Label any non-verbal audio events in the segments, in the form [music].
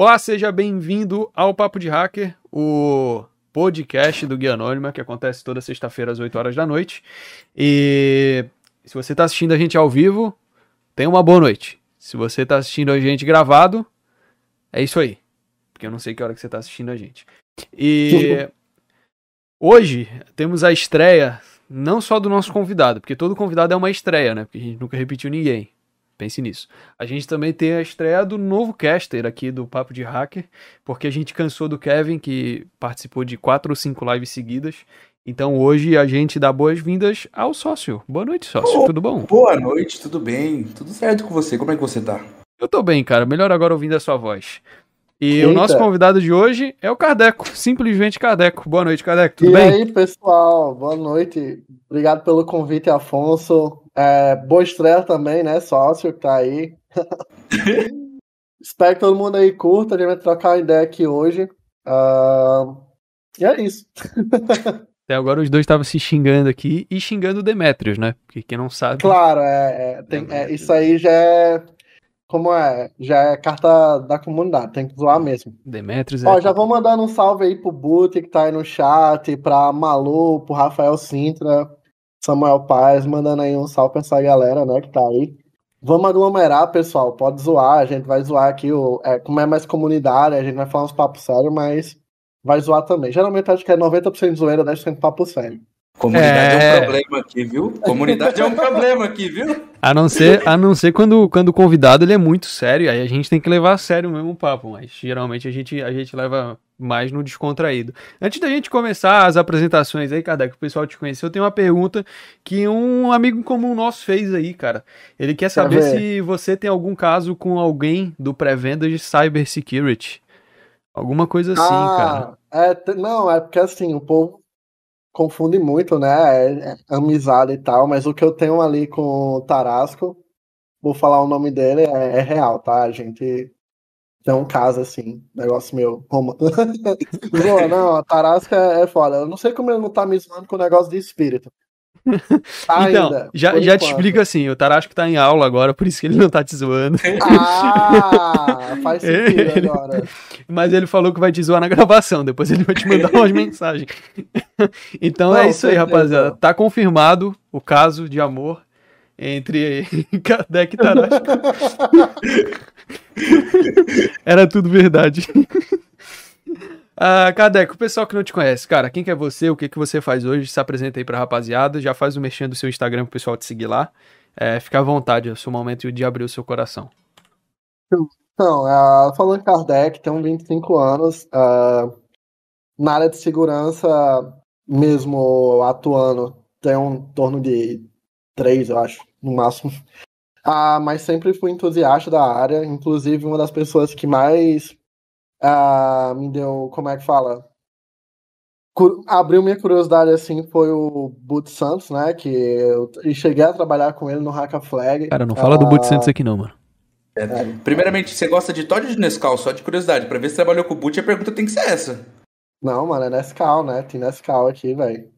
Olá, seja bem-vindo ao Papo de Hacker, o podcast do Guia Anônima, que acontece toda sexta-feira às 8 horas da noite. E se você está assistindo a gente ao vivo, tenha uma boa noite. Se você está assistindo a gente gravado, é isso aí. Porque eu não sei que hora que você está assistindo a gente. E [laughs] hoje temos a estreia não só do nosso convidado, porque todo convidado é uma estreia, né? Porque a gente nunca repetiu ninguém. Pense nisso. A gente também tem a estreia do novo caster aqui do Papo de Hacker, porque a gente cansou do Kevin, que participou de quatro ou cinco lives seguidas. Então hoje a gente dá boas-vindas ao sócio. Boa noite, sócio. Oh, tudo bom? Boa noite, tudo bem? Tudo certo com você? Como é que você tá? Eu tô bem, cara. Melhor agora ouvindo a sua voz. E Eita. o nosso convidado de hoje é o Cardeco, simplesmente Cardeco. Boa noite, Cardeco. Tudo e bem? E aí, pessoal? Boa noite. Obrigado pelo convite, Afonso. É, boa estreia também, né? Sócio que tá aí. [laughs] Espero que todo mundo aí curta. A gente vai trocar uma ideia aqui hoje. Uh... E é isso. [laughs] Até agora os dois estavam se xingando aqui e xingando o Demetrius, né? Porque quem não sabe. Claro, é, é, tem, é isso aí já é como é, já é carta da comunidade, tem que zoar mesmo. Demetrius Ó, é... já vou mandando um salve aí pro Boot que tá aí no chat, pra Malu, pro Rafael Sintra, Samuel Paz, mandando aí um salve pra essa galera, né, que tá aí. Vamos aglomerar, pessoal, pode zoar, a gente vai zoar aqui, o, é, como é mais comunidade, a gente vai falar uns papos sérios, mas vai zoar também. Geralmente acho que é 90% zoeira, 10% papo sério. Comunidade é... é... um problema aqui, viu? Comunidade é um problema aqui, viu? A não ser, a não ser quando, quando o convidado ele é muito sério, aí a gente tem que levar a sério mesmo o papo, mas geralmente a gente, a gente leva mais no descontraído. Antes da gente começar as apresentações aí, Kardec, o pessoal te conheceu, eu tenho uma pergunta que um amigo comum nosso fez aí, cara. Ele quer saber se você tem algum caso com alguém do pré-venda de cybersecurity. Alguma coisa assim, ah, cara. É, não, é porque assim, o povo confunde muito, né? É, é amizade e tal, mas o que eu tenho ali com o Tarasco, vou falar o nome dele, é, é real, tá? A gente tem um caso assim, negócio meu. [laughs] não, a Tarasca é, é foda. Eu não sei como ele não tá me zoando com o negócio de espírito. Tá então, ainda, já, já te explico assim, o Tarasco tá em aula agora, por isso que ele não tá te zoando. Ah, [laughs] faz sentido ele, agora. Mas ele falou que vai te zoar na gravação, depois ele vai te mandar umas [laughs] mensagens. Então é não, é isso aí, rapaziada. Tá confirmado o caso de amor entre [laughs] Kardec e Tarasco. Era tudo verdade. Uh, Kardec, o pessoal que não te conhece, cara, quem que é você, o que que você faz hoje, se apresenta aí pra rapaziada, já faz o mexendo do seu Instagram pro pessoal te seguir lá. É, fica à vontade, é o seu momento de abrir o seu coração. Então, uh, falando Kardec, tenho 25 anos, uh, na área de segurança, mesmo atuando, tenho em torno de 3, eu acho, no máximo. Uh, mas sempre fui entusiasta da área, inclusive uma das pessoas que mais ah, me deu, como é que fala? abriu minha curiosidade assim foi o Boot Santos, né? Que eu cheguei a trabalhar com ele no Hacka Flag. Cara, não fala ah, do Boot Santos aqui não, mano. É, primeiramente, você gosta de Todd de Nescau, só de curiosidade, pra ver se trabalhou com o Boot, a pergunta tem que ser essa. Não, mano, é Nescau, né? Tem Nescau aqui, velho.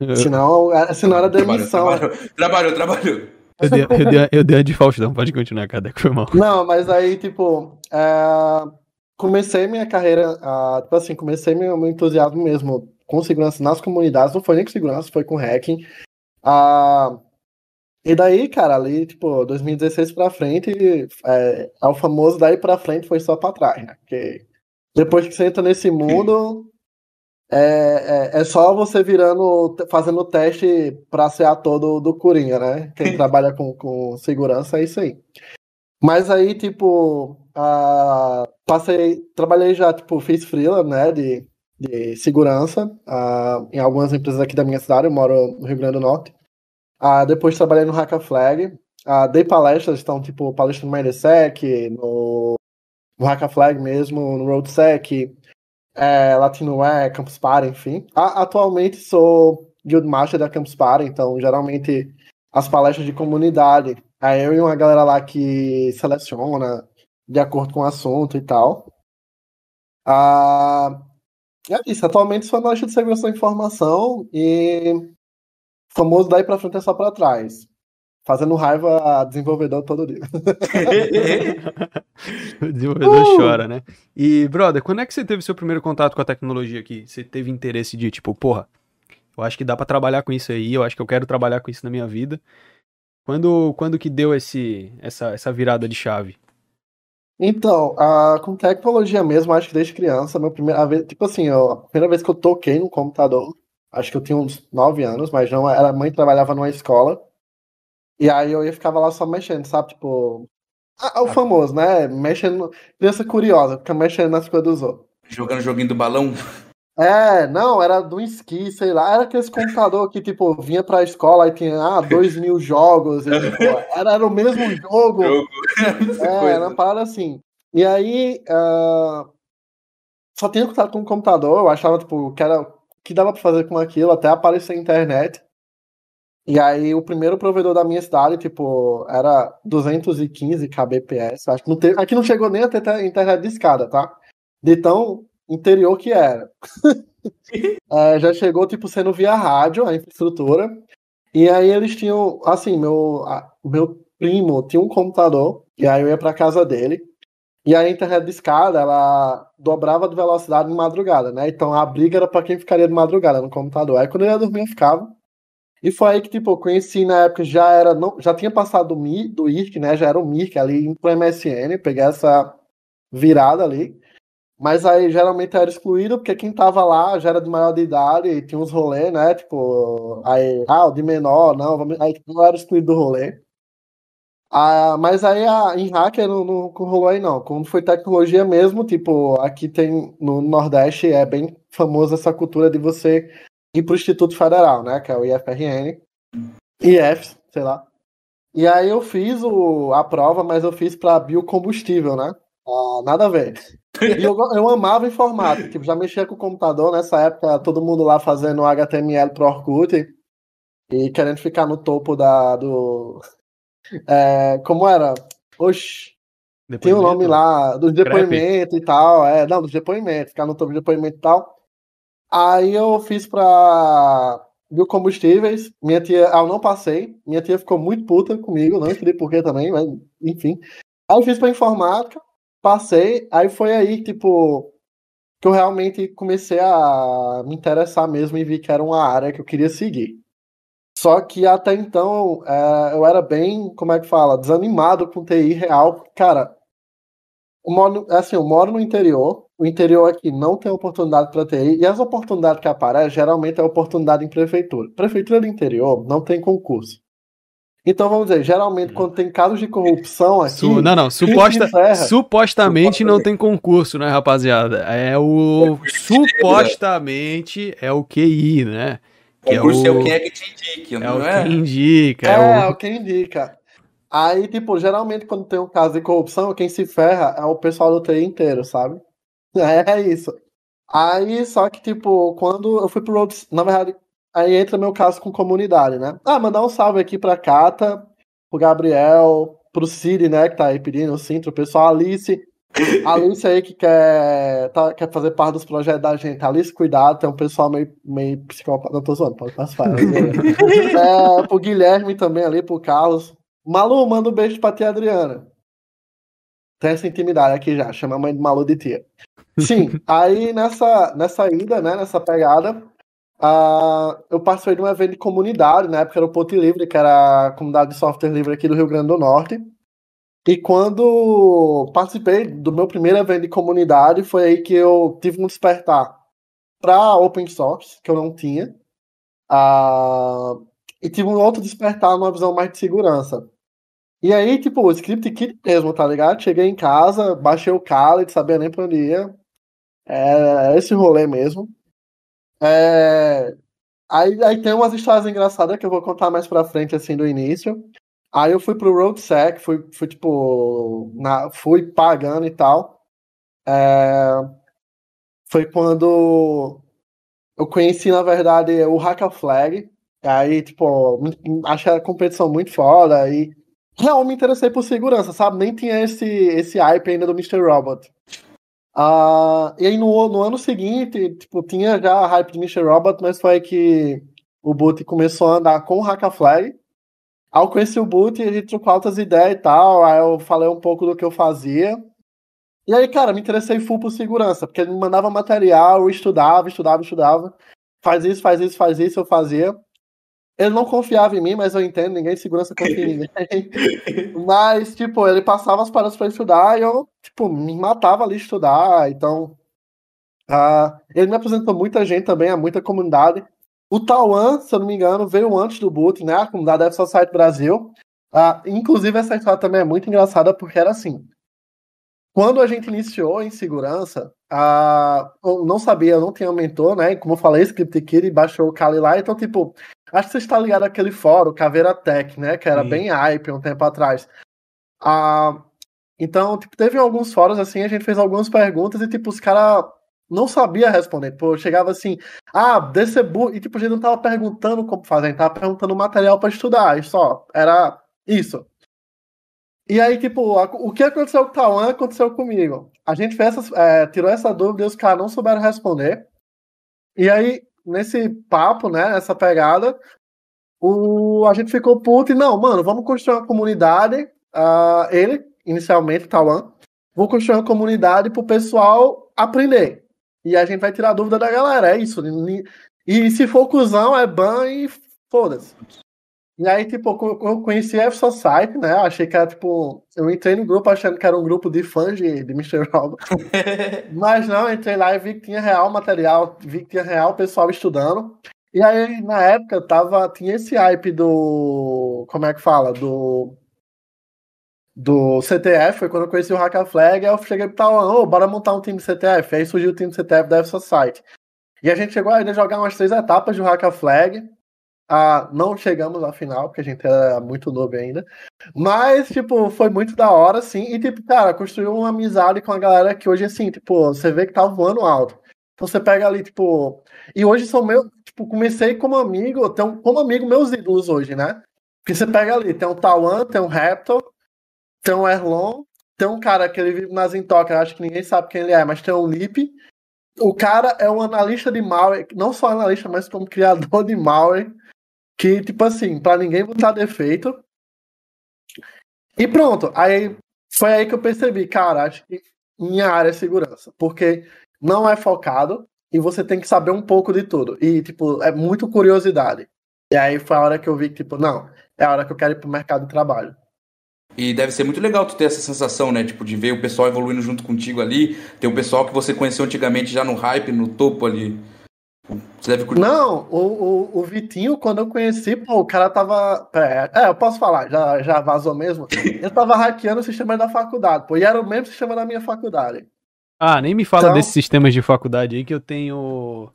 [laughs] Senão, é, senão era demissão. Trabalhou, trabalhou, trabalhou. Eu dei, eu, dei, eu dei a de Faustão, pode continuar, cadê que foi mal. Não, mas aí, tipo, é comecei minha carreira, tipo assim, comecei meu, meu, entusiasmo mesmo com segurança nas comunidades, não foi nem com segurança, foi com hacking. Uh, e daí, cara, ali, tipo, 2016 pra frente, é, é o famoso daí pra frente foi só pra trás, né? Porque depois que você entra nesse mundo, é, é, é, só você virando, fazendo teste pra ser ator do, do Coringa, né? Quem [laughs] trabalha com, com segurança é isso aí. Mas aí, tipo, uh, passei, trabalhei já, tipo, fiz freela, né, de, de segurança uh, em algumas empresas aqui da minha cidade, eu moro no Rio Grande do Norte. Uh, depois trabalhei no Hacka Flag, uh, dei palestras, então, tipo, palestra no MindSec, no, no Hacka Flag mesmo, no RoadSec, é, Latinoware, Campus Party, enfim. atualmente sou Guildmaster da Campus Party, então, geralmente, as palestras de comunidade Aí eu e uma galera lá que seleciona de acordo com o assunto e tal. Ah, é isso, atualmente sou analista de segurança da informação e famoso daí pra frente é só pra trás. fazendo raiva a desenvolvedor todo dia. [laughs] o desenvolvedor uh! chora, né? E, brother, quando é que você teve seu primeiro contato com a tecnologia aqui? Você teve interesse de, tipo, porra, eu acho que dá para trabalhar com isso aí, eu acho que eu quero trabalhar com isso na minha vida. Quando, quando que deu esse, essa, essa virada de chave? Então, a, com tecnologia mesmo, acho que desde criança, meu primeira vez, tipo assim, ó, a primeira vez que eu toquei no computador, acho que eu tinha uns 9 anos, mas não, era, a mãe trabalhava numa escola, e aí eu ia ficava lá só mexendo, sabe, tipo, o famoso, né, mexendo, criança curiosa, fica mexendo nas coisas dos outros. Jogando joguinho do balão? É, não, era do esqui, sei lá, era aquele computador que, tipo, vinha pra escola e tinha, ah, dois mil jogos, e, tipo, era, era o mesmo jogo. [laughs] jogo. É, era uma parada assim. E aí, uh, só tinha contato com o computador, eu achava, tipo, que era que dava pra fazer com aquilo, até aparecer a internet. E aí, o primeiro provedor da minha cidade, tipo, era 215 kbps, acho que não teve, aqui não chegou nem a ter internet de escada, tá? De tão interior que era. [laughs] é, já chegou, tipo, sendo via rádio, a infraestrutura. E aí eles tinham, assim, meu, a, meu primo tinha um computador, e aí eu ia pra casa dele. E a internet de escada, ela dobrava de velocidade de madrugada, né? Então a briga era para quem ficaria de madrugada no computador. Aí quando eu ia dormir, eu ficava. E foi aí que, tipo, eu conheci na época, já era, não, já tinha passado do, Mi, do IRC, né? Já era o MIRC ali pro MSN, peguei essa virada ali. Mas aí geralmente era excluído, porque quem tava lá já era de maior de idade e tinha uns rolês, né? Tipo, aí, ah, o de menor, não, aí tipo, não era excluído do rolê. Ah, mas aí a, em hacker não, não rolou aí não. Quando foi tecnologia mesmo, tipo, aqui tem no Nordeste é bem famosa essa cultura de você ir pro Instituto Federal, né? Que é o IFRN. IF, sei lá. E aí eu fiz o, a prova, mas eu fiz para biocombustível, né? Ah, nada a ver. Eu, eu amava informática, tipo, já mexia com o computador nessa época, todo mundo lá fazendo HTML pro Orkut e querendo ficar no topo da, do. É, como era? Oxi. Tem o um nome lá, dos depoimentos e tal. É, não, dos depoimentos, ficar no topo de depoimento e tal. Aí eu fiz pra biocombustíveis. Minha tia, ah, eu não passei. Minha tia ficou muito puta comigo, não entendi porquê também, mas enfim. Aí eu fiz pra informática. Passei, aí foi aí, tipo, que eu realmente comecei a me interessar mesmo e vi que era uma área que eu queria seguir. Só que até então é, eu era bem, como é que fala, desanimado com TI real. Cara, eu moro, assim, eu moro no interior, o interior aqui não tem oportunidade para TI, e as oportunidades que aparecem geralmente é oportunidade em prefeitura. Prefeitura do interior não tem concurso. Então vamos dizer, geralmente quando tem casos de corrupção aqui. Su não, não, suposta, supostamente não tem concurso, né, rapaziada? É o. É supostamente é o QI, né? Que concurso é o, é o quem é que te indica, é o é? que indica. É, é o... o que indica. Aí, tipo, geralmente quando tem um caso de corrupção, quem se ferra é o pessoal do TI inteiro, sabe? [laughs] É isso. Aí, só que, tipo, quando eu fui pro Road. Na verdade, Aí entra meu caso com comunidade, né? Ah, mandar um salve aqui pra Cata, pro Gabriel, pro Cid, né, que tá aí pedindo o Sintra, o pessoal, Alice. Alice aí que quer, tá, quer fazer parte dos projetos da gente. Alice, cuidado, tem um pessoal meio, meio psicopata. Não tô zoando, pode passar. [laughs] é, pro Guilherme também ali, pro Carlos. Malu, manda um beijo pra tia Adriana. Tem essa intimidade aqui já, chama a mãe de Malu de tia. Sim, aí nessa, nessa ida, né, nessa pegada, Uh, eu de um evento de comunidade, na época era o Ponte Livre, que era a comunidade de software livre aqui do Rio Grande do Norte. E quando participei do meu primeiro evento de comunidade, foi aí que eu tive um despertar para open source, que eu não tinha. Uh, e tive um outro despertar numa visão mais de segurança. E aí, tipo, o script kit mesmo, tá ligado? Cheguei em casa, baixei o Kali, sabia nem pra onde ia. É esse rolê mesmo. É... Aí, aí tem umas histórias engraçadas que eu vou contar mais pra frente, assim, do início. Aí eu fui pro RoadSec, fui, fui tipo, na, fui pagando e tal. É... Foi quando eu conheci, na verdade, o Hacker Flag. Aí, tipo, achei a competição muito foda e realmente me interessei por segurança, sabe? Nem tinha esse, esse hype ainda do Mr. Robot. Uh, e aí no, no, ano seguinte, tipo, tinha já a hype de Mr. Robot, mas foi que o Boot começou a andar com o Hackafly. Aí eu conheci o Boot a gente trocou altas ideias e tal. Aí eu falei um pouco do que eu fazia. E aí, cara, me interessei full por segurança, porque ele me mandava material, eu estudava, estudava, estudava. Faz isso, faz isso, faz isso, eu fazia. Ele não confiava em mim, mas eu entendo, ninguém de segurança confia em ninguém. [laughs] mas, tipo, ele passava as paradas pra estudar e eu, tipo, me matava ali estudar. Então, uh, ele me apresentou muita gente também, a muita comunidade. O Tauan, se eu não me engano, veio antes do Boot, né? A comunidade F Society Brasil. Uh, inclusive, essa história também é muito engraçada, porque era assim. Quando a gente iniciou em segurança, a... eu não sabia, eu não tinha mentor, né? Como eu falei, Script Kid baixou o Kali lá, então, tipo, acho que você está ligado àquele fórum, Caveira Tech, né? Que era Sim. bem hype um tempo atrás. Ah, então, tipo, teve alguns fóruns assim, a gente fez algumas perguntas e, tipo, os caras não sabia responder. Pô, chegava assim, ah, desse e tipo, a gente não tava perguntando como fazer, a gente tava perguntando material para estudar, e só, era isso. E aí, tipo, o que aconteceu com o Tauan aconteceu comigo. A gente fez essas, é, tirou essa dúvida e os caras não souberam responder. E aí, nesse papo, né, nessa pegada, o, a gente ficou puto e, não, mano, vamos construir uma comunidade. Uh, ele, inicialmente, Tauan, vou construir uma comunidade pro pessoal aprender. E a gente vai tirar dúvida da galera, é isso. E se for cuzão, é ban e foda-se. E aí, tipo, eu conheci a F-Society, né? Achei que era, tipo... Eu entrei no grupo achando que era um grupo de fãs de, de Mr. Robot. [laughs] Mas não, entrei lá e vi que tinha real material, vi que tinha real pessoal estudando. E aí, na época, tava, tinha esse hype do... Como é que fala? Do... Do CTF, foi quando eu conheci o Hacker Flag, aí eu cheguei pro tal, ô, bora montar um time CTF. Aí surgiu o time CTF da F-Society. E a gente chegou a jogar umas três etapas de Hacker Flag. Ah, não chegamos à final, porque a gente era muito novo ainda. Mas, tipo, foi muito da hora, assim. E, tipo, cara, construiu uma amizade com a galera que hoje, assim, tipo, você vê que tá voando alto. Então você pega ali, tipo. E hoje são meus. Tipo, comecei como amigo, tenho como amigo meus ídolos hoje, né? Porque você pega ali, tem um Tawan, tem um Raptor, tem um Erlon, tem um cara que ele vive nas intocas, acho que ninguém sabe quem ele é, mas tem um Lip. O cara é um analista de malware, não só analista, mas como criador de malware que, tipo assim, para ninguém botar defeito. E pronto. Aí foi aí que eu percebi, cara, acho que minha área é segurança. Porque não é focado e você tem que saber um pouco de tudo. E, tipo, é muito curiosidade. E aí foi a hora que eu vi que, tipo, não, é a hora que eu quero ir pro mercado de trabalho. E deve ser muito legal tu ter essa sensação, né? Tipo, de ver o pessoal evoluindo junto contigo ali. Ter o pessoal que você conheceu antigamente já no hype, no topo ali. Você deve curtir. Não, o, o, o, Vitinho, quando eu conheci, pô, o cara tava. É, eu posso falar, já, já vazou mesmo. [laughs] Ele tava hackeando o sistema da faculdade, pô, e era o mesmo sistema da minha faculdade. Ah, nem me fala então... desses sistemas de faculdade aí que eu tenho.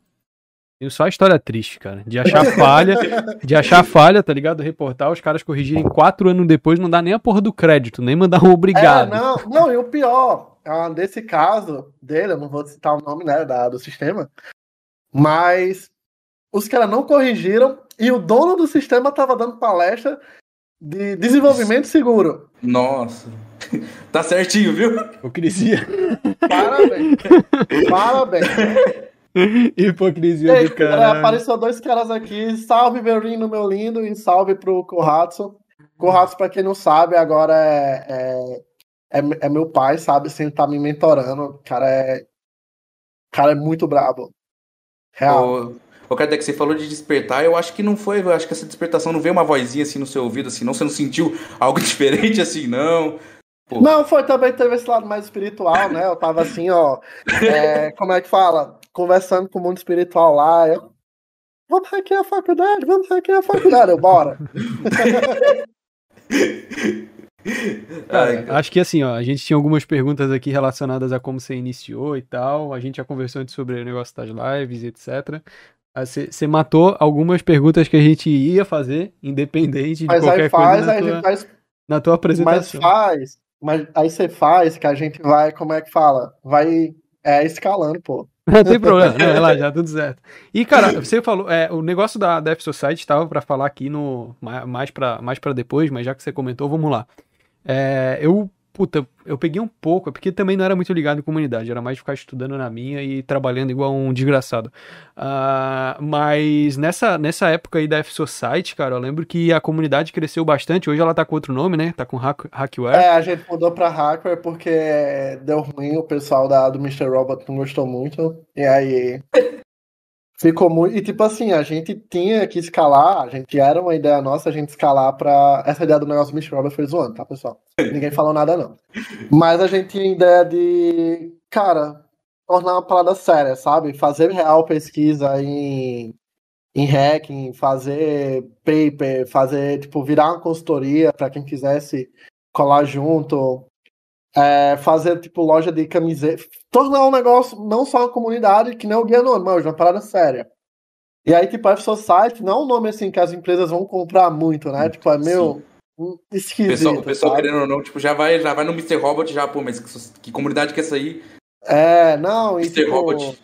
Tenho só história triste, cara. De achar [laughs] falha, de achar falha, tá ligado? Reportar, os caras corrigirem quatro anos depois, não dá nem a porra do crédito, nem mandar um obrigado. É, não, não, e o pior, ah, desse caso dele, eu não vou citar o nome, né, da, do sistema, mas os caras não corrigiram e o dono do sistema estava dando palestra de desenvolvimento seguro. Nossa. [laughs] Tá certinho, viu? Hipocrisia. Parabéns. Parabéns. [laughs] Hipocrisia Ei, do cara. Apareceu dois caras aqui. Salve, Berlino, meu lindo, e salve pro Kohatsu. Kohatsu, pra quem não sabe, agora é, é, é, é meu pai, sabe? Sempre tá me mentorando. O cara é. O cara é muito brabo. Real. O, o que você falou de despertar, eu acho que não foi, eu acho que essa despertação não veio uma vozinha assim no seu ouvido, assim, não, você não sentiu algo [laughs] diferente assim, não. Pô. Não, foi também, teve esse lado mais espiritual, né? Eu tava assim, ó, é, como é que fala? Conversando com o mundo espiritual lá, eu, vamos hackear a faculdade, vamos hackear a faculdade, eu, bora. [laughs] [laughs] Cara, acho que assim, ó, a gente tinha algumas perguntas aqui relacionadas a como você iniciou e tal. A gente já conversou antes sobre o negócio das lives, etc. Você ah, matou algumas perguntas que a gente ia fazer, independente de mas qualquer faz, coisa na tua, faz, na tua apresentação. Mas faz, mas aí você faz que a gente vai, como é que fala? Vai é, escalando, pô. [laughs] Não tem problema, não, lá, já tudo certo. E, cara, [laughs] você falou, é, o negócio da Death Society estava para falar aqui no mais para mais pra depois, mas já que você comentou, vamos lá. É, eu puta, eu peguei um pouco, é porque também não era muito ligado em comunidade, era mais ficar estudando na minha e trabalhando igual um desgraçado. Uh, mas nessa, nessa época aí da F-Society, cara, eu lembro que a comunidade cresceu bastante, hoje ela tá com outro nome, né? Tá com hack, Hackware. É, a gente mudou pra Hackware porque deu ruim, o pessoal da, do Mr. Robot não gostou muito, e aí Ficou muito. E tipo assim, a gente tinha que escalar, a gente era uma ideia nossa a gente escalar pra. Essa ideia do negócio do Mitch Robert foi zoando, tá, pessoal? Ninguém falou nada, não. Mas a gente tinha ideia de, cara, tornar uma parada séria, sabe? Fazer real pesquisa em, em hacking, fazer paper, fazer, tipo, virar uma consultoria para quem quisesse colar junto é, fazer tipo loja de camiseta, tornar um negócio não só uma comunidade que nem o Guia Anônimo, mas uma parada séria. E aí, tipo, a F-Society não é um nome assim que as empresas vão comprar muito, né? Tipo, é meio esquisito. O pessoal, o pessoal querendo ou não, tipo, já vai, já vai no Mr. Robot já, pô, mas que, que comunidade que é essa aí? É, não, Mr. e tipo, Robot.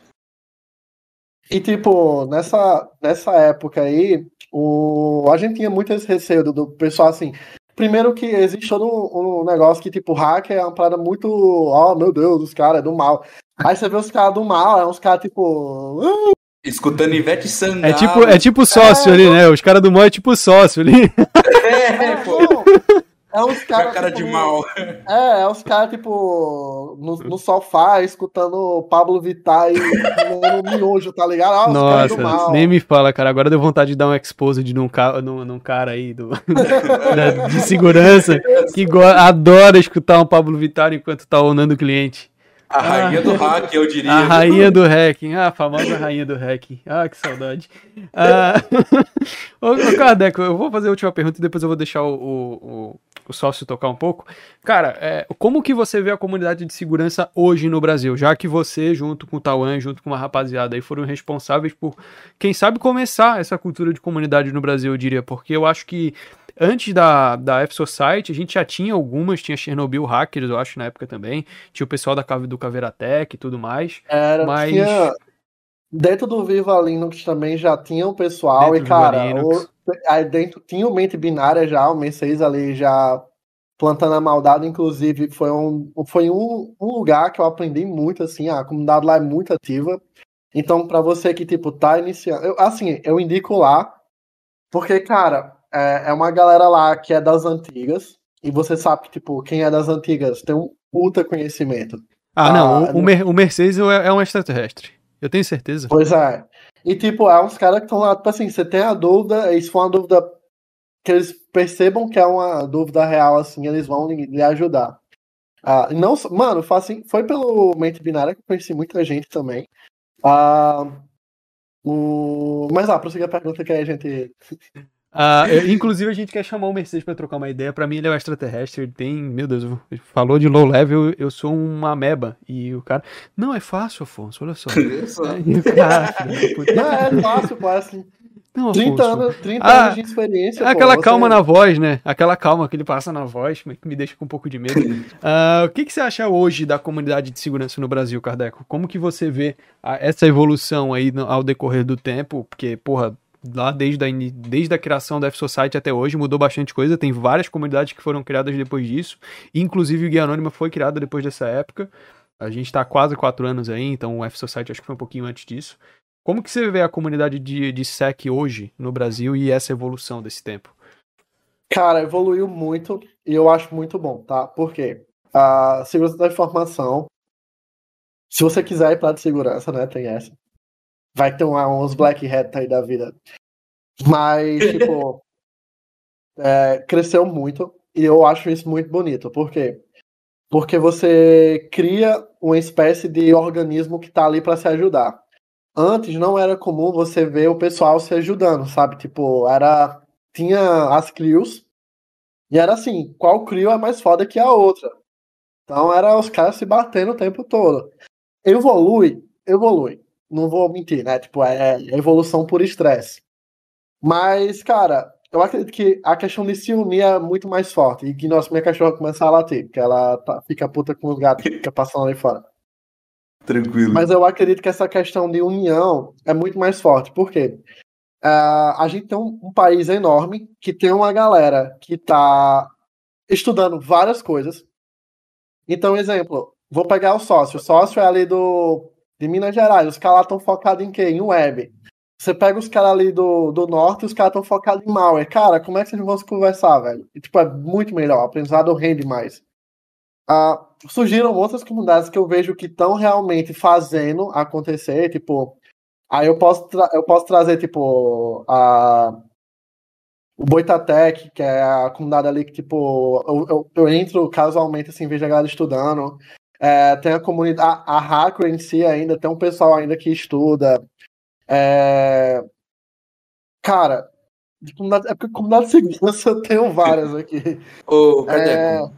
E tipo, nessa, nessa época aí, o, a gente tinha muito esse receio do, do pessoal assim, Primeiro que existe todo um, um, negócio que, tipo, hacker é uma parada muito. Oh, meu Deus, os caras é do mal. Aí você vê os caras do mal, é uns caras, tipo. Uh... Escutando Ivete Sangalo. É tipo, é tipo sócio é, ali, né? Os caras do mal é tipo sócio ali. É, [laughs] é pô. É uns caras. cara tipo, de mal. É, é uns caras, tipo, no, no, sofá, escutando Pablo Vittar e no miojo, tá ligado? Ah, Nossa, nem me fala, cara. Agora deu vontade de dar um exposed num, ca... num, num cara aí do... [laughs] de segurança que adora escutar um Pablo Vittar enquanto tá onando o cliente. A rainha ah, do hack, eu diria. A rainha do hacking, ah, a famosa rainha do hacking. Ah, que saudade. Ah, [laughs] ô, ô, Kardec, eu vou fazer a última pergunta e depois eu vou deixar o, o, o sócio tocar um pouco. Cara, é, como que você vê a comunidade de segurança hoje no Brasil? Já que você, junto com o Tauan, junto com uma rapaziada aí, foram responsáveis por, quem sabe, começar essa cultura de comunidade no Brasil, eu diria. Porque eu acho que antes da, da F-Society, a gente já tinha algumas, tinha Chernobyl Hackers, eu acho, na época também. Tinha o pessoal da, do Caveratec e tudo mais. Era, mas... Tinha... Dentro do Viva Linux também já tinha um pessoal, dentro e cara, o, aí dentro tinha o Mente Binária já, o M6 ali já plantando a maldade, inclusive foi um, foi um, um lugar que eu aprendi muito, assim, a comunidade lá é muito ativa. Então, para você que, tipo, tá iniciando, eu, assim, eu indico lá, porque, cara, é, é uma galera lá que é das antigas, e você sabe que, tipo, quem é das antigas tem um puta conhecimento. Ah, não, ah, o, o, o Mercedes é, é um extraterrestre. Eu tenho certeza. Pois é. E, tipo, é uns caras que estão lá, tipo assim, você tem a dúvida, e se for uma dúvida que eles percebam que é uma dúvida real, assim, eles vão lhe ajudar. Ah, não, mano, foi, assim, foi pelo Mente Binária que eu conheci muita gente também. Ah, o... Mas, ah, prossiga a pergunta que aí a gente. Uh, eu, inclusive, a gente quer chamar o Mercedes para trocar uma ideia. Para mim, ele é um extraterrestre. Ele tem, meu Deus, falou de low level. Eu sou uma ameba. E o cara, não é fácil, Afonso. Olha só. [laughs] o cara, não, é fácil, assim. Não, 30 anos, 30 ah, anos de experiência. Aquela pô, calma na voz, né? Aquela calma que ele passa na voz, que me deixa com um pouco de medo. uh, [laughs] o que, que você acha hoje da comunidade de segurança no Brasil, Cardeco? Como que você vê a, essa evolução aí no, ao decorrer do tempo? Porque, porra, lá desde a, desde a criação da F-Society até hoje, mudou bastante coisa. Tem várias comunidades que foram criadas depois disso. Inclusive o Guia Anônima foi criado depois dessa época. A gente está quase quatro anos aí, então o F-Society acho que foi um pouquinho antes disso. Como que você vê a comunidade de, de SEC hoje no Brasil e essa evolução desse tempo? Cara, evoluiu muito e eu acho muito bom, tá? Por quê? A segurança da informação, se você quiser ir para de segurança, né, tem essa vai ter uns Black Hat aí da vida. Mas, [laughs] tipo, é, cresceu muito e eu acho isso muito bonito. Por quê? Porque você cria uma espécie de organismo que tá ali para se ajudar. Antes não era comum você ver o pessoal se ajudando, sabe? Tipo, era. Tinha as crios. E era assim, qual crio é mais foda que a outra? Então era os caras se batendo o tempo todo. Evolui, evolui não vou mentir, né? Tipo, é, é evolução por estresse. Mas, cara, eu acredito que a questão de se unir é muito mais forte. E que nossa, minha cachorra começa a latir, porque ela tá, fica puta com os gatos que fica passando ali fora. Tranquilo. Mas eu acredito que essa questão de união é muito mais forte. Por quê? Uh, a gente tem um, um, país enorme que tem uma galera que tá estudando várias coisas. Então, exemplo, vou pegar o sócio. O sócio é ali do, de Minas Gerais. Os caras estão focados em quê? Em web. Você pega os caras ali do, do norte os caras estão focados em malware. Cara, como é que vocês vão se conversar, velho? E, tipo, é muito melhor. O aprendizado rende mais. Ah, surgiram outras comunidades que eu vejo que estão realmente fazendo acontecer, tipo, aí eu posso, eu posso trazer, tipo, a, o Boitatec, que é a comunidade ali que, tipo, eu, eu, eu entro casualmente, assim, vejo a galera estudando, é, tem a comunidade, a, a Hacker em si ainda, tem um pessoal ainda que estuda, é, cara, de comunidade, é porque comunidade de segurança [laughs] eu tenho várias aqui. Ô, Cadeco, é...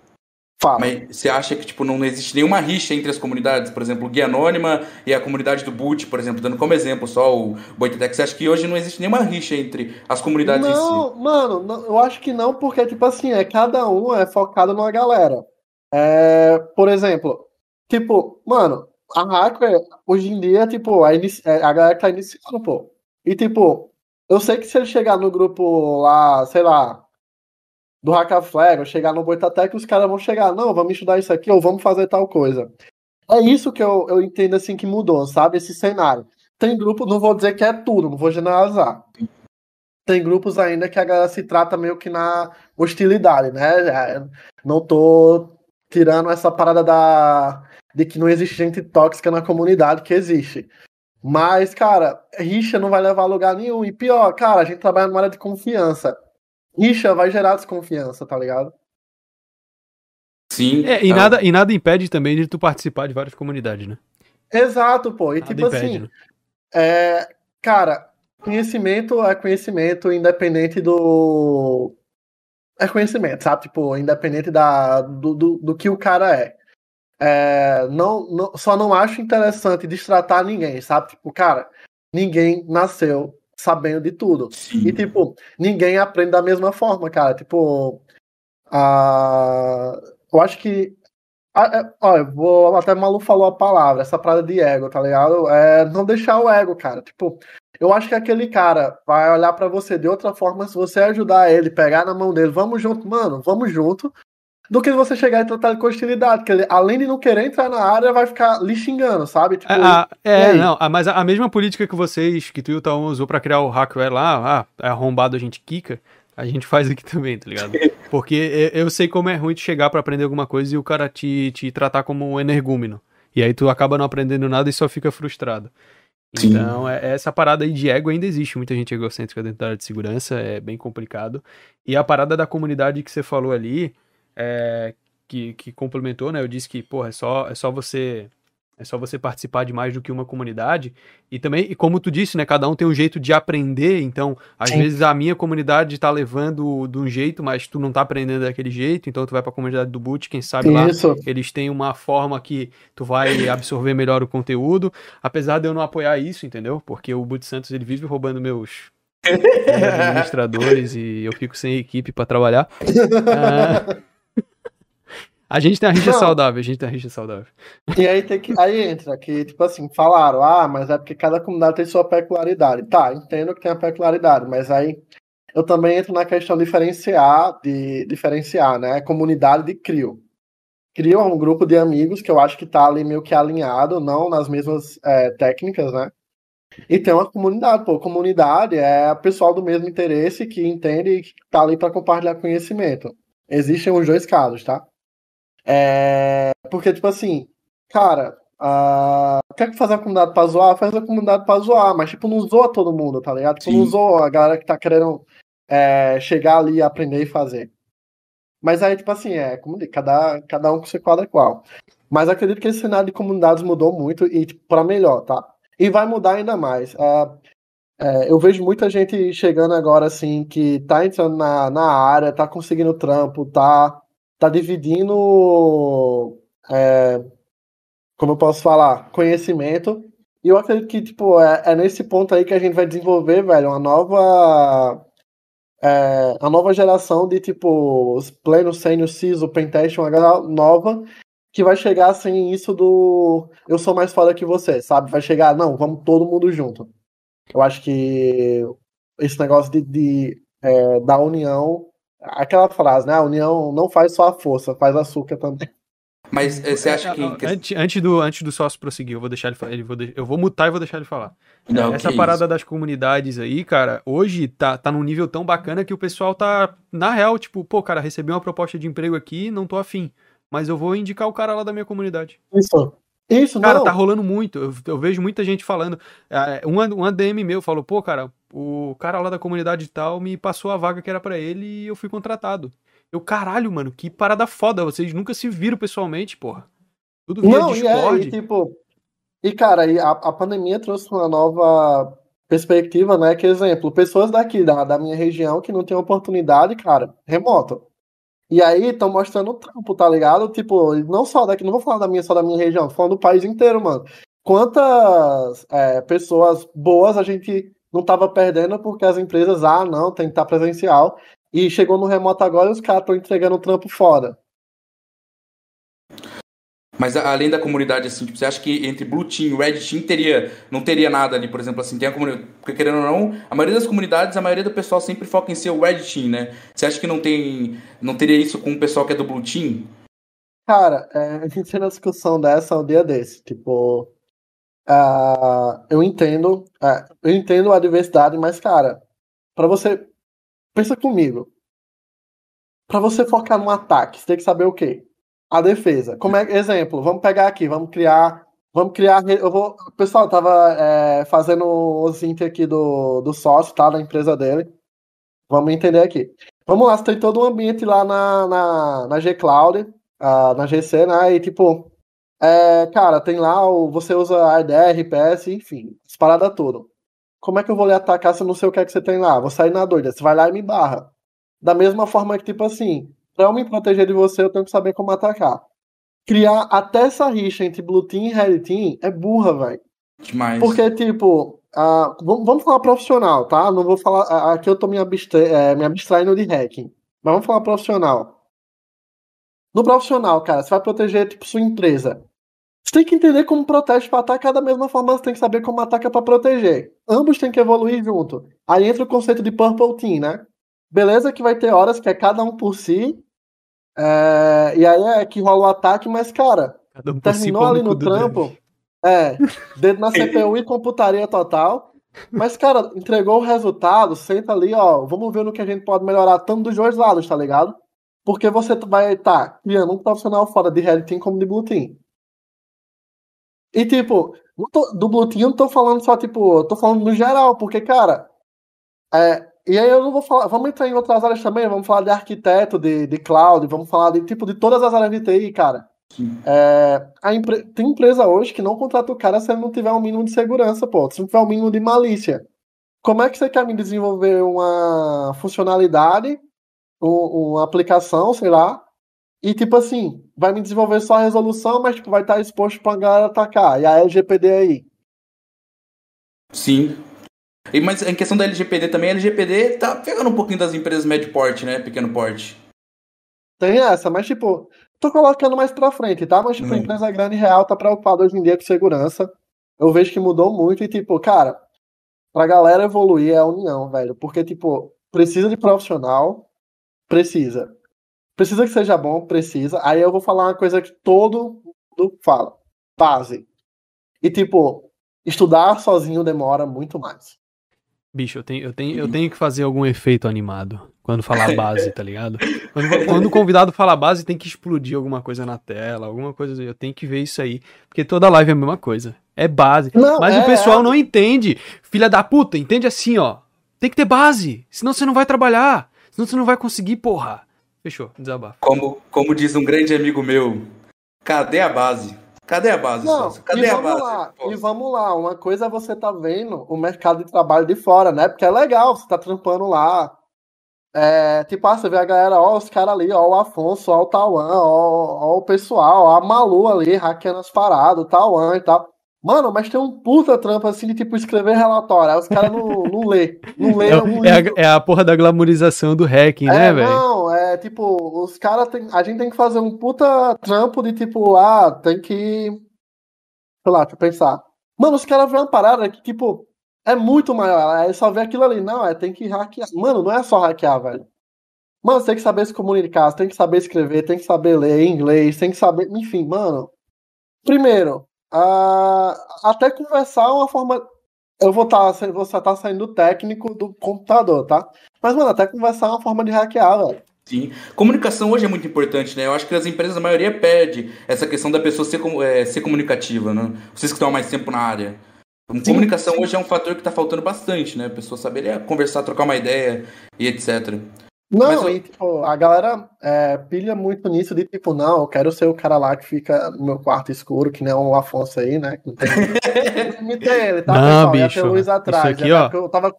Fala. Mas você acha que tipo, não existe nenhuma rixa entre as comunidades? Por exemplo, o Guia Anônima e a comunidade do Boot, por exemplo, dando como exemplo só o Boitetec. Você acha que hoje não existe nenhuma rixa entre as comunidades não, si? Mano, não, eu acho que não, porque, tipo assim, é, cada um é focado numa galera. É, por exemplo, tipo, mano, a Hacker, hoje em dia, tipo, a. É, a galera tá iniciando, pô. E, tipo, eu sei que se ele chegar no grupo lá, sei lá, do Hackaflag, ou chegar no Boitatec, os caras vão chegar, não, vamos estudar isso aqui, ou vamos fazer tal coisa. É isso que eu, eu entendo assim que mudou, sabe? Esse cenário. Tem grupo, não vou dizer que é tudo, não vou generalizar. Tem grupos ainda que a galera se trata meio que na hostilidade, né? É, não tô tirando essa parada da de que não existe gente tóxica na comunidade, que existe. Mas, cara, rixa não vai levar a lugar nenhum. E pior, cara, a gente trabalha numa área de confiança. Rixa vai gerar desconfiança, tá ligado? Sim. É, e, é. nada, e nada impede também de tu participar de várias comunidades, né? Exato, pô. E nada tipo impede, assim, né? é, cara, conhecimento é conhecimento independente do. É conhecimento, sabe? Tipo, independente da, do, do, do que o cara é. É não, não, só não acho interessante destratar ninguém, sabe? Tipo, cara, ninguém nasceu sabendo de tudo. Sim. E, tipo, ninguém aprende da mesma forma, cara. Tipo, a... eu acho que. É, olha, vou, até o Malu falou a palavra, essa parada de ego, tá ligado? É não deixar o ego, cara. Tipo, eu acho que aquele cara vai olhar para você de outra forma se você ajudar ele, pegar na mão dele, vamos junto, mano, vamos junto, do que você chegar e tratar ele com hostilidade, que ele, além de não querer entrar na área, vai ficar lhe xingando, sabe? Tipo, ah, é, não, mas a, mesma política que vocês, que tu e o Taon usou pra criar o hackware lá, ah, é arrombado a gente quica, a gente faz aqui [laughs] também, tá ligado? Porque eu sei como é ruim de chegar para aprender alguma coisa e o cara te, te tratar como um energúmeno. E aí tu acaba não aprendendo nada e só fica frustrado. Sim. Então, é, essa parada aí de ego ainda existe. Muita gente egocêntrica dentro da área de segurança, é bem complicado. E a parada da comunidade que você falou ali, é, que, que complementou, né? Eu disse que, pô, é só, é só você é só você participar de mais do que uma comunidade. E também, e como tu disse, né? Cada um tem um jeito de aprender. Então, às Sim. vezes a minha comunidade tá levando de um jeito, mas tu não tá aprendendo daquele jeito. Então, tu vai pra comunidade do Boot, quem sabe Isso. lá eles têm uma forma que tu vai absorver melhor o conteúdo. Apesar de eu não apoiar isso, entendeu? Porque o Boot Santos ele vive roubando meus, [laughs] administradores e eu fico sem equipe para trabalhar. Ah, [laughs] a gente tem a rixa não. saudável, a gente tem a rixa saudável. E aí tem que. Aí entra que, tipo assim, falaram, ah, mas é porque cada comunidade tem sua peculiaridade. Tá, entendo que tem a peculiaridade, mas aí eu também entro na questão de diferenciar, de diferenciar, né? Comunidade de CRIO. CRIO é um grupo de amigos que eu acho que tá ali meio que alinhado, não nas mesmas é, técnicas, né? E tem uma comunidade, pô. Comunidade é pessoal do mesmo interesse que entende e que tá ali para compartilhar conhecimento. Existem os dois casos, tá? É, porque, tipo assim, cara, quer fazer a comunidade pra zoar? Faz a comunidade pra zoar, mas, tipo, não zoa todo mundo, tá ligado? Tipo, não zoa a galera que tá querendo é, chegar ali, aprender e fazer. Mas aí, tipo assim, é, como cada, cada um com seu quadro é qual. Mas acredito que esse cenário de comunidades mudou muito e, tipo, pra melhor, tá? E vai mudar ainda mais. Uh, é, eu vejo muita gente chegando agora, assim, que tá entrando na, na área, tá conseguindo trampo, tá tá dividindo, é, como eu posso falar, conhecimento. E eu acredito que, tipo, é, é, nesse ponto aí que a gente vai desenvolver, velho, uma nova. É, a nova geração de, tipo, os Pleno, Sênior, CISO, Pentest, uma galera nova que vai chegar sem isso do eu sou mais foda que você, sabe? Vai chegar, não, vamos todo mundo junto. Eu acho que esse negócio de, de é, da união aquela frase, né? A união não faz só a força, faz açúcar também. Mas eh, você acha que. Antes, antes, do, antes do sócio prosseguir, eu vou deixar ele, ele vou, eu vou mutar e vou deixar ele falar. Não, Essa parada isso? das comunidades aí, cara, hoje tá, tá num nível tão bacana que o pessoal tá, na real, tipo, pô, cara, recebi uma proposta de emprego aqui, não tô afim. Mas eu vou indicar o cara lá da minha comunidade. Isso. Isso, Cara, não. tá rolando muito. Eu, eu, vejo muita gente falando. É, um, um ADM meu falou, pô, cara, o cara lá da comunidade tal me passou a vaga que era para ele e eu fui contratado. Eu, caralho, mano, que parada foda. Vocês nunca se viram pessoalmente, porra. Tudo via Não, Discord. E, é, e tipo. E, cara, e a, a pandemia trouxe uma nova perspectiva, né? Que exemplo, pessoas daqui, da, da minha região, que não tem oportunidade, cara, remoto. E aí estão mostrando o trampo, tá ligado? Tipo, não só daqui, não vou falar da minha, só da minha região, tô falando do país inteiro, mano. Quantas é, pessoas boas a gente não tava perdendo porque as empresas, ah, não, tem que estar presencial. E chegou no remoto agora e os caras estão entregando o trampo fora. Mas além da comunidade, assim, tipo, você acha que entre Blue Team e Red Team teria, não teria nada ali, por exemplo, assim, tem a comunidade, porque querendo ou não, a maioria das comunidades, a maioria do pessoal sempre foca em ser o Red Team, né? Você acha que não tem, não teria isso com o pessoal que é do Blue Team? Cara, é, [laughs] a gente tem uma discussão dessa um dia desse, tipo, uh, eu entendo, uh, eu entendo a diversidade, mas, cara, para você, pensa comigo, para você focar no ataque, você tem que saber o quê? a defesa. Como é exemplo? Vamos pegar aqui, vamos criar, vamos criar. Eu vou, pessoal tava é, fazendo os int aqui do, do sócio, tá, da empresa dele. Vamos entender aqui. Vamos lá, você tem todo um ambiente lá na, na, na G-Cloud, uh, na GC, né? E tipo, é, cara, tem lá, o, você usa ADR, RPS, enfim, as paradas tudo. Como é que eu vou lhe atacar se eu não sei o que é que você tem lá? Vou sair na doida. Você vai lá e me barra. Da mesma forma que, tipo assim, Pra eu me proteger de você, eu tenho que saber como atacar. Criar até essa rixa entre Blue Team e Red Team é burra, velho. Demais. Porque, tipo, uh, vamos falar profissional, tá? Não vou falar. Uh, aqui eu tô me, abstra é, me abstraindo de hacking. Mas vamos falar profissional. No profissional, cara, você vai proteger, tipo, sua empresa. Você tem que entender como protege para atacar da mesma forma você tem que saber como ataca para proteger. Ambos têm que evoluir junto. Aí entra o conceito de Purple Team, né? Beleza que vai ter horas que é cada um por si, é, e aí é que rola o ataque, mas, cara, um terminou ali no trampo. É, dedo na CPU e computaria total. Mas, cara, entregou o resultado, senta ali, ó. Vamos ver no que a gente pode melhorar, tanto dos dois lados, tá ligado? Porque você vai estar tá criando um profissional fora de Red Team como de Blue Team. E, tipo, tô, do Blue Team eu não tô falando só, tipo, eu tô falando no geral, porque, cara, é, e aí eu não vou falar, vamos entrar em outras áreas também, vamos falar de arquiteto, de, de cloud, vamos falar de tipo de todas as áreas de TI, cara. É, a empre... Tem empresa hoje que não contrata o cara se ele não tiver um mínimo de segurança, pô, se não tiver um mínimo de malícia. Como é que você quer me desenvolver uma funcionalidade, uma aplicação, sei lá, e tipo assim, vai me desenvolver só a resolução, mas tipo, vai estar exposto pra galera atacar. E a LGPD aí? Sim. E, mas em questão da LGPD também, a LGPD tá pegando um pouquinho das empresas médio porte, né? Pequeno porte. Tem essa, mas tipo, tô colocando mais pra frente, tá? Mas tipo, hum. a empresa grande real tá preocupada hoje em dia com segurança. Eu vejo que mudou muito e tipo, cara, pra galera evoluir é a união, velho. Porque, tipo, precisa de profissional, precisa. Precisa que seja bom, precisa. Aí eu vou falar uma coisa que todo mundo fala. Base. E, tipo, estudar sozinho demora muito mais. Bicho, eu tenho, eu, tenho, eu tenho que fazer algum efeito animado quando falar base, tá ligado? Quando, quando, o convidado fala base, tem que explodir alguma coisa na tela, alguma coisa. Eu tenho que ver isso aí. Porque toda live é a mesma coisa. É base. Não, Mas é, o pessoal é... não entende. Filha da puta, entende assim, ó. Tem que ter base. Senão você não vai trabalhar. Senão você não vai conseguir, porra. Fechou, desabafo. Como, como diz um grande amigo meu, cadê a base? Cadê a base, Não, Cadê a base? Lá, e vamos lá, uma coisa é você tá vendo o mercado de trabalho de fora, né? Porque é legal, você tá trampando lá. É, tipo, ah, você vê a galera, ó, os caras ali, ó, o Afonso, ó, o Tauan, ó, ó, o pessoal, ó, a Malu ali, hackeando as paradas, o Tauan e tal. Mano, mas tem um puta trampo assim de tipo escrever relatório. Aí os caras não, não lê. Não lê é, é, a, é, a, porra da glamorização do hacking, é, né, velho? Não, é tipo, os caras tem. A gente tem que fazer um puta trampo de tipo, ah, tem que. Sei lá, deixa eu pensar. Mano, os caras veem uma parada que, tipo, é muito maior. Aí só vê aquilo ali. Não, é tem que hackear. Mano, não é só hackear, velho. Mano, você tem que saber se comunicar, você tem que saber escrever, tem que saber ler inglês, tem que saber. Enfim, mano. Primeiro, uh, até conversar é uma forma. Eu vou estar tá, você tá saindo técnico do computador, tá? Mas, mano, até conversar é uma forma de hackear, velho. Sim. Comunicação hoje é muito importante, né? Eu acho que as empresas, a maioria, perde essa questão da pessoa ser, é, ser comunicativa, né? Vocês que estão há mais tempo na área. Sim, comunicação sim. hoje é um fator que está faltando bastante, né? A pessoa saber é, conversar, trocar uma ideia e etc. Não, Mas, e, tipo, a galera é, pilha muito nisso de tipo, não, eu quero ser o cara lá que fica no meu quarto escuro, que nem o Afonso aí, né? Não tem... [laughs] ele, tá, não, pessoal? bicho, atrás, isso aqui, ó... Eu tava...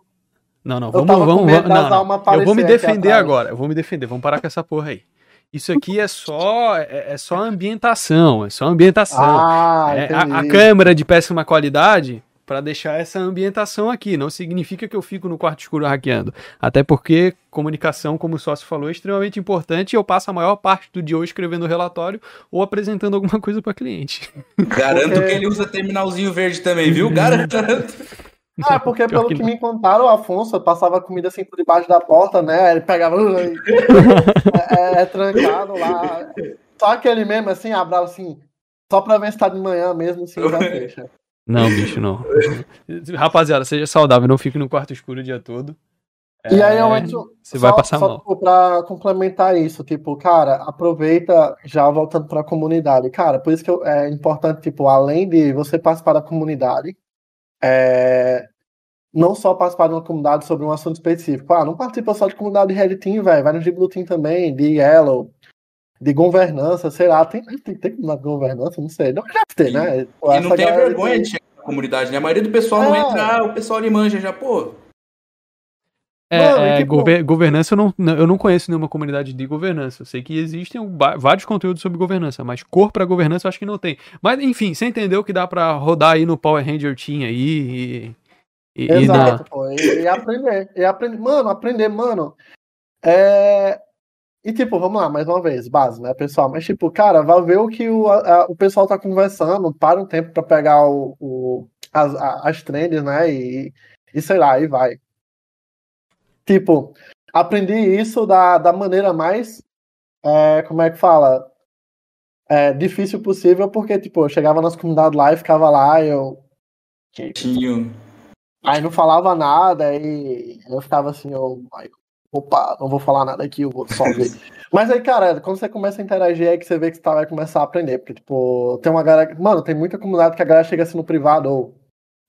Não, não, vamos, vamos, vamos não, não. Eu vou me defender agora, eu vou me defender, vamos parar com essa porra aí. Isso aqui é só é, é só ambientação, é só ambientação. Ah, é, a, a câmera de péssima qualidade para deixar essa ambientação aqui. Não significa que eu fico no quarto escuro hackeando. Até porque comunicação, como o sócio falou, é extremamente importante e eu passo a maior parte do dia ou escrevendo o relatório ou apresentando alguma coisa para cliente. Garanto porque... que ele usa terminalzinho verde também, viu? Garanto. Ah, porque Pior pelo que, que me contaram, o Afonso passava comida assim por debaixo da porta, né? Ele pegava. [laughs] é, é, é, trancado lá. Só aquele mesmo, assim, abraço assim, só pra ver se tá de manhã mesmo, assim, já [laughs] fecha. Não, bicho, não. [laughs] Rapaziada, seja saudável, não fique no quarto escuro o dia todo. E aí eu é. Você vai passar só, mal. Pra complementar isso, tipo, cara, aproveita já voltando pra comunidade. Cara, por isso que eu, é importante, tipo, além de você participar da comunidade, é, não só participar de uma comunidade sobre um assunto específico. Ah, não participa só de comunidade de Red Team, velho. Vai no de Blue Team também, de Yellow, de governança, sei lá, tem, tem, tem na governança, não sei. Não deve ter, né? Pô, e não tem vergonha tem... de chegar na comunidade, né? A maioria do pessoal é. não entra, ah, o pessoal ali manja já, pô. É, Mano, é tipo... gover governança eu não, eu não conheço nenhuma comunidade de governança. Eu sei que existem vários conteúdos sobre governança, mas cor para governança eu acho que não tem. Mas enfim, você entendeu que dá para rodar aí no Power Ranger Team aí e, e Exato, e, pô, e, e aprender, e aprender, mano, aprender, mano. É, e, tipo, vamos lá, mais uma vez, base, né, pessoal? Mas, tipo, cara, vai ver o que o, a, o pessoal tá conversando, para um tempo para pegar o, o, as, as trends, né? E, e sei lá, e vai. Tipo, aprendi isso da, da maneira mais. É, como é que fala? É, difícil possível, porque, tipo, eu chegava nas comunidades lá e ficava lá e eu. Tinho. Aí não falava nada e eu ficava assim, eu, opa, não vou falar nada aqui, eu vou só ver. [laughs] Mas aí, cara, quando você começa a interagir, é que você vê que você vai começar a aprender. Porque, tipo, tem uma galera. Mano, tem muita comunidade que a galera chega assim no privado, ou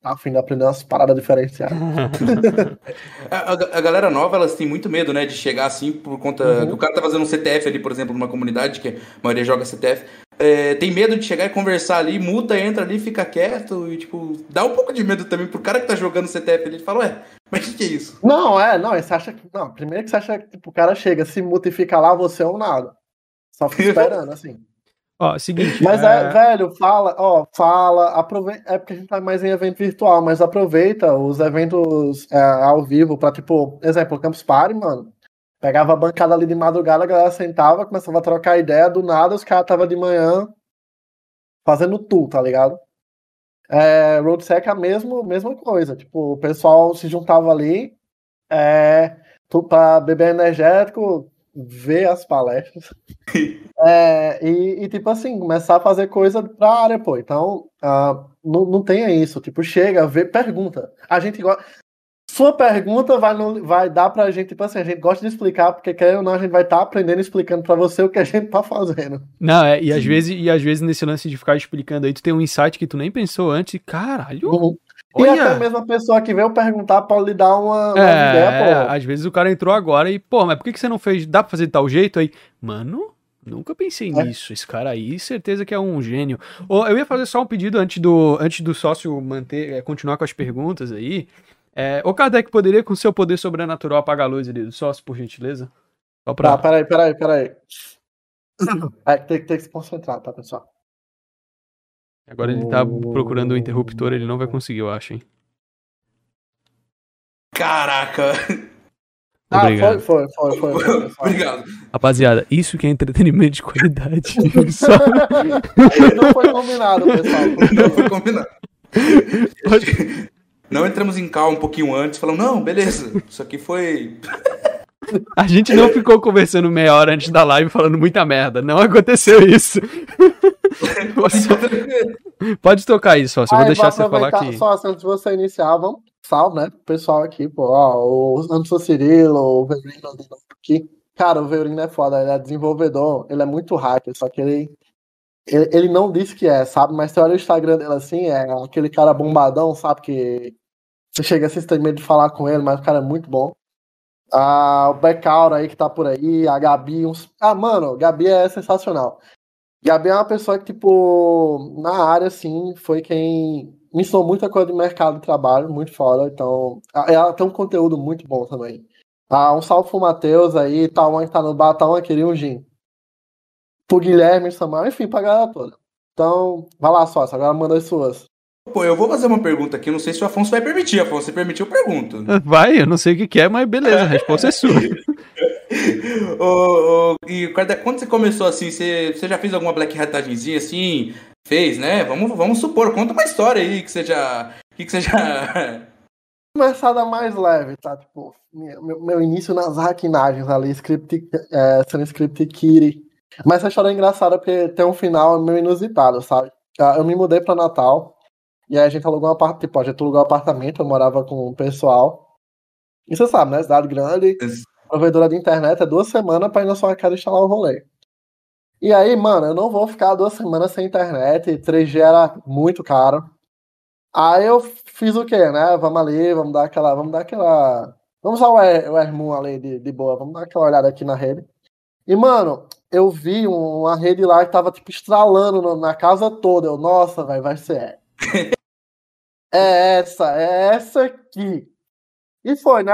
tá afim de aprender umas paradas diferenciadas. [laughs] a, a, galera nova, elas têm muito medo, né, de chegar assim por conta. Uhum. Do cara tá fazendo um CTF ali, por exemplo, numa comunidade, que a maioria joga CTF. É, tem medo de chegar e conversar ali, muta, entra ali, fica quieto e, tipo, dá um pouco de medo também pro cara que tá jogando CTF ali. Ele fala, ué, mas o que, que, é isso? Não, é, não, você acha que. Não, primeiro que você acha que tipo, o cara chega, se muta e fica lá, você é um nada. Só fica [laughs] esperando, assim. Ó, seguinte. Mas é... é, velho, fala, ó, fala, aproveita. É porque a gente tá mais em evento virtual, mas aproveita os eventos é, ao vivo pra, tipo, exemplo, Campus Party, mano. Pegava a bancada ali de madrugada, a galera sentava, começava a trocar ideia, do nada os caras tava de manhã fazendo tu, tá ligado? É, RoadSec é a mesma, mesma coisa. Tipo, o pessoal se juntava ali é, para beber energético, ver as palestras. [laughs] é, e, e, tipo assim, começar a fazer coisa pra área, pô. Então, uh, não, não tenha isso. Tipo, chega, vê, pergunta. A gente gosta. Sua pergunta vai, vai dar pra gente, tipo assim, a gente gosta de explicar, porque quer ou não, a gente vai estar tá aprendendo explicando pra você o que a gente tá fazendo. Não, é, e às vezes, e às vezes nesse lance de ficar explicando aí, tu tem um insight que tu nem pensou antes, e caralho. Uhum. E até mesmo a pessoa que veio perguntar pode lhe dar uma, uma é, ideia, pô. Às vezes o cara entrou agora e, pô, mas por que, que você não fez? Dá pra fazer de tal jeito aí? Mano, Nunca pensei é. nisso. Esse cara aí, certeza que é um gênio. Eu ia fazer só um pedido antes do, antes do sócio manter, é, continuar com as perguntas aí. É, o Kardec poderia, com seu poder sobrenatural, apagar a luz ali do sócio, por gentileza? Só pra... Tá, peraí, peraí, peraí. É, tem, tem que se concentrar, tá, pessoal? Agora ele tá procurando o interruptor, ele não vai conseguir, eu acho, hein? Caraca! Ah, Obrigado. foi, foi, foi, foi, foi. Obrigado. Rapaziada, isso que é entretenimento de qualidade. [laughs] Só... não foi combinado, pessoal. Não foi combinado. Não entramos em calma um pouquinho antes, falamos, não, beleza, isso aqui foi. [laughs] A gente não ficou conversando meia hora antes da live falando muita merda. Não aconteceu isso. [laughs] Você... Pode tocar isso, só. Eu vou deixar você falar aqui. Só antes de você iniciar, vamos. Salve, né? Pessoal aqui, pô. Ó, o Anderson Cirilo, o Verino aqui. Cara, o Verino é foda. Ele é desenvolvedor. Ele é muito hacker, só que ele ele, ele, não disse que é, sabe? Mas você olha o Instagram dele assim, é aquele cara bombadão, sabe? Que você chega assim, você tem medo de falar com ele, mas o cara é muito bom. Ah, o Becaura aí que tá por aí, a Gabi. Uns... Ah, mano, Gabi é sensacional. Gabi é uma pessoa que, tipo, na área, assim, foi quem me ensinou muita coisa de mercado de trabalho, muito foda. Então, ela tem um conteúdo muito bom também. Ah, um salve pro Matheus aí, tá uma que tá no bar, tá uma queria um gin pro Guilherme, Samuel, enfim, pra galera toda. Então, vai lá, sócio, agora manda as suas. Pô, eu vou fazer uma pergunta aqui, não sei se o Afonso vai permitir. Afonso, você permitiu, eu pergunto. [laughs] Vai, eu não sei o que, que é, mas beleza, a resposta é sua. [laughs] ô, ô, e quando você começou assim, você, você já fez alguma black hatagenzinha assim? Fez, né? Vamos, vamos supor, conta uma história aí que você já. Que, que você já. [laughs] Começada mais leve, tá? Tipo, meu, meu início nas hackinagens ali, script, é, sendo script Kiri mas essa história é engraçada porque tem um final meio inusitado, sabe? Ah, eu me mudei para Natal e aí a gente alugou um apartamento, tipo, a gente alugou um apartamento, eu morava com o pessoal. E você sabe, né? Cidade grande, provedora de internet é duas semanas pra ir na sua casa instalar o rolê. E aí, mano, eu não vou ficar duas semanas sem internet, 3G era muito caro. Aí eu fiz o quê, né? Vamos ali, vamos dar aquela. Vamos dar aquela. Vamos usar o, o Ermun ali de, de boa, vamos dar aquela olhada aqui na rede. E, mano, eu vi uma rede lá que tava, tipo, estralando na casa toda. Eu, nossa, vai, vai ser. [laughs] é essa, é essa aqui. E foi, né?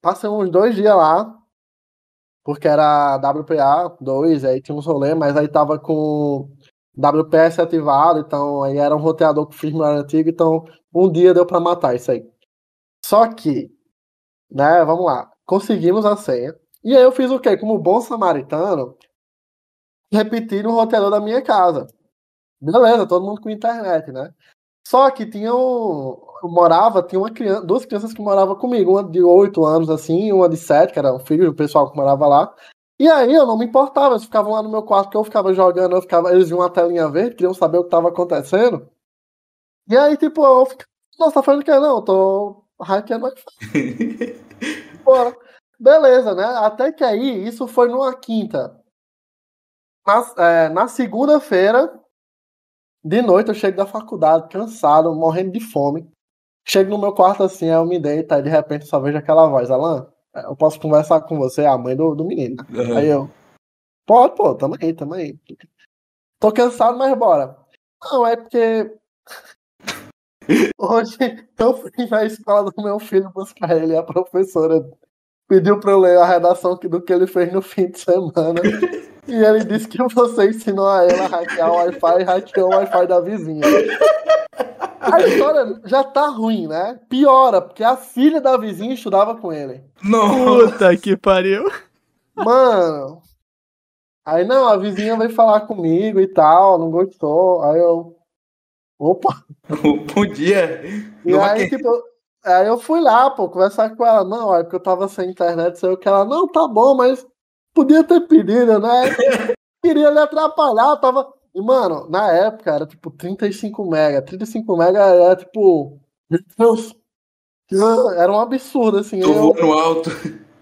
Passei uns dois dias lá, porque era WPA 2, aí tinha uns rolê, mas aí tava com WPS ativado, então aí era um roteador com firmware antigo, então um dia deu para matar isso aí. Só que, né, vamos lá, conseguimos a senha. E aí eu fiz o quê? Como bom samaritano, repetir o roteador da minha casa. Beleza, todo mundo com internet, né? Só que tinha um, eu morava, tinha uma criança, duas crianças que moravam comigo, uma de oito anos assim, uma de sete, que era um filho do pessoal que morava lá. E aí eu não me importava, eles ficavam lá no meu quarto que eu ficava jogando, eu ficava, eles viam uma telinha verde, queriam saber o que estava acontecendo. E aí, tipo, eu ficava, nossa, tá fazendo o que? Não, eu tô hackeando [laughs] Bora. Beleza, né? Até que aí, isso foi numa quinta. Na, é, na segunda-feira, de noite, eu chego da faculdade, cansado, morrendo de fome. Chego no meu quarto assim, aí eu me deito, aí de repente só vejo aquela voz, Alan, eu posso conversar com você, a mãe do, do menino. Uhum. Aí eu, pode, pô, tamo aí, tamo aí. Tô cansado, mas bora. Não, é porque [laughs] hoje eu fui na escola do meu filho buscar ele, a professora pediu pra eu ler a redação do que ele fez no fim de semana. [laughs] E ele disse que você ensinou a ela a hackear o Wi-Fi e hackeou o Wi-Fi da vizinha. A história já tá ruim, né? Piora, porque a filha da vizinha estudava com ele. Nossa. Puta que pariu. Mano. Aí não, a vizinha veio falar comigo e tal, não gostou. Aí eu. Opa! [laughs] Bom dia! E aí, tipo, aí eu fui lá, pô, conversar com ela. Não, é porque eu tava sem internet, sei o que ela. Não, tá bom, mas Podia ter pedido, né? [laughs] Queria lhe atrapalhar, tava. E, mano, na época era tipo 35 mega. 35 mega era tipo. Deus, era um absurdo, assim. Tô eu, voando alto.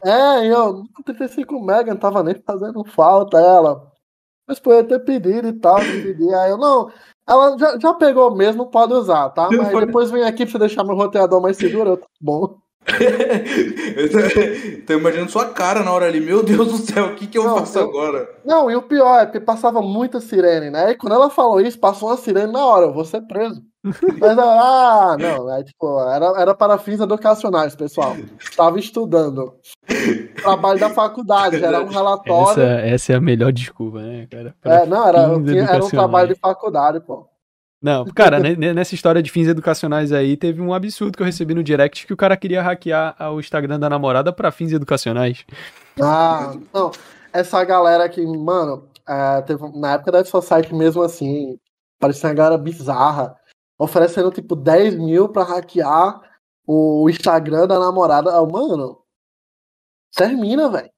É, eu, 35 mega, não tava nem fazendo falta ela. Mas podia ter pedido e tal, pedir. Aí eu, não, ela já, já pegou mesmo, pode usar, tá? Mas depois vem aqui pra você deixar meu roteador mais seguro, eu, tá bom. [laughs] tô, imaginando sua cara na hora ali. Meu Deus do céu, o que, que eu não, faço eu, agora? Não, e o pior é que passava muita sirene, né? E quando ela falou isso, passou uma sirene na hora, eu vou ser preso. [laughs] Mas, ah, não, é, tipo, era, era para fins educacionais, pessoal. Estava estudando. Trabalho da faculdade, era um relatório. Essa, essa é a melhor desculpa, né, cara? é, não, era, tinha, era um trabalho de faculdade, pô. Não, cara, nessa história de fins educacionais aí, teve um absurdo que eu recebi no direct que o cara queria hackear o Instagram da namorada para fins educacionais. Ah, não. Essa galera que, mano, é, teve, na época da Society mesmo assim, parecia uma galera bizarra, oferecendo tipo 10 mil pra hackear o Instagram da namorada. Ah, mano, Termina, velho.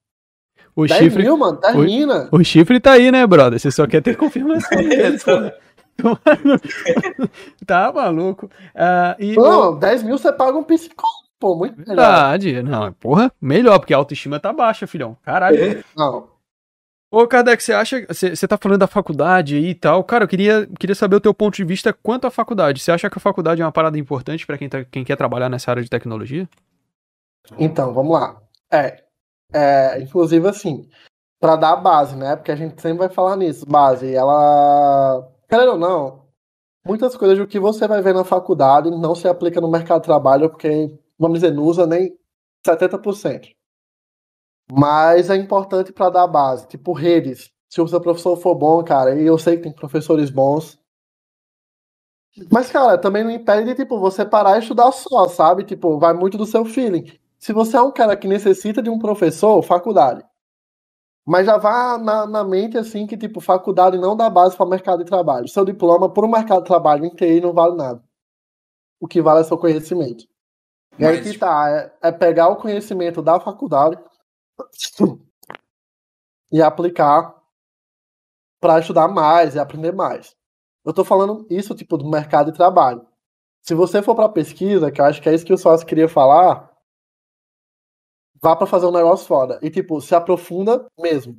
O 10 chifre. Mil, mano, termina. O, o, chifre tá aí, né, brother? Você só quer ter confirmação. [laughs] [laughs] tá maluco. Uh, e não, o... 10 mil você paga um psicólogo, pô, muito melhor. Verdade, não, porra, melhor, porque a autoestima tá baixa, filhão. Caralho. É. Não. Ô, Kardec, você acha. Você tá falando da faculdade e tal. Cara, eu queria, queria saber o teu ponto de vista quanto à faculdade. Você acha que a faculdade é uma parada importante para quem, tá, quem quer trabalhar nessa área de tecnologia? Então, vamos lá. É. é inclusive, assim, para dar a base, né? Porque a gente sempre vai falar nisso, base. Ela. Querendo ou não, muitas coisas do que você vai ver na faculdade não se aplica no mercado de trabalho, porque, vamos dizer, não usa nem 70%. Mas é importante para dar base. Tipo, redes. Se o seu professor for bom, cara, e eu sei que tem professores bons. Mas, cara, também não impede de, tipo, você parar e estudar só, sabe? Tipo, vai muito do seu feeling. Se você é um cara que necessita de um professor, faculdade. Mas já vá na, na mente, assim, que, tipo, faculdade não dá base para o mercado de trabalho. Seu diploma, por um mercado de trabalho em TI, não vale nada. O que vale é seu conhecimento. E aí que tá, é, é pegar o conhecimento da faculdade e aplicar para estudar mais e aprender mais. Eu estou falando isso tipo do mercado de trabalho. Se você for para pesquisa, que eu acho que é isso que o sócio queria falar, vá para fazer um negócio foda e tipo se aprofunda mesmo.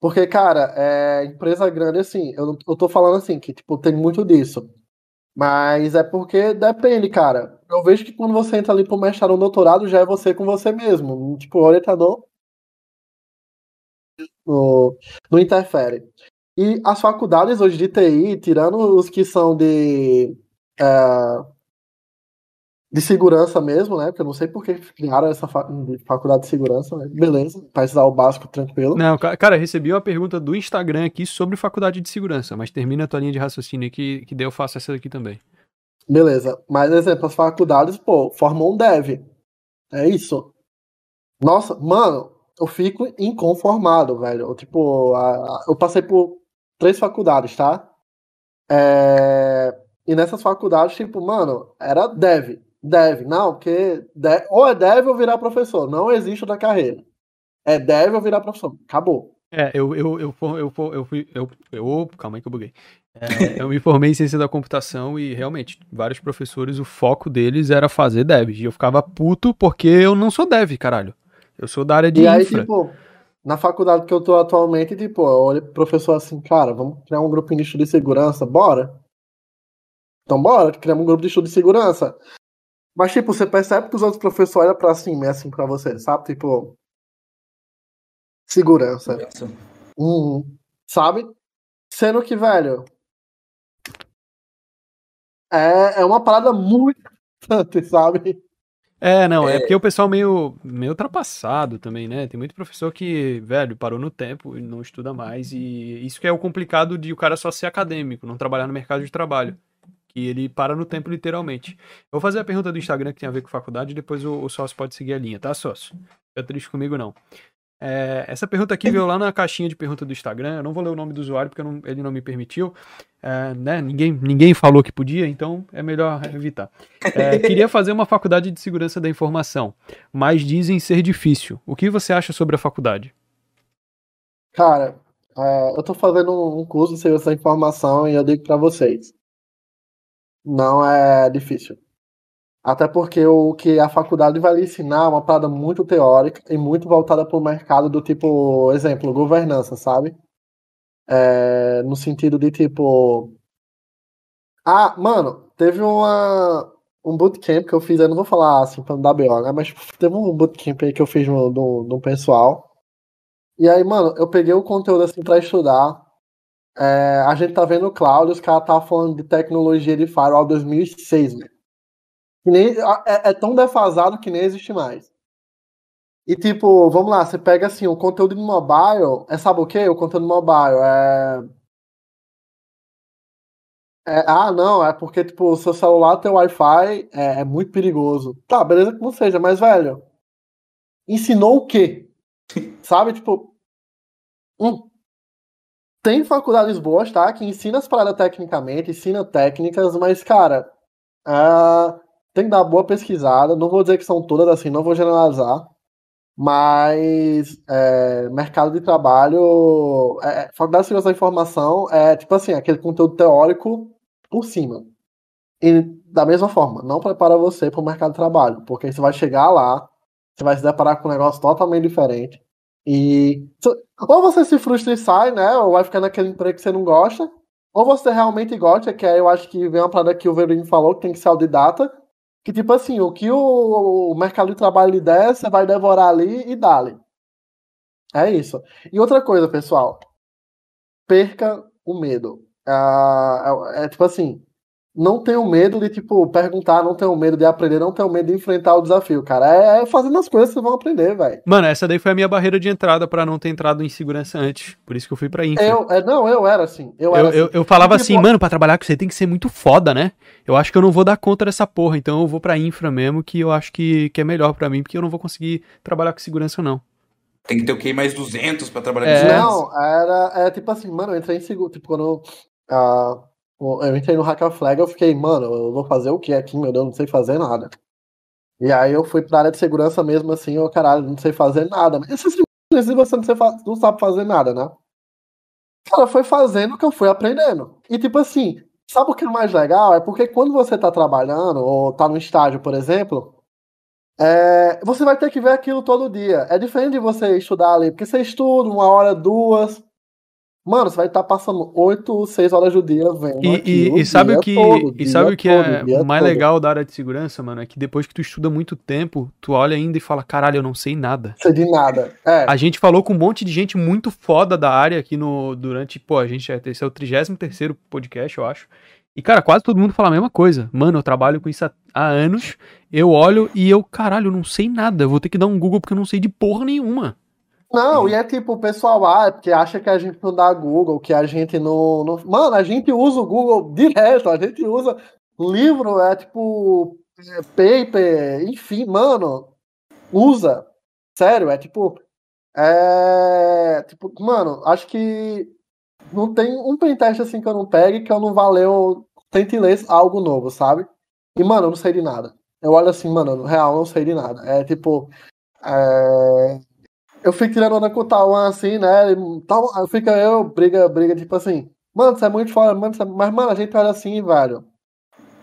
Porque, cara, é, empresa grande, assim, eu, eu tô falando assim, que, tipo, tem muito disso. Mas é porque depende, cara. Eu vejo que quando você entra ali pro mestrado ou doutorado, já é você com você mesmo. Tipo, o orientador no, não interfere. E as faculdades hoje de TI, tirando os que são de. É, de segurança mesmo, né? Porque eu não sei por que criaram essa faculdade de segurança, mas beleza, para estudar o básico tranquilo. Não, cara, recebi uma pergunta do Instagram aqui sobre faculdade de segurança, mas termina a tua linha de raciocínio que, que daí eu faço essa daqui também. Beleza, mas exemplo, as faculdades, pô, formam um dev. É isso. Nossa, mano, eu fico inconformado, velho. Eu, tipo, a, a, eu passei por três faculdades, tá? É, e nessas faculdades, tipo, mano, era dev. Dev, não, porque ou é dev ou virar professor. Não existe da carreira. É dev ou virar professor. Acabou. É, eu, eu, eu, eu, eu, eu fui. Eu, eu, calma aí que eu buguei. É, eu me formei em ciência da computação e realmente, vários professores, o foco deles era fazer dev. E eu ficava puto porque eu não sou dev, caralho. Eu sou da área de e infra. aí, tipo, na faculdade que eu tô atualmente, tipo, eu olho pro professor assim, cara, vamos criar um grupo de estudo de segurança, bora? Então bora, criamos um grupo de estudo de segurança. Mas, tipo, você percebe que os outros professores olham pra cima, é assim pra você, sabe? Tipo. Segurança. Hum, sabe? Sendo que, velho. É, é uma parada muito importante, sabe? É, não, é... é, porque o pessoal meio, meio ultrapassado também, né? Tem muito professor que, velho, parou no tempo e não estuda mais. E isso que é o complicado de o cara só ser acadêmico, não trabalhar no mercado de trabalho. Que ele para no tempo, literalmente. Eu vou fazer a pergunta do Instagram que tem a ver com faculdade e depois o, o sócio pode seguir a linha, tá, sócio? Fica triste comigo, não. É, essa pergunta aqui veio lá na caixinha de pergunta do Instagram. Eu não vou ler o nome do usuário porque não, ele não me permitiu. É, né? ninguém, ninguém falou que podia, então é melhor evitar. É, queria fazer uma faculdade de segurança da informação, mas dizem ser difícil. O que você acha sobre a faculdade? Cara, é, eu tô fazendo um curso de segurança da informação e eu digo para vocês: não é difícil. Até porque o que a faculdade vai lhe ensinar é uma parada muito teórica e muito voltada para o mercado do tipo, exemplo, governança, sabe? É, no sentido de tipo. Ah, mano, teve uma, um bootcamp que eu fiz, eu não vou falar assim pra não dar BO, né? Mas teve um bootcamp aí que eu fiz no, no pessoal. E aí, mano, eu peguei o conteúdo assim pra estudar. É, a gente tá vendo o Cláudio, os caras tá falando de tecnologia de firewall 2006, velho. Que nem, é, é, tão defasado que nem existe mais. E tipo, vamos lá, você pega assim, o conteúdo de mobile, é sabe o que? O conteúdo mobile é... é. Ah, não, é porque, tipo, o seu celular tem Wi-Fi, é, é muito perigoso. Tá, beleza que não seja, mas, velho, ensinou o quê? [laughs] Sabe, tipo. Hum, tem faculdades boas, tá? Que ensina as paradas tecnicamente, ensina técnicas, mas, cara, uh, tem que dar boa pesquisada. Não vou dizer que são todas assim, não vou generalizar. Mas é, mercado de trabalho, é, faculdade de segurança da informação é tipo assim, aquele conteúdo teórico por cima. E da mesma forma, não prepara você para o mercado de trabalho, porque você vai chegar lá, você vai se deparar com um negócio totalmente diferente. E ou você se frustra e sai, né? Ou vai ficar naquele emprego que você não gosta, ou você realmente gosta, que aí eu acho que vem uma parada que o Verino falou, que tem que ser autodidata, que tipo assim, o que o, mercado de trabalho lhe der, você vai devorar ali e dá-lhe. É isso. E outra coisa, pessoal, perca o medo. É, é, é tipo assim, não tenho medo de, tipo, perguntar, não tenho medo de aprender, não tenho medo de enfrentar o desafio, cara. É, é fazendo as coisas que vocês vão aprender, velho. Mano, essa daí foi a minha barreira de entrada para não ter entrado em segurança antes. Por isso que eu fui pra infra. Eu, é, não, eu era assim. Eu, era eu, assim. eu, eu falava assim, mano, pra trabalhar com você tem que ser muito foda, né? Eu acho que eu não vou dar conta dessa porra, então eu vou pra infra mesmo, que eu acho que, que é melhor para mim, porque eu não vou conseguir trabalhar com segurança, não. Tem que ter o QI mais 200 pra trabalhar é. com segurança. Não, era, é tipo assim, mano, eu entrei em segurança, tipo, quando... Uh, eu entrei no Hacker Flag eu fiquei, mano, eu vou fazer o que aqui, meu Deus, não sei fazer nada. E aí eu fui pra área de segurança mesmo assim, eu, caralho, não sei fazer nada. Mas você não, sabe fazer nada, né? Cara, foi fazendo que eu fui aprendendo. E tipo assim, sabe o que é mais legal? É porque quando você tá trabalhando, ou tá no estágio, por exemplo, é, você vai ter que ver aquilo todo dia. É diferente de você estudar ali, porque você estuda uma hora, duas, Mano, você vai estar tá passando 8, 6 horas do dia vendo. E, e, e sabe o que, todo, e sabe o que é o mais todo. legal da área de segurança, mano? É que depois que tu estuda muito tempo, tu olha ainda e fala, caralho, eu não sei nada. Sei de nada. É. A gente falou com um monte de gente muito foda da área aqui no. Durante. Pô, a gente. Esse é o 33 podcast, eu acho. E, cara, quase todo mundo fala a mesma coisa. Mano, eu trabalho com isso há, há anos. Eu olho e eu, caralho, eu não sei nada. Eu vou ter que dar um Google porque eu não sei de porra nenhuma. Não, e é tipo, o pessoal ah, porque acha que a gente não dá Google, que a gente não, não. Mano, a gente usa o Google direto, a gente usa livro, é tipo é, paper, enfim, mano, usa. Sério, é tipo. É. Tipo, mano, acho que não tem um pentest assim que eu não pegue que eu não valeu. Tente ler algo novo, sabe? E, mano, eu não sei de nada. Eu olho assim, mano, no real, eu não sei de nada. É tipo. É eu fico tirando onda com o Tauan assim, né? Tal, fica eu, briga, briga, tipo assim, mano, você é muito foda, mano, é... mas, mano, a gente olha assim, velho.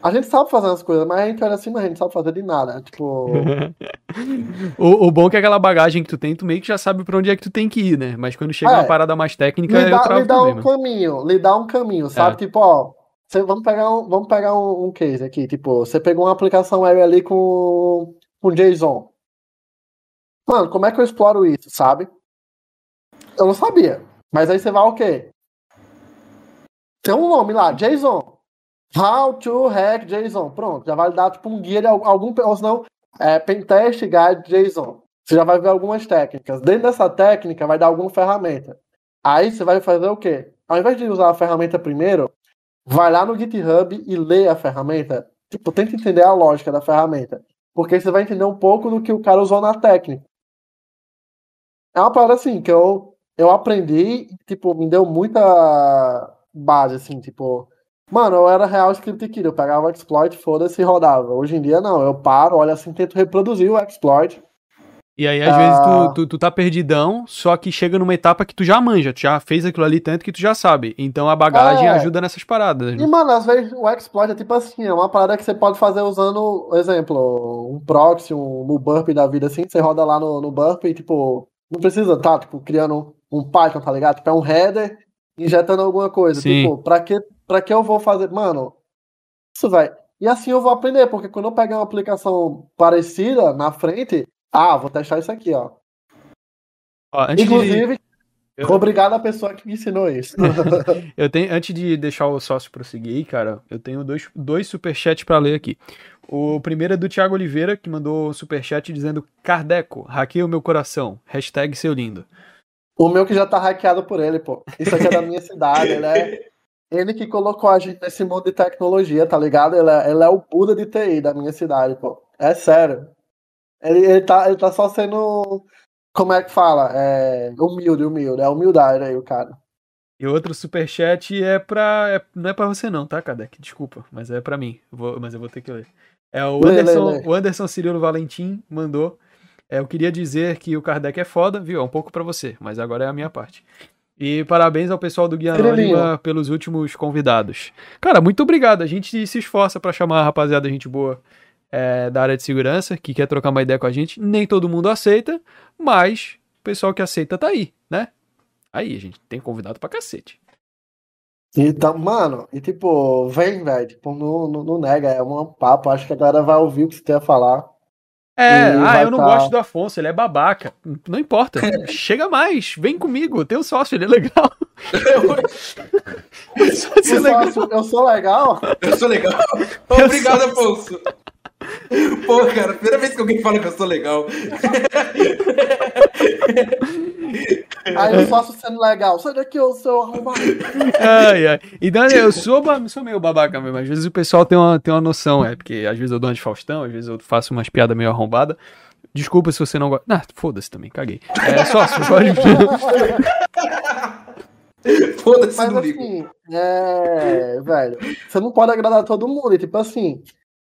A gente sabe fazer as coisas, mas a gente olha assim, mas a gente sabe fazer de nada. Tipo. [laughs] o, o bom é que aquela bagagem que tu tem, tu meio que já sabe pra onde é que tu tem que ir, né? Mas quando chega é, uma parada mais técnica, lhe dá, lhe dá um caminho, lhe dá um caminho, sabe? É. Tipo, ó. Você, vamos pegar, um, vamos pegar um, um case aqui, tipo, você pegou uma aplicação web ali com, com JSON. Mano, como é que eu exploro isso, sabe? Eu não sabia. Mas aí você vai o quê? Tem um nome lá, JSON. How to hack JSON. Pronto, já vai dar tipo um guia de algum. Ou senão, é, Pentest Guide JSON. Você já vai ver algumas técnicas. Dentro dessa técnica, vai dar alguma ferramenta. Aí você vai fazer o quê? Ao invés de usar a ferramenta primeiro, vai lá no GitHub e lê a ferramenta. Tipo, tenta entender a lógica da ferramenta. Porque você vai entender um pouco do que o cara usou na técnica é uma parada assim que eu, eu aprendi e, tipo, me deu muita base, assim, tipo. Mano, eu era real script killer, eu pegava o exploit, foda-se e rodava. Hoje em dia não, eu paro, olho assim, tento reproduzir o exploit. E aí, às ah. vezes, tu, tu, tu, tá perdidão, só que chega numa etapa que tu já manja, tu já fez aquilo ali tanto que tu já sabe. Então a bagagem é. ajuda nessas paradas. Né? E, mano, às vezes o exploit é tipo assim, é uma parada que você pode fazer usando, exemplo, um proxy, um, no burp da vida assim, você roda lá no, no burp e, tipo, não precisa tá, tipo, criando um Python, tá ligado? Tipo, é um header injetando alguma coisa. Sim. Tipo, pra que, pra que eu vou fazer? Mano, isso vai. E assim eu vou aprender, porque quando eu pegar uma aplicação parecida na frente, ah, vou testar isso aqui, ó. ó Inclusive, de... obrigado à pessoa que me ensinou isso. [laughs] eu tenho, antes de deixar o sócio prosseguir, cara, eu tenho dois, dois superchats para ler aqui. O primeiro é do Thiago Oliveira, que mandou um superchat dizendo: Cardeco, hackeia o meu coração. Hashtag seu lindo. O meu que já tá hackeado por ele, pô. Isso aqui é da minha [laughs] cidade, ele é. Ele que colocou a gente nesse mundo de tecnologia, tá ligado? Ele é, ele é o Buda de TI da minha cidade, pô. É sério. Ele, ele, tá, ele tá só sendo. Como é que fala? É, humilde, humilde. É humildade aí, o cara. E outro superchat é pra. É, não é pra você, não, tá, Kadek? Desculpa, mas é pra mim. Vou, mas eu vou ter que ler. É o Anderson, lê, lê, lê. o Anderson Cirilo Valentim mandou. É, eu queria dizer que o Kardec é foda, viu? É um pouco para você, mas agora é a minha parte. E parabéns ao pessoal do Guia Anônima pelos últimos convidados. Cara, muito obrigado. A gente se esforça para chamar a rapaziada gente boa é, da área de segurança, que quer trocar uma ideia com a gente. Nem todo mundo aceita, mas o pessoal que aceita tá aí, né? Aí, a gente tem convidado pra cacete. Então, mano, e tipo, vem, velho, tipo, não, não, não, nega, é um papo, acho que a galera vai ouvir o que você tem a falar. É, ah, eu não tá... gosto do Afonso, ele é babaca. Não importa, [laughs] chega mais, vem comigo, tem um sócio, ele é legal. [laughs] eu, sócio é legal. eu sou legal? Eu sou legal? Obrigado, Afonso. Pô, cara, primeira vez que alguém fala que eu sou legal. Aí eu faço sendo legal. Sai daqui, eu sou arrumado. Ai, ai. E Dani, eu sou, sou meio babaca mesmo. Às vezes o pessoal tem uma, tem uma noção, é porque às vezes eu dou uma de Faustão, às vezes eu faço umas piadas meio arrombadas. Desculpa se você não gosta. Ah, foda-se também, caguei. É só, se pode. Foda-se, Mas assim, é, velho, você não pode agradar todo mundo. E, tipo assim,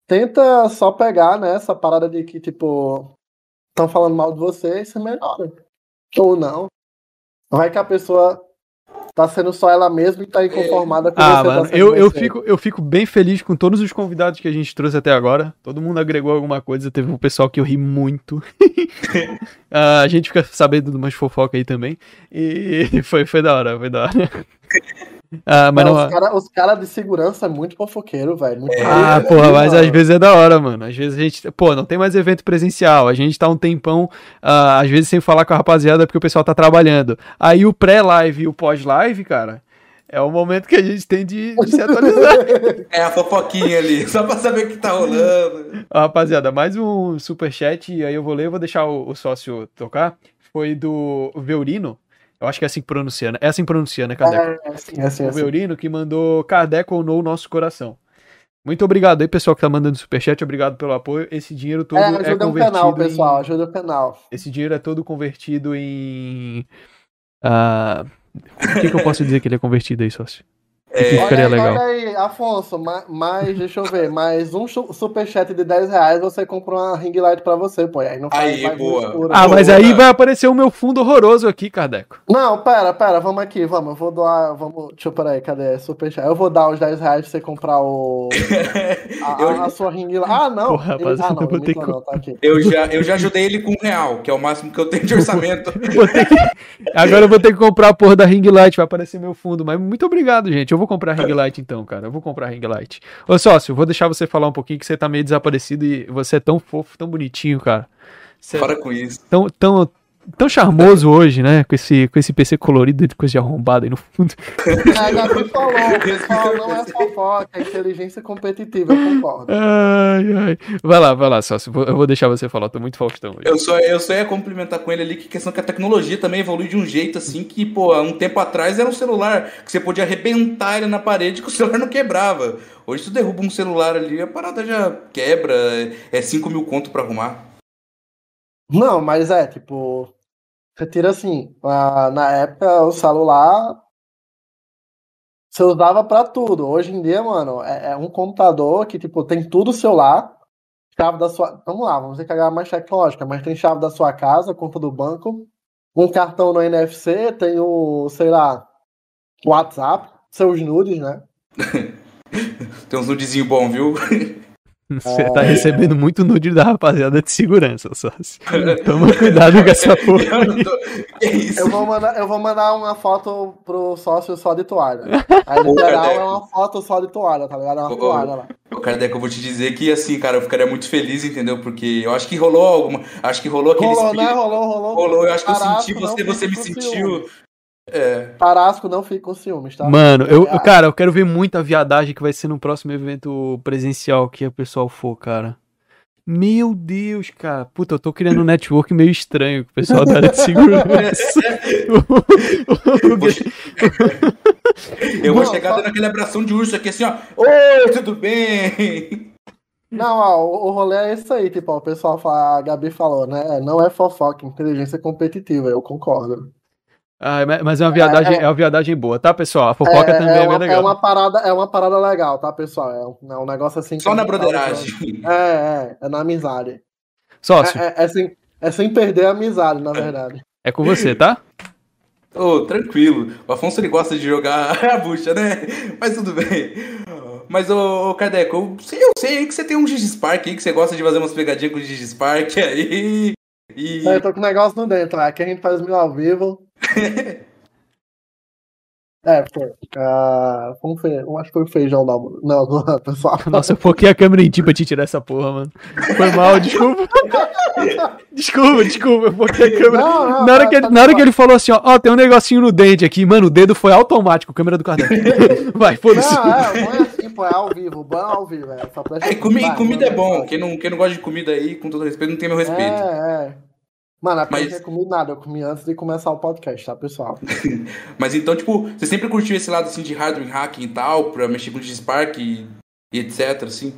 tenta só pegar, né, essa parada de que, tipo, estão falando mal de você e você melhora. Ou não. Vai que a pessoa tá sendo só ela mesma e tá inconformada com ah, você. Mano, tá eu, eu, fico, eu fico bem feliz com todos os convidados que a gente trouxe até agora. Todo mundo agregou alguma coisa. Teve um pessoal que eu ri muito. [laughs] ah, a gente fica sabendo de umas fofocas aí também. E [laughs] foi, foi da hora, foi da hora. [laughs] Ah, mas não, não... Os caras cara de segurança é muito fofoqueiro, velho. É. Ah, porra, mas às vezes é da hora, mano. Às vezes a gente. Pô, não tem mais evento presencial. A gente tá um tempão, uh, às vezes, sem falar com a rapaziada porque o pessoal tá trabalhando. Aí o pré-live e o pós-live, cara. É o momento que a gente tem de, de se atualizar. [laughs] É a fofoquinha ali, só pra saber o que tá rolando. rapaziada, mais um superchat, e aí eu vou ler, vou deixar o, o sócio tocar. Foi do Veurino. Eu acho que é assim que pronuncia, né? É assim que pronuncia, né, Kardec? É, é assim, é assim. O é assim. Veurino que mandou Kardec ou no nosso coração. Muito obrigado aí, pessoal que tá mandando superchat. Obrigado pelo apoio. Esse dinheiro todo é, é convertido. o canal, pessoal. Ajuda o canal. Esse dinheiro é todo convertido em. Uh... O que, que eu posso dizer que ele é convertido aí, sócio? É, olha, aí, legal. olha aí, Afonso, mais, deixa eu ver, mais um superchat de 10 reais, você compra uma ring light pra você, pô. Aí não faz aí, boa. Escuro, ah, mas aí vai aparecer o meu fundo horroroso aqui, Cardeco. Não, pera, pera, vamos aqui, vamos. Eu vou doar, vamos. Deixa eu, peraí, cadê? Superchat. Eu vou dar os 10 reais pra você comprar o. [laughs] A, eu... a sua ring light. Ah, não. Porra, rapaz, ah, não, eu, ter que... não tá eu, já, eu já ajudei ele com um real, que é o máximo que eu tenho de orçamento. [laughs] que... Agora eu vou ter que comprar a porra da ring light, vai aparecer meu fundo. Mas muito obrigado, gente. Eu vou comprar ring light então, cara. Eu vou comprar ring light. Ô, sócio, vou deixar você falar um pouquinho que você tá meio desaparecido e você é tão fofo, tão bonitinho, cara. Você Para com isso. Tão, tão, tão charmoso hoje, né? Com esse, com esse PC colorido e coisa de arrombada aí no fundo. É, Gabi falou, o pessoal não é fofoca, é inteligência competitiva, eu concordo. Ai, ai. Vai lá, vai lá, sócio. Eu vou deixar você falar, tô muito faustão hoje. Eu só, eu só ia complementar com ele ali que a questão que a tecnologia também evolui de um jeito assim que, pô, há um tempo atrás era um celular que você podia arrebentar ele na parede que o celular não quebrava. Hoje tu derruba um celular ali, a parada já quebra, é 5 mil conto pra arrumar. Não, mas é, tipo, você tira assim, na época o celular você usava para tudo. Hoje em dia, mano, é, é, um computador que, tipo, tem tudo seu lá, chave da sua. Vamos lá, vamos ver que é mais tecnológica, mas tem chave da sua casa, conta do banco, um cartão no NFC, tem o, sei lá, WhatsApp, seus nudes, né? [laughs] tem uns nudezinhos bons, viu? [laughs] [laughs] Você é... tá recebendo muito nude da rapaziada de segurança, sócio. [laughs] Toma cuidado com essa porra. Eu, tô... eu, vou mandar, eu vou mandar uma foto pro sócio só de toalha. [laughs] A literal é uma foto só de toalha, tá ligado? É uma ô, toalha lá. Ô, Kardec, eu vou te dizer que assim, cara, eu ficaria muito feliz, entendeu? Porque eu acho que rolou alguma. Acho que rolou aquele. Rolou, né? Rolou, rolou. Rolou, eu acho que eu senti você, você me sentiu. É. Tarasco não fica com ciúmes, tá? Mano, eu, é. cara, eu quero ver muita viadagem que vai ser no próximo evento presencial que o pessoal for, cara. Meu Deus, cara. Puta, eu tô criando um network meio estranho com o pessoal da área de segurança. [laughs] [laughs] eu vou chegar dando aquele abração de urso aqui assim, ó. Oi, tudo bem? Não, ó, o rolê é isso aí, tipo, ó, o pessoal fala, a Gabi falou, né? Não é fofoca, inteligência competitiva, eu concordo. Ah, mas é uma viadagem, é, é, é uma viadagem boa, tá, pessoal? A fofoca é, também é, é uma, legal. É uma, parada, é uma parada legal, tá, pessoal? É um, é um negócio assim. Só na broderagem. É, é, é na amizade. Sócio. É, é, assim, É sem perder a amizade, na verdade. É com você, tá? Ô, oh, tranquilo. O Afonso ele gosta de jogar [laughs] a bucha, né? Mas tudo bem. Mas, ô, ô Cadeco, eu sei, eu sei que você tem um Gigispark aí, que você gosta de fazer umas pegadinhas com o Gigispark aí. E... Eu tô com o negócio no dentro, aqui a gente faz mil ao vivo. [laughs] É, foi. Uh, como foi? Eu acho que foi o feijão da. Não, [laughs] não, pessoal. Nossa, eu foquei a câmera em ti pra te tirar essa porra, mano. Foi mal, desculpa. [laughs] desculpa, desculpa, eu foquei a câmera. Não, não, na, hora que ele, na hora que ele falou assim, ó, ó, tem um negocinho no dente aqui, mano, o dedo foi automático, câmera do caderno. [laughs] Vai, foda-se. Não, é, não é assim, pô, é ao vivo, bom é ao vivo, é. Só é, comi, comida é bom. Quem não, quem não gosta de comida aí, com todo respeito, não tem meu respeito. É, é. Mano, a Mas... não comi nada, eu comi antes de começar o podcast, tá, pessoal? [laughs] Mas então, tipo, você sempre curtiu esse lado assim de hardware hacking e tal, pra mexer com o Spark e, e etc, assim?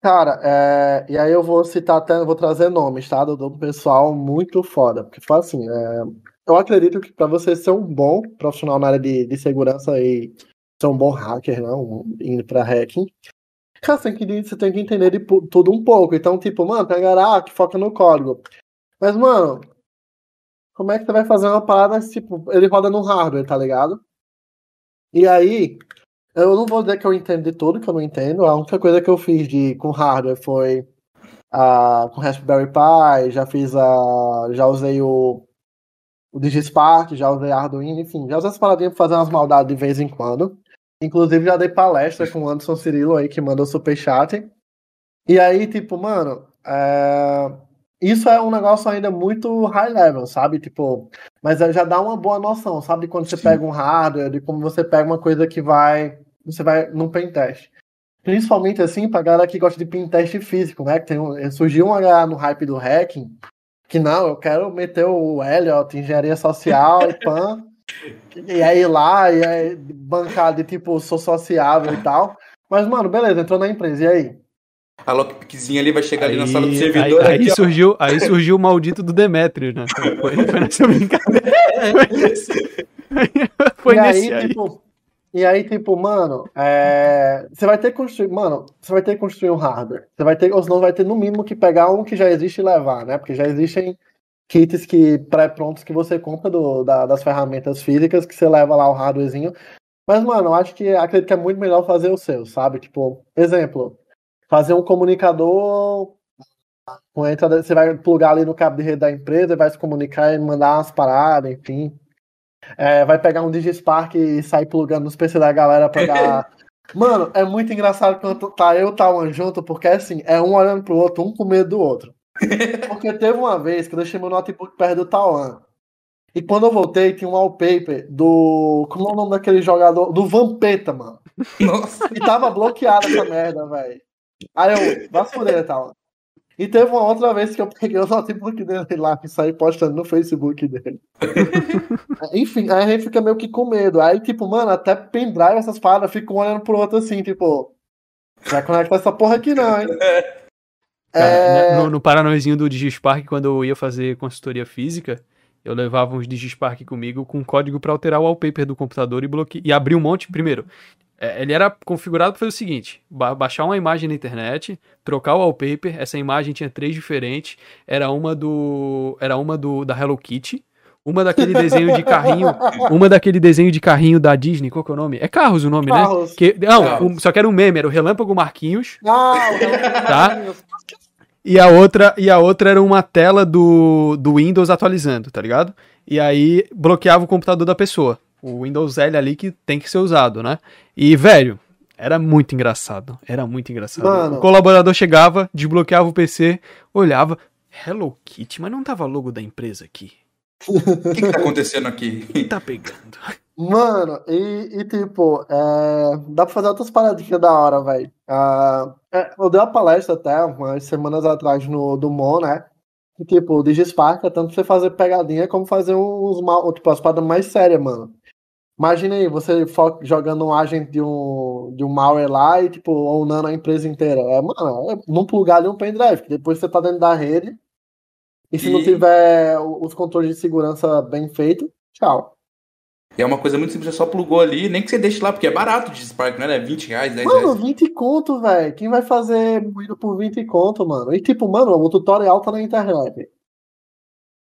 Cara, é... e aí eu vou citar até, vou trazer nomes, tá? Do, do pessoal muito foda. Porque foi assim, é... eu acredito que para você ser um bom profissional na área de, de segurança e ser um bom hacker, não, indo pra hacking, cara, você tem que, você tem que entender de tudo um pouco. Então, tipo, mano, tem a galera que foca no código. Mas, mano, como é que você vai fazer uma parada, tipo, ele roda no hardware, tá ligado? E aí, eu não vou dizer que eu entendo de tudo, que eu não entendo. A única coisa que eu fiz de, com hardware foi uh, com Raspberry Pi, já fiz a. já usei o, o DigiSpark, já usei Arduino, enfim, já usei as paradinhas pra fazer umas maldades de vez em quando. Inclusive já dei palestra com o Anderson Cirilo aí, que mandou superchat. E aí, tipo, mano, é isso é um negócio ainda muito high level, sabe? Tipo, mas já dá uma boa noção, sabe? Quando você Sim. pega um hardware, de como você pega uma coisa que vai. Você vai num pen test. Principalmente assim, pra galera que gosta de pen test físico, né? Que tem, surgiu uma galera no hype do hacking, que não, eu quero meter o Elliot, engenharia social e pan. e aí lá, e aí bancar de tipo, sou sociável e tal. Mas, mano, beleza, entrou na empresa, e aí? A Lockpickzinha ali vai chegar aí, ali na sala do servidor. Aí, aí surgiu, aí surgiu o maldito do Demetrio, né? Foi, foi nessa brincadeira. Foi nesse, foi e nesse aí, aí. Tipo, e aí, tipo, mano, é... você vai ter que construir, mano, você vai ter que construir um hardware. Você vai ter, ou senão vai ter no mínimo que pegar um que já existe e levar, né? Porque já existem kits que pré-prontos que você compra do, da, das ferramentas físicas que você leva lá o hardwarezinho. Mas, mano, eu acho que acredito que é muito melhor fazer o seu, sabe? Tipo, exemplo, fazer um comunicador com entrada, você vai plugar ali no cabo de rede da empresa, vai se comunicar e mandar umas paradas, enfim. É, vai pegar um Digispark e sair plugando nos PC da galera pra dar. [laughs] Mano, é muito engraçado quando tá eu e o Tawan junto, porque assim, é um olhando pro outro, um com medo do outro. [laughs] Porque teve uma vez que eu deixei meu notebook perto do Tawan. E quando eu voltei, tinha um wallpaper do. Como é o nome daquele jogador? Do Vampeta, mano. Nossa. E tava bloqueado essa merda, velho. Aí eu, vai foder e tal. E teve uma outra vez que eu peguei o notebook dele lá e saí postando no Facebook dele. [laughs] Enfim, aí a gente fica meio que com medo. Aí, tipo, mano, até pendrive essas paradas ficam olhando pro outro assim, tipo. Vai conectar essa porra aqui não, hein? [laughs] Cara, é... no, no Paranoizinho do Digispark, quando eu ia fazer consultoria física, eu levava uns Digispark comigo com código para alterar o wallpaper do computador e bloquear e abrir um monte. Primeiro, é, ele era configurado para fazer o seguinte: ba baixar uma imagem na internet, trocar o wallpaper. Essa imagem tinha três diferentes. Era uma do, era uma do da Hello Kitty, uma daquele desenho de carrinho, [laughs] uma daquele desenho de carrinho da Disney, qual que é o nome? É Carros o nome, né? Carros. né? Que, não, Carros. só que era um meme, era o Relâmpago Marquinhos. Ah, tá? E a outra, e a outra era uma tela do, do Windows atualizando, tá ligado? E aí bloqueava o computador da pessoa o Windows L ali que tem que ser usado, né? E, velho, era muito engraçado. Era muito engraçado. Mano. O colaborador chegava, desbloqueava o PC, olhava. Hello Kitty, mas não tava logo da empresa aqui. O que, que tá acontecendo aqui? O que tá pegando? Mano, e, e tipo, é, dá pra fazer outras paradinhas da hora, velho. Uh, é, eu dei uma palestra até umas semanas atrás no do Mon, né? E, tipo, o Digispark é tanto pra você fazer pegadinha como fazer uns mal, tipo, as paradas mais sérias, mano. Imagina aí, você jogando um agente de um, de um malware lá e, tipo, ownando a empresa inteira. É, mano, é não plugar ali um pendrive, que depois você tá dentro da rede. E se e... não tiver os controles de segurança bem feitos, tchau. E é uma coisa muito simples, você só plugou ali, nem que você deixe lá, porque é barato de Spark, né? 20 reais, 10 mano, reais. Mano, 20 conto, velho. Quem vai fazer moído por 20 conto, mano? E tipo, mano, o tutorial tá na internet.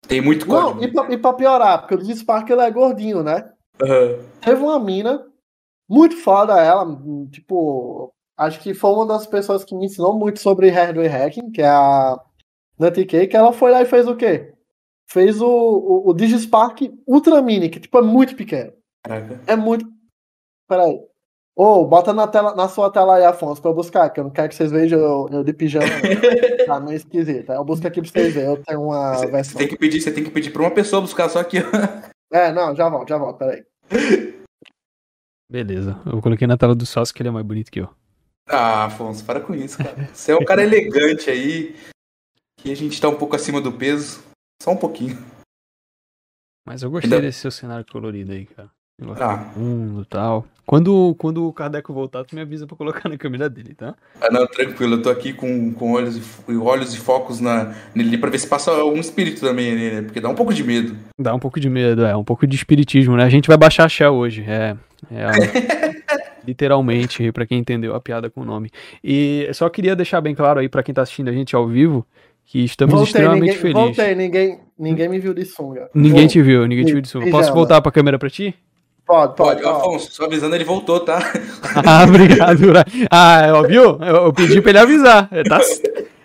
Tem muito código. Não, e pra, e pra piorar, porque o Digispark ele é gordinho, né? Uhum. Teve uma mina, muito foda ela, tipo, acho que foi uma das pessoas que me ensinou muito sobre hardware hacking, que é a Nutty que ela foi lá e fez o quê? Fez o, o, o Digispark Ultra Mini, que tipo é muito pequeno. Caraca. É muito. Peraí. Ô, oh, bota na, tela, na sua tela aí, Afonso, pra eu buscar, que eu não quero que vocês vejam eu, eu de pijama. [laughs] tá meio esquisito. Eu busco aqui pra vocês verem. Eu tenho uma você, versão. Você tem que pedir, você tem que pedir pra uma pessoa buscar só aqui. É, não, já volto, já volto, peraí. Beleza. Eu coloquei na tela do sócio que ele é mais bonito que eu. Ah, Afonso, para com isso, cara. Você é um cara elegante aí. Que a gente tá um pouco acima do peso. Só um pouquinho. Mas eu gostei Ainda... desse seu cenário colorido aí, cara. Ah. Mundo tal. Quando, quando o Kardec voltar, tu me avisa pra colocar na câmera dele, tá? Ah, não, tranquilo. Eu tô aqui com, com olhos, e, olhos e focos na, nele pra ver se passa um espírito também né? Porque dá um pouco de medo. Dá um pouco de medo, é. Um pouco de espiritismo, né? A gente vai baixar a Shell hoje. É. é [laughs] literalmente, para quem entendeu a piada com o nome. E só queria deixar bem claro aí para quem tá assistindo a gente ao vivo que estamos voltei, extremamente ninguém, felizes. Voltei, ninguém, ninguém me viu de sunga. Ninguém te viu, ninguém te viu de sunga. Posso voltar pra câmera pra ti? Pode, pode. pode. Afonso, só avisando, ele voltou, tá? [laughs] ah, obrigado. Ah, ó, viu? Eu, eu pedi pra ele avisar. É, tá...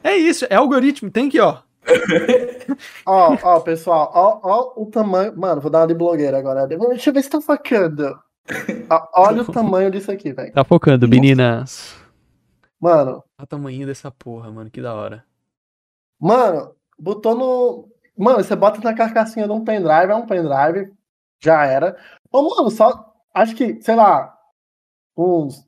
é isso, é algoritmo, tem que, ó. [laughs] ó, ó, pessoal, ó, ó o tamanho. Mano, vou dar uma de blogueira agora. Deixa eu ver se tá focando. Olha o [laughs] tamanho disso aqui, velho. Tá focando, meninas. Mano. Olha o tamanho dessa porra, mano, que da hora. Mano, botou no. Mano, você bota na carcassinha de um pendrive, é um pendrive, já era. Ô, mano, só. Acho que, sei lá, uns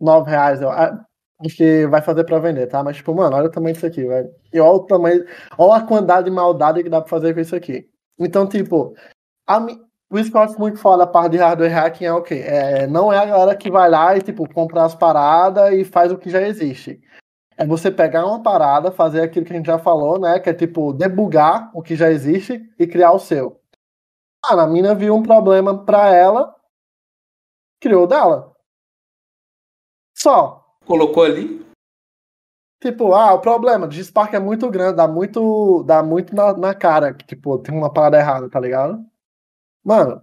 9 reais, eu acho que vai fazer pra vender, tá? Mas, tipo, mano, olha o tamanho disso aqui, velho. E olha o tamanho. Olha a quantidade de maldade que dá pra fazer com isso aqui. Então, tipo, a, o esporte muito foda, a parte de hardware hacking é o quê? É, não é a galera que vai lá e, tipo, compra as paradas e faz o que já existe. É você pegar uma parada, fazer aquilo que a gente já falou, né? Que é, tipo, debugar o que já existe e criar o seu. Ah, a mina viu um problema pra ela, criou dela. Só. Colocou ali? Tipo, ah, o problema do Spark é muito grande, dá muito, dá muito na, na cara que, tipo, tem uma parada errada, tá ligado? Mano,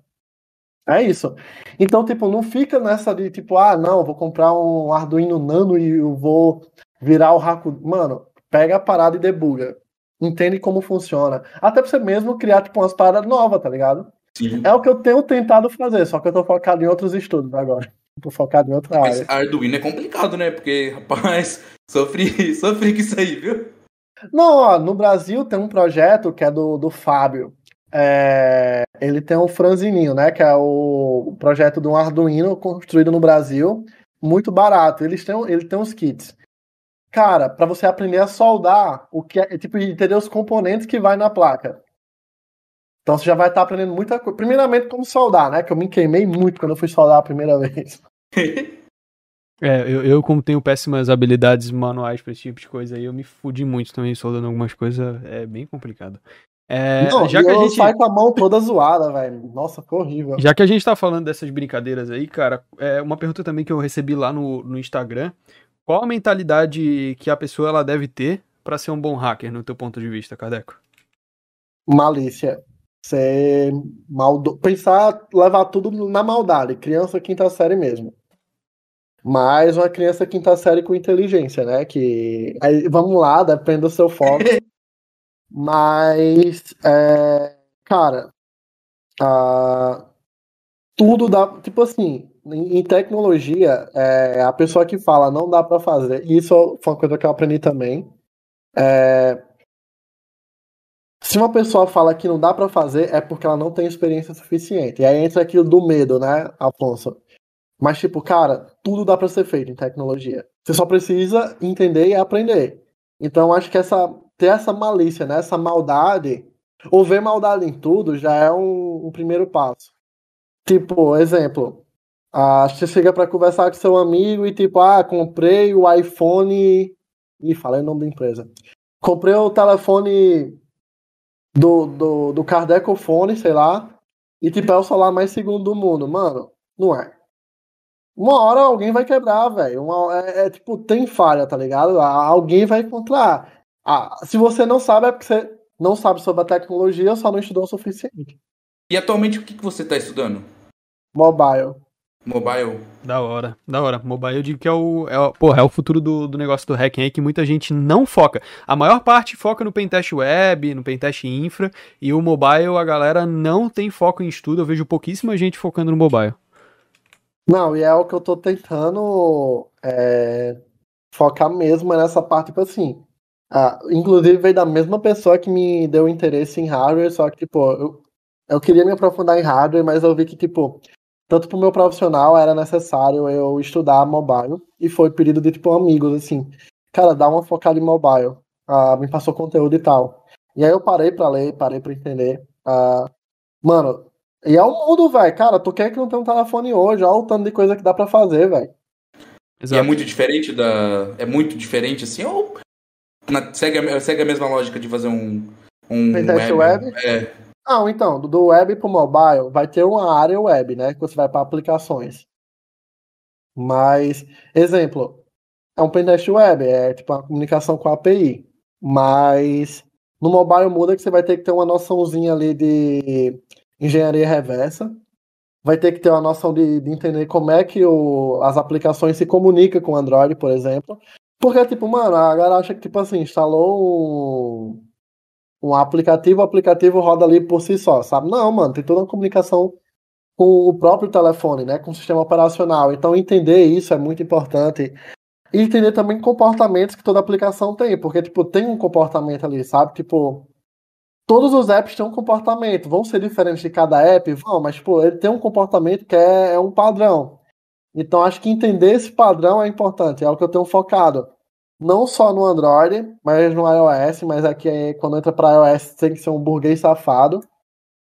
é isso. Então, tipo, não fica nessa de, tipo, ah, não, vou comprar um Arduino Nano e eu vou virar o Raku. Mano, pega a parada e debuga entende como funciona. Até pra você mesmo criar, tipo, umas paradas novas, tá ligado? Sim. É o que eu tenho tentado fazer, só que eu tô focado em outros estudos agora. [laughs] Tô focado em outra Mas área. Arduino é complicado, né? Porque, [laughs] rapaz, sofri, [laughs] sofri com isso aí, viu? Não, ó, no Brasil tem um projeto que é do, do Fábio. É, ele tem o Franzininho, né? Que é o projeto de um Arduino construído no Brasil, muito barato. Eles têm, ele tem uns kits cara, para você aprender a soldar o que é, tipo, entender os componentes que vai na placa. Então você já vai estar tá aprendendo muita coisa. Primeiramente, como soldar, né? Que eu me queimei muito quando eu fui soldar a primeira [laughs] vez. [laughs] É, eu, eu, como tenho péssimas habilidades manuais para esse tipo de coisa aí, eu me fudi muito também soldando algumas coisas, é bem complicado. É, Não, já que a gente sai com a mão toda zoada, velho. Nossa, que horrível. Já que a gente tá falando dessas brincadeiras aí, cara, é uma pergunta também que eu recebi lá no, no Instagram qual a mentalidade que a pessoa ela deve ter para ser um bom hacker, no teu ponto de vista, Cadeco? Malícia. Ser maldo... Pensar, levar tudo na maldade. Criança quinta série mesmo. Mas uma criança quinta série com inteligência, né? Que. Aí, vamos lá, depende do seu foco. [laughs] Mas. É... Cara. Uh... Tudo dá. Tipo assim em tecnologia, é, a pessoa que fala não dá para fazer, isso foi uma coisa que eu aprendi também. É, se uma pessoa fala que não dá para fazer, é porque ela não tem experiência suficiente. E aí entra aquilo do medo, né, Afonso? Mas, tipo, cara, tudo dá para ser feito em tecnologia. Você só precisa entender e aprender. Então, acho que essa, ter essa malícia, né, essa maldade, ou ver maldade em tudo, já é um, um primeiro passo. Tipo, exemplo, ah, você chega para conversar com seu amigo e tipo, ah, comprei o iPhone. Ih, falei o nome da empresa. Comprei o telefone do, do, do Kardecofone, sei lá. E tipo, é o celular mais segundo do mundo. Mano, não é. Uma hora alguém vai quebrar, velho. É, é, tipo, tem falha, tá ligado? Alguém vai encontrar. Ah, se você não sabe, é porque você não sabe sobre a tecnologia, só não estudou o suficiente. E atualmente o que, que você está estudando? Mobile. Mobile. Da hora, da hora. Mobile eu digo que é o, é o, porra, é o futuro do, do negócio do hacking aí que muita gente não foca. A maior parte foca no pentest web, no pentest infra, e o mobile a galera não tem foco em estudo. Eu vejo pouquíssima gente focando no mobile. Não, e é o que eu tô tentando é, focar mesmo nessa parte, tipo assim. Ah, inclusive veio da mesma pessoa que me deu interesse em hardware, só que, tipo, eu, eu queria me aprofundar em hardware, mas eu vi que, tipo, tanto pro meu profissional era necessário eu estudar mobile, e foi pedido de, tipo, amigos, assim, cara, dá uma focada em mobile, ah, me passou conteúdo e tal. E aí eu parei pra ler, parei pra entender. Ah, mano, e é o mundo, velho, cara, tu quer que não tem um telefone hoje, olha o tanto de coisa que dá pra fazer, velho. E é muito diferente da. É muito diferente assim, ou na... segue, a... segue a mesma lógica de fazer um. Um web? web? É. Não, então, do web pro mobile vai ter uma área web, né? Que você vai para aplicações. Mas, exemplo, é um pentest web, é tipo uma comunicação com a API. Mas no mobile muda que você vai ter que ter uma noçãozinha ali de engenharia reversa. Vai ter que ter uma noção de, de entender como é que o, as aplicações se comunicam com o Android, por exemplo. Porque, tipo, mano, a galera acha que, tipo assim, instalou um, um aplicativo, o aplicativo roda ali por si só, sabe? Não, mano, tem toda uma comunicação com o próprio telefone, né? Com o sistema operacional. Então, entender isso é muito importante. E entender também comportamentos que toda aplicação tem, porque, tipo, tem um comportamento ali, sabe? Tipo, todos os apps têm um comportamento. Vão ser diferentes de cada app? Vão, mas, tipo, ele tem um comportamento que é, é um padrão. Então, acho que entender esse padrão é importante, é o que eu tenho focado não só no Android, mas no iOS, mas aqui é, quando entra para iOS tem que ser um burguês safado.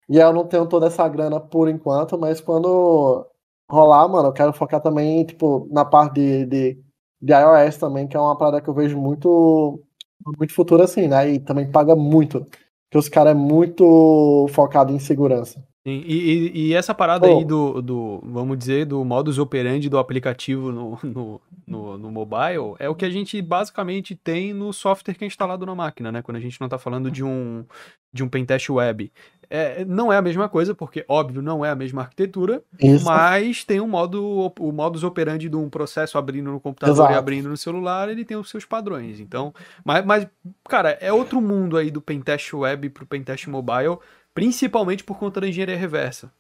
E eu não tenho toda essa grana por enquanto, mas quando rolar, mano, eu quero focar também, tipo, na parte de, de, de iOS também, que é uma parada que eu vejo muito, muito futuro assim, né? E também paga muito. Porque os caras é muito focado em segurança. E, e, e, essa parada oh. aí do, do, vamos dizer, do modus operandi do aplicativo no, [laughs] no, no, no, mobile é o que a gente basicamente tem no software que é instalado na máquina, né? Quando a gente não está falando de um, de um pentest web. É, não é a mesma coisa, porque, óbvio, não é a mesma arquitetura, Isso. mas tem um modo, o modus operandi de um processo abrindo no computador Exato. e abrindo no celular, ele tem os seus padrões. Então, mas, mas, cara, é outro mundo aí do pentest web pro pentest mobile principalmente por conta da engenharia reversa.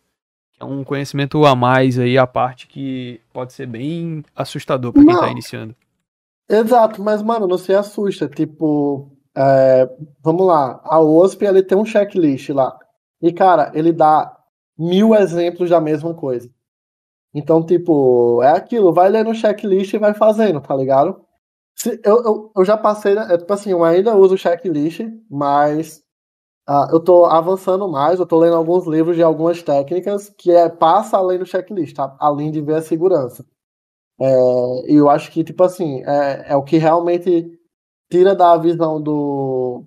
Que é um conhecimento a mais aí, a parte que pode ser bem assustador para quem está iniciando. Exato, mas, mano, não se assusta. Tipo, é, vamos lá, a OSP ele tem um checklist lá. E, cara, ele dá mil exemplos da mesma coisa. Então, tipo, é aquilo, vai ler no checklist e vai fazendo, tá ligado? Se, eu, eu, eu já passei, é, tipo assim, eu ainda uso o checklist, mas Uh, eu estou avançando mais, eu estou lendo alguns livros de algumas técnicas que é passa além do checklist, tá? além de ver a segurança. É, e eu acho que, tipo assim, é, é o que realmente tira da visão do,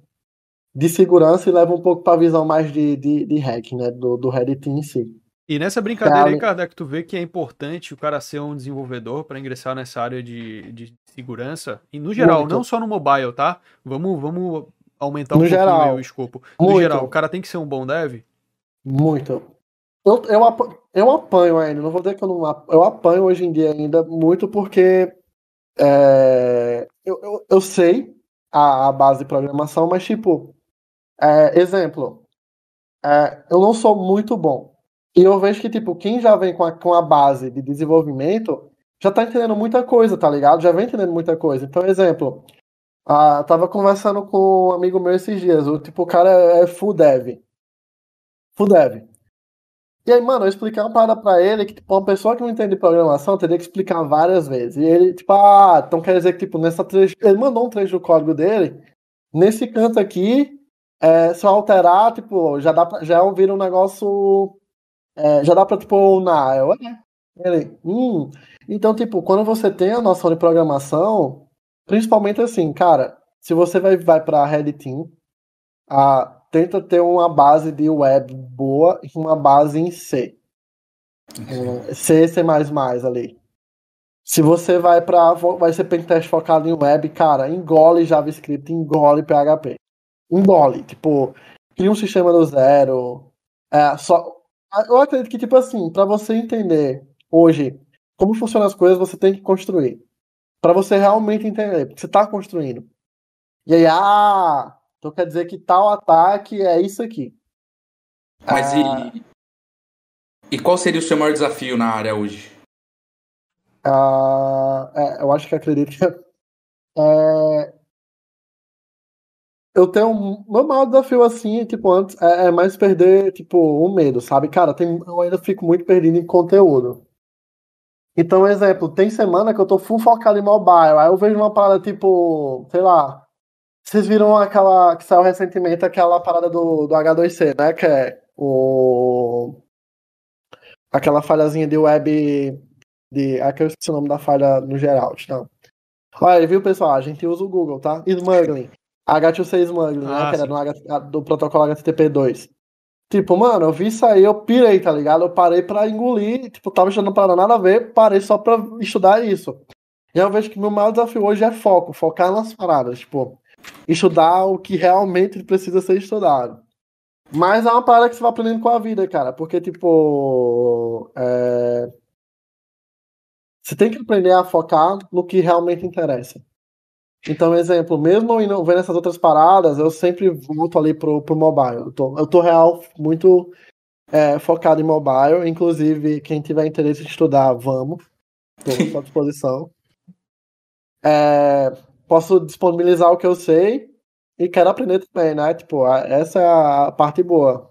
de segurança e leva um pouco para a visão mais de, de, de hack, né? Do, do Reddit em si. E nessa brincadeira aí, Kardec, tu vê que é importante o cara ser um desenvolvedor para ingressar nessa área de, de segurança, e no geral, Muito. não só no mobile, tá? Vamos, vamos aumentar um no geral, o escopo. No muito. geral, o cara tem que ser um bom dev? Muito. Eu, eu, eu apanho ainda, não vou dizer que eu não eu apanho hoje em dia ainda muito porque é, eu, eu, eu, sei a, a, base de programação, mas tipo, é, exemplo, é, eu não sou muito bom. E eu vejo que, tipo, quem já vem com a, com a base de desenvolvimento já tá entendendo muita coisa, tá ligado? Já vem entendendo muita coisa. Então, exemplo, ah, tava conversando com um amigo meu esses dias. O tipo, o cara é full dev. Full dev. E aí, mano, eu expliquei uma parada pra ele que, tipo, uma pessoa que não entende programação teria que explicar várias vezes. E ele, tipo, ah, então quer dizer que, tipo, nessa trecho. Ele mandou um trecho do código dele. Nesse canto aqui, é, se eu alterar, tipo, já dá pra, já vira um negócio. É, já dá pra, tipo, na. É. Ele, hum. Então, tipo, quando você tem a noção de programação, Principalmente assim, cara, se você vai, vai para Red Team, a, tenta ter uma base de web boa e uma base em C. É, C, C++ ali. Se você vai para vai ser pentest focado em web, cara, engole JavaScript, engole PHP. engole. Tipo, cria um sistema do zero. É, só, eu acredito que, tipo assim, para você entender hoje como funcionam as coisas, você tem que construir. Para você realmente entender, porque você tá construindo. E aí, ah, então quer dizer que tal ataque é isso aqui. Mas ah, e, e qual seria o seu maior desafio na área hoje? Ah, é, eu acho que acredito que [laughs] é, eu tenho um, meu maior desafio assim, tipo, antes, é, é, mais perder, tipo, o medo, sabe? Cara, tem, eu ainda fico muito perdido em conteúdo. Então, exemplo, tem semana que eu tô full focado em mobile, aí eu vejo uma parada tipo, sei lá, vocês viram aquela que saiu recentemente, aquela parada do, do H2C, né? Que é o. Aquela falhazinha de web. De... Aqui eu esqueci o nome da falha no geral, então. Olha, viu, pessoal? A gente usa o Google, tá? Smuggling. H2C Smuggling, né? Ah, que era no H... do protocolo HTTP2. Tipo, mano, eu vi isso aí, eu pirei, tá ligado? Eu parei pra engolir, tipo, tava estudando para nada a ver, parei só pra estudar isso. E eu vejo que meu maior desafio hoje é foco, focar nas paradas, tipo, estudar o que realmente precisa ser estudado. Mas é uma parada que você vai aprendendo com a vida, cara, porque, tipo, é... você tem que aprender a focar no que realmente interessa. Então, exemplo, mesmo indo, vendo essas outras paradas, eu sempre volto ali pro, pro mobile. Eu tô, eu tô real muito é, focado em mobile. Inclusive, quem tiver interesse em estudar, vamos. Estou à [laughs] disposição. É, posso disponibilizar o que eu sei e quero aprender também, né? Tipo, essa é a parte boa.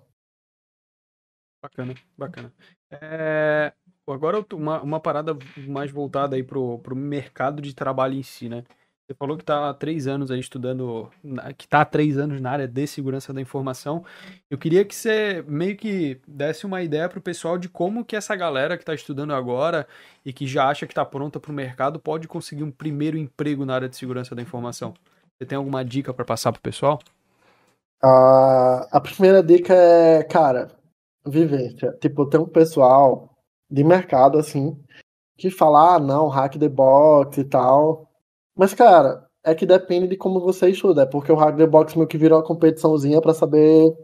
Bacana, bacana. É, agora uma, uma parada mais voltada aí pro, pro mercado de trabalho em si, né? Você falou que está há três anos aí estudando, que está há três anos na área de segurança da informação. Eu queria que você meio que desse uma ideia para o pessoal de como que essa galera que está estudando agora e que já acha que está pronta para o mercado pode conseguir um primeiro emprego na área de segurança da informação. Você tem alguma dica para passar para o pessoal? Uh, a primeira dica é, cara, vivência. Tipo, tem um pessoal de mercado assim que fala, ah, não, hack the box e tal mas, cara, é que depende de como você estuda. É porque o Hack the Box meio que virou uma competiçãozinha para saber.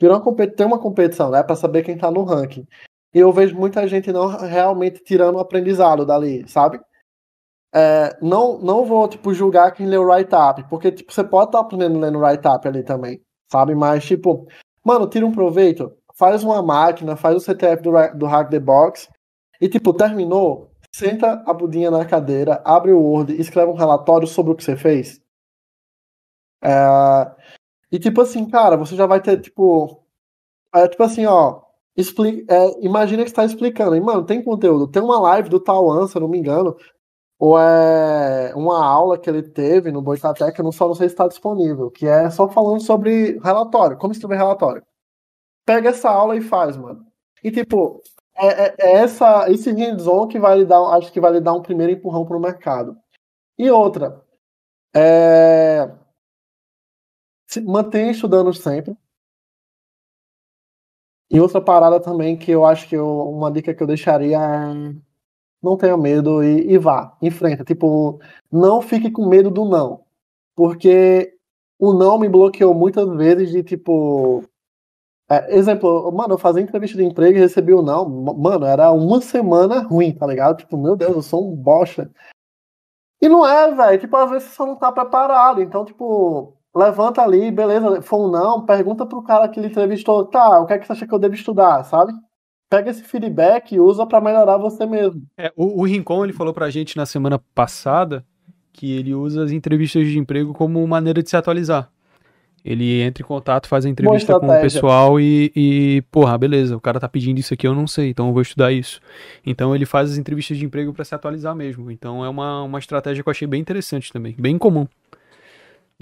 Virou uma competição, tem uma competição, né? Pra saber quem tá no ranking. E eu vejo muita gente não realmente tirando o aprendizado dali, sabe? É, não, não vou, tipo, julgar quem o write-up, porque, tipo, você pode estar tá aprendendo lendo write-up ali também, sabe? Mas, tipo, mano, tira um proveito, faz uma máquina, faz o CTF do, do Hack the Box, e, tipo, terminou, Senta a budinha na cadeira, abre o Word escreve um relatório sobre o que você fez. É... E tipo assim, cara, você já vai ter, tipo. É, tipo assim, ó. Expli... É, imagina que está explicando. E, mano, tem conteúdo. Tem uma live do Tauan, se eu não me engano. Ou é uma aula que ele teve no Boitatec, eu não só não sei se está disponível, que é só falando sobre relatório, como escrever relatório. Pega essa aula e faz, mano. E tipo, é, é, é essa, esse hands-on que vai lhe dar, acho que vai lhe dar um primeiro empurrão para o mercado. E outra, é, se mantenha estudando sempre. E outra parada também que eu acho que eu, uma dica que eu deixaria é não tenha medo e, e vá, enfrenta. Tipo, não fique com medo do não. Porque o não me bloqueou muitas vezes de tipo, é, exemplo, mano, eu fazia entrevista de emprego e recebi o não. Mano, era uma semana ruim, tá ligado? Tipo, meu Deus, eu sou um bosta. E não é, velho. Tipo, às vezes você só não tá preparado. Então, tipo, levanta ali, beleza, foi um não, pergunta pro cara que ele entrevistou, tá, o que é que você acha que eu devo estudar, sabe? Pega esse feedback e usa para melhorar você mesmo. É, o, o Rincon, ele falou pra gente na semana passada que ele usa as entrevistas de emprego como maneira de se atualizar. Ele entra em contato, faz a entrevista com o pessoal e, e, porra, beleza, o cara tá pedindo isso aqui, eu não sei, então eu vou estudar isso. Então ele faz as entrevistas de emprego para se atualizar mesmo. Então é uma, uma estratégia que eu achei bem interessante também, bem comum.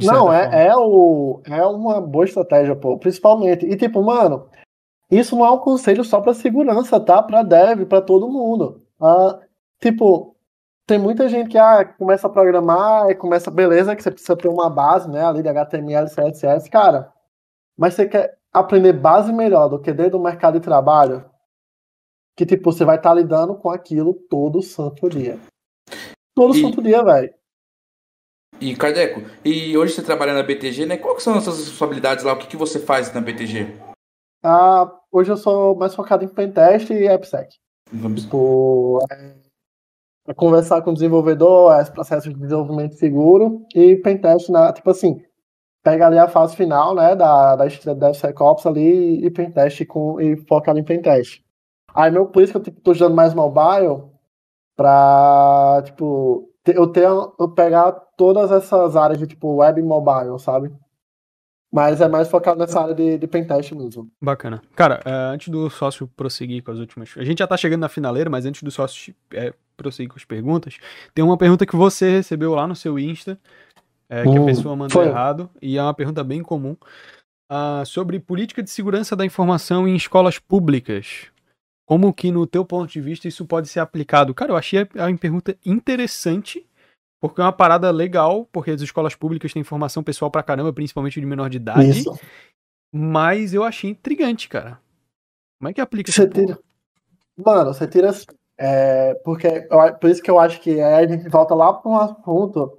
Não, é, é, o, é uma boa estratégia, pô, principalmente. E tipo, mano, isso não é um conselho só para segurança, tá? Para dev, para todo mundo. Ah, tipo, tem muita gente que ah, começa a programar e começa, beleza, que você precisa ter uma base, né, ali de HTML, CSS, cara, mas você quer aprender base melhor do que dentro do mercado de trabalho, que tipo, você vai estar tá lidando com aquilo todo santo dia. Todo e, santo dia, velho. E, Cardeco, e hoje você trabalha na BTG, né? Quais são as suas responsabilidades lá? O que, que você faz na BTG? Ah, hoje eu sou mais focado em pentest e AppSec. Vamos. Tipo, é, conversar com o desenvolvedor, é esse processo de desenvolvimento seguro e pentest, na, tipo assim, pega ali a fase final, né, da, da DevSecOps ali e pentest com, e foca ali em pentest. Aí, meu, por isso que eu tipo, tô usando mais mobile pra, tipo, eu, ter, eu pegar todas essas áreas de, tipo, web e mobile, sabe? Mas é mais focado nessa área de, de pentest mesmo. Bacana. Cara, é, antes do sócio prosseguir com as últimas. A gente já tá chegando na finaleira, mas antes do sócio é, prosseguir com as perguntas, tem uma pergunta que você recebeu lá no seu Insta, é, que a hum, pessoa mandou foi. errado, e é uma pergunta bem comum. Uh, sobre política de segurança da informação em escolas públicas. Como que, no teu ponto de vista, isso pode ser aplicado? Cara, eu achei a, a pergunta interessante porque é uma parada legal, porque as escolas públicas têm informação pessoal pra caramba, principalmente de menor de idade. Isso. Mas eu achei intrigante, cara. Como é que aplica isso? Tira... Mano, você tira. É, porque por isso que eu acho que a gente volta lá para um assunto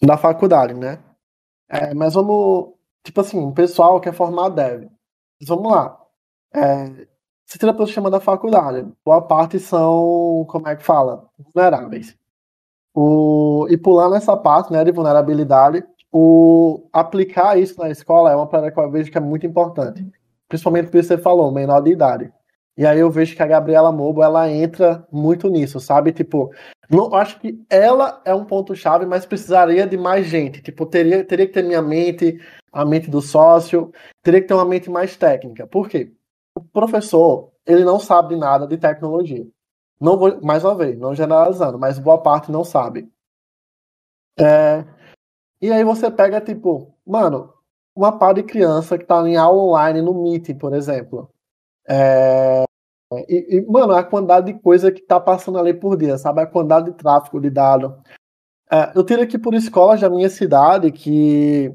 da faculdade, né? É, mas vamos. Tipo assim, o pessoal quer formar dev. Vamos lá. É, você tira pelo sistema da faculdade. Boa parte são, como é que fala? Vulneráveis. O, e pulando essa parte né, de vulnerabilidade, o aplicar isso na escola é uma parada que eu vejo que é muito importante. Principalmente porque você falou, menor de idade. E aí eu vejo que a Gabriela Mobo, ela entra muito nisso, sabe? Tipo, não, acho que ela é um ponto-chave, mas precisaria de mais gente. Tipo, teria, teria que ter minha mente, a mente do sócio, teria que ter uma mente mais técnica. Por quê? O professor, ele não sabe de nada de tecnologia. Não vou, mais uma vez, não generalizando, mas boa parte não sabe. É, e aí você pega, tipo, mano, uma par de criança que tá em aula online no Meet, por exemplo. É, e, e, mano, a quantidade de coisa que tá passando ali por dia, sabe? A quantidade de tráfego de dados. É, eu tiro aqui por escolas da minha cidade que,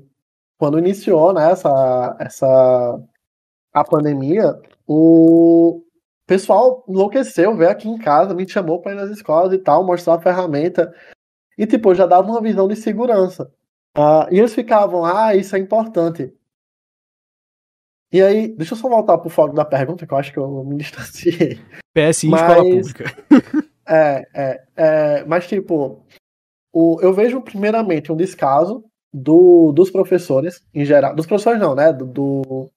quando iniciou né, essa, essa, a pandemia, o, o pessoal enlouqueceu, veio aqui em casa, me chamou para ir nas escolas e tal, mostrar a ferramenta. E, tipo, já dava uma visão de segurança. Uh, e eles ficavam, ah, isso é importante. E aí, deixa eu só voltar pro foco da pergunta, que eu acho que eu me distanciei. PSI mas, escola pública. [laughs] é, é, é, mas tipo, o, eu vejo primeiramente um descaso do, dos professores em geral, dos professores não, né, do, do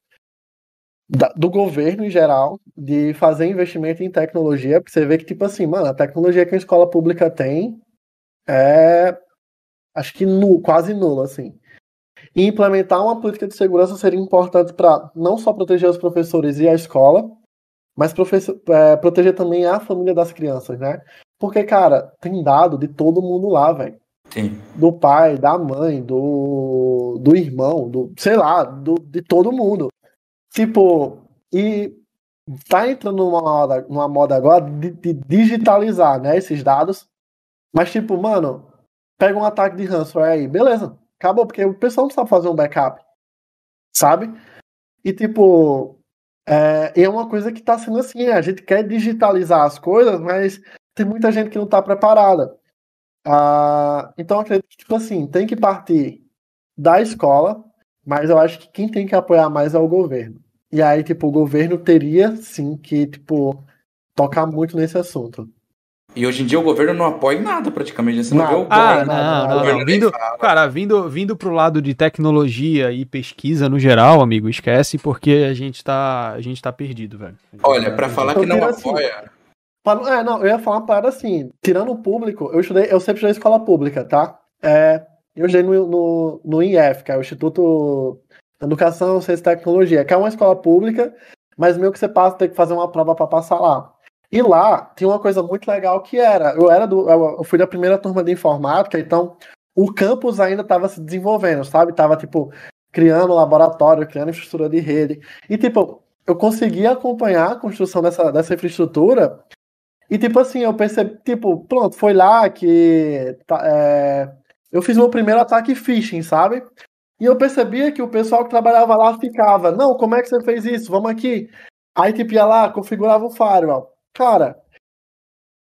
da, do governo em geral de fazer investimento em tecnologia, porque você vê que, tipo assim, mano, a tecnologia que a escola pública tem é acho que nu, quase nula, assim. E implementar uma política de segurança seria importante para não só proteger os professores e a escola, mas é, proteger também a família das crianças, né? Porque, cara, tem dado de todo mundo lá, velho. Do pai, da mãe, do, do irmão, do, sei lá, do, de todo mundo. Tipo, e tá entrando numa moda, numa moda agora de, de, digitalizar, né, esses dados. Mas, tipo, mano, pega um ataque de ransomware aí, beleza, acabou, porque o pessoal não sabe fazer um backup, sabe? E, tipo, é, é uma coisa que tá sendo assim, a gente quer digitalizar as coisas, mas tem muita gente que não tá preparada. Ah, então, acredito que, tipo assim, tem que partir da escola, mas eu acho que quem tem que apoiar mais é o governo. E aí, tipo, o governo teria sim que, tipo, tocar muito nesse assunto. E hoje em dia o governo não apoia nada praticamente. Você não, não vê o ah, não, não, não, não. Vindo, cara, vindo, vindo pro lado de tecnologia e pesquisa no geral, amigo, esquece porque a gente tá, a gente tá perdido, velho. Olha, para falar que não assim, apoia. é, não, eu ia falar uma parada assim, tirando o público, eu estudei, eu sempre estudei escola pública, tá? É, eu estudei no, no, no IF, que é o Instituto Educação, Ciência e Tecnologia, que é uma escola pública, mas meio que você passa, tem que fazer uma prova para passar lá. E lá tinha uma coisa muito legal que era, eu era do, eu fui da primeira turma de informática, então o campus ainda estava se desenvolvendo, sabe? Tava tipo criando laboratório, criando infraestrutura de rede. E tipo, eu consegui acompanhar a construção dessa, dessa infraestrutura. E tipo assim, eu percebi, tipo, pronto, foi lá que tá, é, eu fiz meu primeiro ataque phishing, sabe? E eu percebia que o pessoal que trabalhava lá ficava, não, como é que você fez isso? Vamos aqui. Aí tipo ia lá, configurava o firewall. Cara,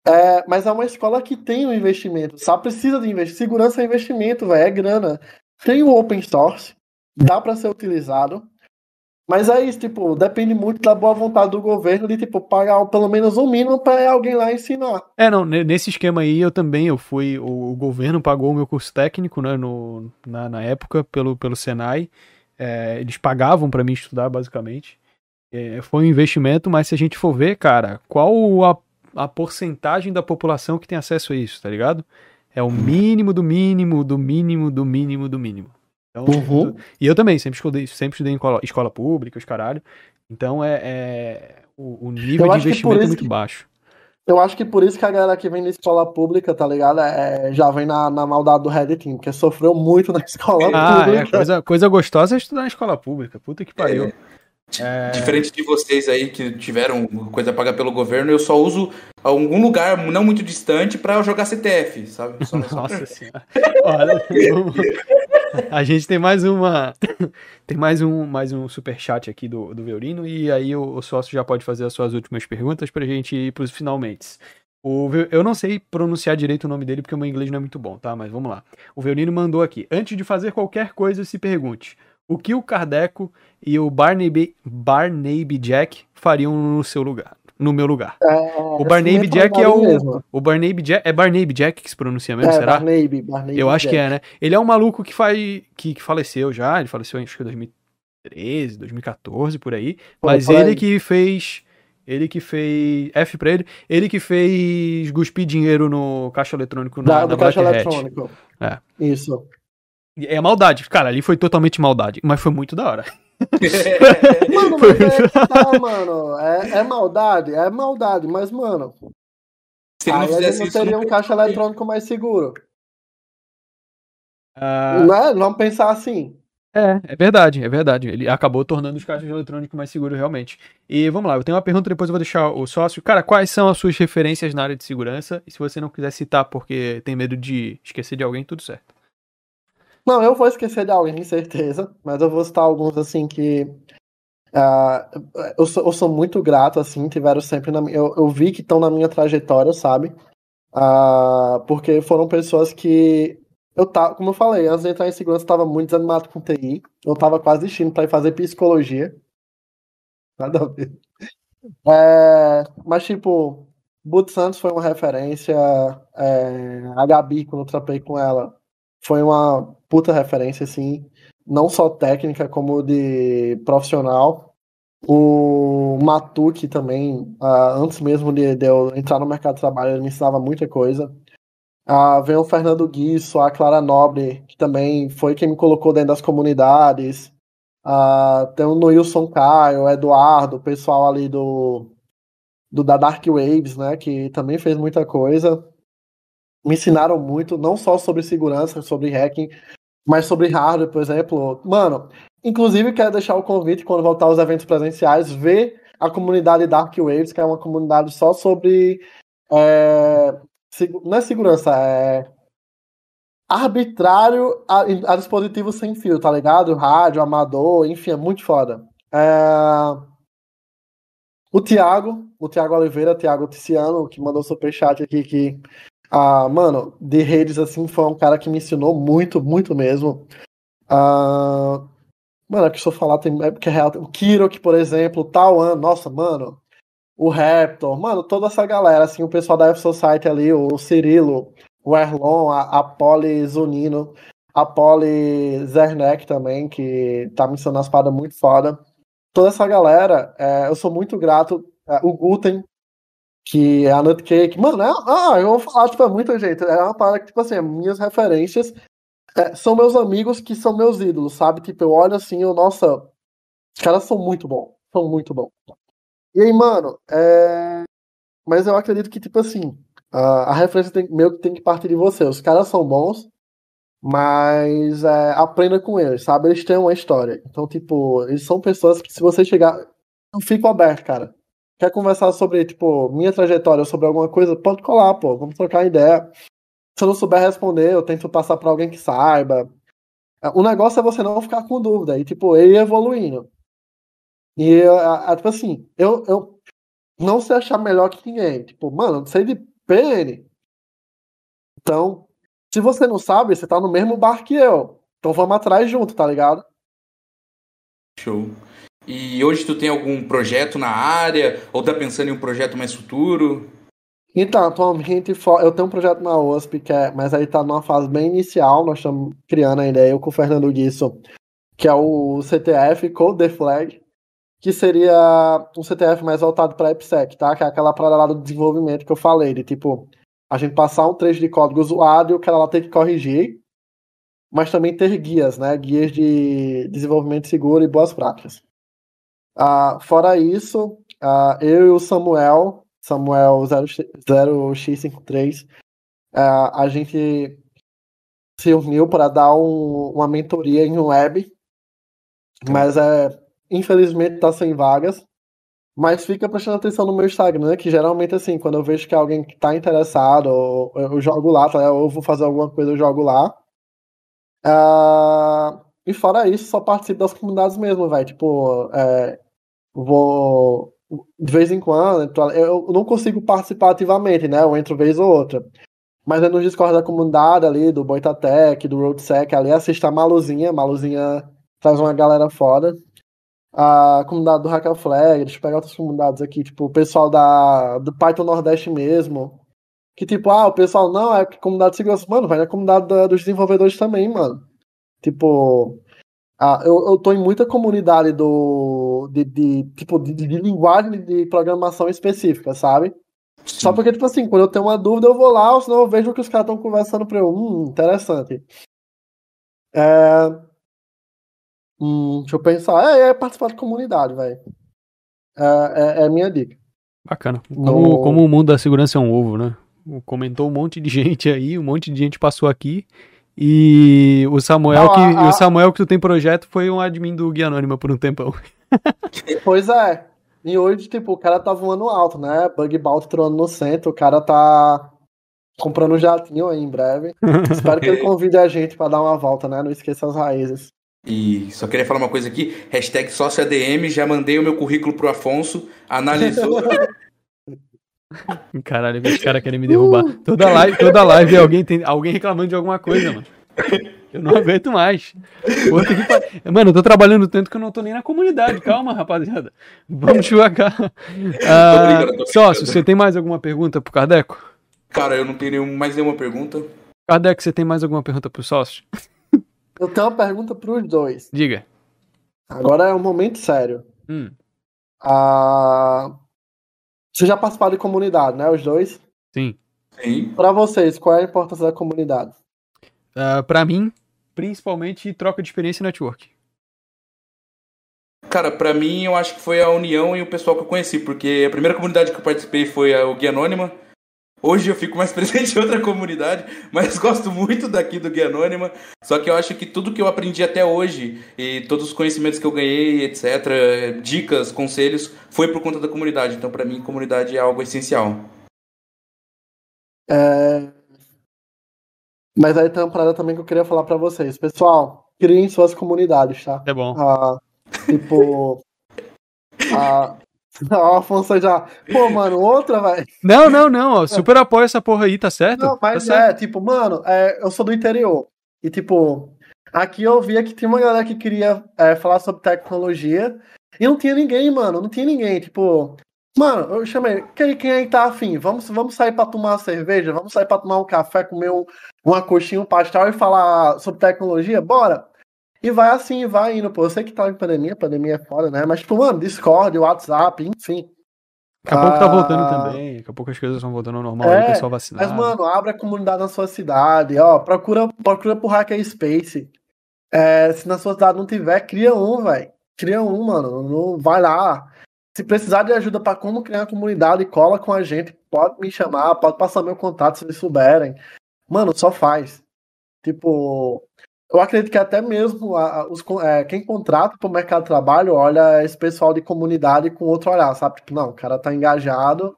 É, mas é uma escola que tem um investimento, sabe? Precisa de investimento. Segurança é investimento, velho, é grana. Tem o open source, dá para ser utilizado. Mas é isso, tipo, depende muito da boa vontade do governo de, tipo, pagar pelo menos um mínimo para alguém lá ensinar. É, não, nesse esquema aí eu também, eu fui, o, o governo pagou o meu curso técnico, né, no, na, na época, pelo, pelo Senai, é, eles pagavam para mim estudar, basicamente. É, foi um investimento, mas se a gente for ver, cara, qual a, a porcentagem da população que tem acesso a isso, tá ligado? É o mínimo do mínimo, do mínimo, do mínimo, do mínimo. Então, uhum. E eu também, sempre estudei, sempre estudei em escola, escola pública, os caralho. Então é, é o, o, nível de investimento é muito que, baixo. Eu acho que por isso que a galera que vem da escola pública, tá ligado? É, já vem na, na maldade do Red Team, porque sofreu muito na [laughs] escola ah, é, pública. É, coisa, coisa gostosa é estudar na escola pública. Puta que pariu. É. Diferente de vocês aí que tiveram coisa paga pelo governo, eu só uso algum lugar não muito distante para jogar CTF, sabe? Só, Nossa só... senhora. Olha, a gente tem mais uma tem mais um mais um super chat aqui do, do Veurino e aí o, o sócio já pode fazer as suas últimas perguntas pra gente ir pros finalmente. O, eu não sei pronunciar direito o nome dele porque o meu inglês não é muito bom, tá? Mas vamos lá. O Veurino mandou aqui. Antes de fazer qualquer coisa, se pergunte: o que o Kardec e o Barnaby, Barnaby Jack fariam no seu lugar? No meu lugar. É, o Barnaby Jack é o. Mesmo. O Barnaby Jack. É Barnaby Jack que se pronuncia mesmo, é, será? Barnaby, Barnaby Eu acho Jack. que é, né? Ele é um maluco que faz. Que, que faleceu já. Ele faleceu acho que em 2013, 2014, por aí. Pô, mas ele aí. que fez. Ele que fez. F pra ele. Ele que fez cuspir dinheiro no caixa eletrônico na, da, na caixa eletrônico. É. Isso. É maldade. Cara, ali foi totalmente maldade. Mas foi muito da hora. [laughs] mano, mas é, tá, mano. É, é, maldade, é maldade, mas, mano. Se ele não aí a gente não teria um caixa eletrônico mais seguro. Uh... Não é? Vamos pensar assim. É, é verdade, é verdade. Ele acabou tornando os caixas eletrônicos mais seguros, realmente. E vamos lá, eu tenho uma pergunta, depois eu vou deixar o sócio. Cara, quais são as suas referências na área de segurança? E se você não quiser citar porque tem medo de esquecer de alguém, tudo certo. Não, eu vou esquecer de alguém, certeza, mas eu vou citar alguns assim que. Uh, eu, sou, eu sou muito grato, assim, tiveram sempre na eu, eu vi que estão na minha trajetória, sabe? Uh, porque foram pessoas que. Eu tava, como eu falei, antes de entrar em segurança, eu tava muito desanimado com TI. Eu tava quase destino para ir fazer psicologia. Nada a ver. É, mas, tipo, Boot Santos foi uma referência. É, a Gabi, quando eu trapei com ela, foi uma puta referência, assim, não só técnica, como de profissional. O Matuque também, uh, antes mesmo de, de, eu entrar no mercado de trabalho, ele me ensinava muita coisa. Uh, vem o Fernando Guisso, a Clara Nobre, que também foi quem me colocou dentro das comunidades. Uh, tem o Wilson Caio, o Eduardo, o pessoal ali do, do da Dark Waves, né, que também fez muita coisa me ensinaram muito, não só sobre segurança, sobre hacking, mas sobre hardware, por exemplo. Mano, inclusive quero deixar o convite quando voltar aos eventos presenciais, ver a comunidade Dark Waves, que é uma comunidade só sobre. É, não é segurança, é arbitrário a, a dispositivo sem fio, tá ligado? Rádio, amador, enfim, é muito foda. É... O Thiago, o Thiago Oliveira, Thiago Ticiano, que mandou superchat aqui, que ah, mano, de redes, assim, foi um cara que me ensinou muito, muito mesmo. Ah, mano, é que se eu falar, tem, é porque é real. O Kirok, por exemplo, o Tauan, nossa, mano. O Raptor, mano, toda essa galera, assim, o pessoal da F-Society ali, o Cirilo, o Erlon, a, a Poli Zunino, a Poli Zernek também, que tá me ensinando as paradas muito foda. Toda essa galera, é, eu sou muito grato. É, o Guten, que é a Nutcake. Mano, é, ah, eu vou falar, tipo, é muita gente. É uma parada que, tipo assim, minhas referências é, são meus amigos que são meus ídolos, sabe? Tipo, eu olho assim, eu, nossa, os caras são muito bons. São muito bons. E aí, mano, é... mas eu acredito que, tipo assim, a, a referência tem, meio que tem que partir de você. Os caras são bons, mas é, aprenda com eles, sabe? Eles têm uma história. Então, tipo, eles são pessoas que, se você chegar. Eu fico aberto, cara quer conversar sobre, tipo, minha trajetória, sobre alguma coisa, pode colar, pô, vamos trocar ideia. Se eu não souber responder, eu tento passar para alguém que saiba. O negócio é você não ficar com dúvida e, tipo, ir evoluindo. E, a, a, tipo assim, eu, eu não sei achar melhor que ninguém. Tipo, mano, sei de PN. Então, se você não sabe, você tá no mesmo bar que eu. Então vamos atrás junto, tá ligado? Show. E hoje tu tem algum projeto na área? Ou tá pensando em um projeto mais futuro? Então, atualmente eu tenho um projeto na USP, que é, mas aí tá numa fase bem inicial, nós estamos criando a ideia, eu com o Fernando Guisso, que é o CTF, Code the Flag, que seria um CTF mais voltado para IPSEC, tá? Que é aquela parada lá do desenvolvimento que eu falei, de tipo, a gente passar um trecho de código usado e o cara lá ter que corrigir, mas também ter guias, né? Guias de desenvolvimento seguro e boas práticas. Uh, fora isso, uh, eu e o Samuel, Samuel 0x53, uh, a gente se uniu para dar um, uma mentoria em web, mas é, infelizmente está sem vagas. Mas fica prestando atenção no meu Instagram, que geralmente, assim, quando eu vejo que alguém está interessado, eu, eu jogo lá, tá? ou vou fazer alguma coisa, eu jogo lá. Uh, e fora isso, só participo das comunidades mesmo, velho. Tipo, é, vou. De vez em quando, eu não consigo participar ativamente, né? Eu entro vez ou outra. Mas é no Discord da comunidade ali, do Boitatec, do RoadSec, ali assisto a Maluzinha. Maluzinha traz uma galera foda. A comunidade do Hacker Flag, deixa eu pegar outras comunidades aqui, tipo, o pessoal da, do Python Nordeste mesmo. Que tipo, ah, o pessoal não, é comunidade de segurança. Mano, vai na comunidade da, dos desenvolvedores também, mano. Tipo, ah, eu, eu tô em muita comunidade do. de, de tipo, de, de, linguagem de programação específica, sabe? Sim. Só porque, tipo assim, quando eu tenho uma dúvida, eu vou lá, ou senão eu vejo o que os caras estão conversando pra eu. Hum, interessante. É... Hum, deixa eu pensar. É, é participar de comunidade, velho. É, é, é, a minha dica. Bacana. Como, no... como o mundo da segurança é um ovo, né? Comentou um monte de [laughs] gente aí, um monte de gente passou aqui. E o Samuel, Não, que, a, a... o Samuel que tu tem projeto foi um admin do Guia Anônima por um tempão. [laughs] pois é. E hoje, tipo, o cara tá voando alto, né? Bug Bounty troando no centro, o cara tá comprando um jatinho aí em breve. [laughs] Espero que ele convide a gente para dar uma volta, né? Não esqueça as raízes. E só queria falar uma coisa aqui, hashtag sócio ADM, já mandei o meu currículo pro Afonso, analisou. [laughs] [laughs] Caralho, os caras querem me derrubar. Toda live, toda live alguém, tem, alguém reclamando de alguma coisa, mano. Eu não aguento mais. Que... Mano, eu tô trabalhando tanto que eu não tô nem na comunidade. Calma, rapaziada. Vamos devagar. Ah, sócio, você tem mais alguma pergunta pro Cardeco? Cara, eu não tenho nenhum, mais nenhuma pergunta. Cardeco, você tem mais alguma pergunta pro sócio? Eu tenho uma pergunta para os dois. Diga. Agora é um momento sério. Hum. Ah, você já participaram de comunidade, né? Os dois? Sim. Sim. Para vocês, qual é a importância da comunidade? Uh, ah, para mim, principalmente troca de experiência e network. Cara, para mim eu acho que foi a união e o pessoal que eu conheci, porque a primeira comunidade que eu participei foi a Guia Anônima, Hoje eu fico mais [laughs] presente em outra comunidade, mas gosto muito daqui do Guia Anônima. Só que eu acho que tudo que eu aprendi até hoje, e todos os conhecimentos que eu ganhei, etc., dicas, conselhos, foi por conta da comunidade. Então, para mim, comunidade é algo essencial. É... Mas aí tem uma parada também que eu queria falar para vocês. Pessoal, criem suas comunidades, tá? É bom. Ah, tipo. [laughs] ah, [laughs] Não, Afonso já. Pô, mano, outra, velho. Não, não, não. Super apoio essa porra aí, tá certo? Não, mas tá é, certo. tipo, mano, é, eu sou do interior. E, tipo, aqui eu via que tinha uma galera que queria é, falar sobre tecnologia. E não tinha ninguém, mano. Não tinha ninguém. Tipo, mano, eu chamei. Quem, quem aí tá afim? Vamos, vamos sair pra tomar uma cerveja? Vamos sair pra tomar um café, comer um, uma coxinha, um pastel e falar sobre tecnologia? Bora! E vai assim, vai indo, pô. Eu sei que tá em pandemia, pandemia é foda, né? Mas, tipo, mano, Discord, WhatsApp, enfim. Daqui a pouco tá ah, voltando também, daqui a pouco as coisas vão voltando ao normal, é, o pessoal vacinado. Mas, mano, abre a comunidade na sua cidade, ó, procura, procura por Hacker Space. É, se na sua cidade não tiver, cria um, velho. Cria um, mano. Não, vai lá. Se precisar de ajuda para como criar uma comunidade, cola com a gente. Pode me chamar, pode passar meu contato se eles souberem. Mano, só faz. Tipo, eu acredito que até mesmo a, os, é, quem contrata para o mercado de trabalho olha esse pessoal de comunidade com outro olhar, sabe? Tipo, não, o cara tá engajado,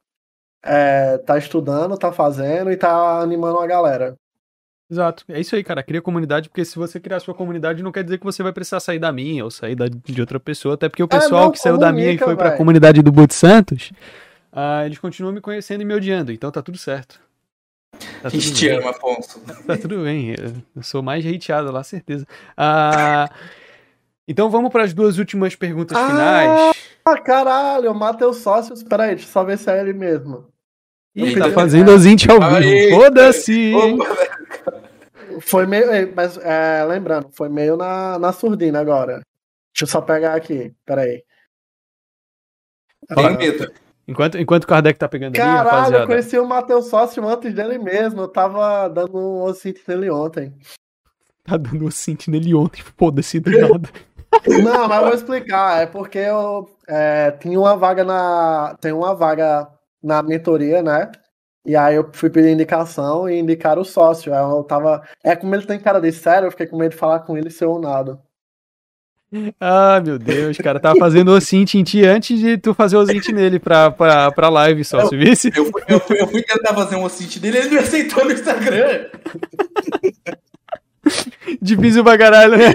é, tá estudando, tá fazendo e tá animando a galera. Exato. É isso aí, cara. Cria comunidade, porque se você criar sua comunidade, não quer dizer que você vai precisar sair da minha ou sair da, de outra pessoa, até porque o é, pessoal é, que saiu da minha e foi para a comunidade do Boot Santos, ah, eles continuam me conhecendo e me odiando, então tá tudo certo. Tá tudo te ama, Afonso. Tá tudo bem, eu sou mais hateado lá, certeza. Ah, então vamos para as duas últimas perguntas ah, finais. Ah, caralho, Matheus Sócios. Peraí, deixa eu só ver se é ele mesmo. Ih, tá fazendo as int ao vivo. Foda-se! Foi meio. Mas é, lembrando, foi meio na, na surdina agora. Deixa eu só pegar aqui. Peraí. Tem medo. Enquanto, enquanto o Kardec tá pegando Caralho, ali, rapaziada. eu conheci o Matheus Sócio antes dele mesmo. Eu tava dando um ocinte nele ontem. Tá dando um ocinte nele ontem, foda-se do nada. [laughs] Não, mas eu vou explicar. É porque eu é, tinha uma vaga na. Tem uma vaga na mentoria, né? E aí eu fui pedir indicação e indicar o sócio. Aí eu tava. É como ele tem cara de sério, eu fiquei com medo de falar com ele ser ou nada. Ah, meu Deus, cara, tava fazendo o Cint em ti antes de tu fazer o Cint nele pra, pra, pra live só, você visse? Eu, eu, fui, eu fui tentar fazer um Cint dele e ele me aceitou no Instagram. Difícil pra caralho, né?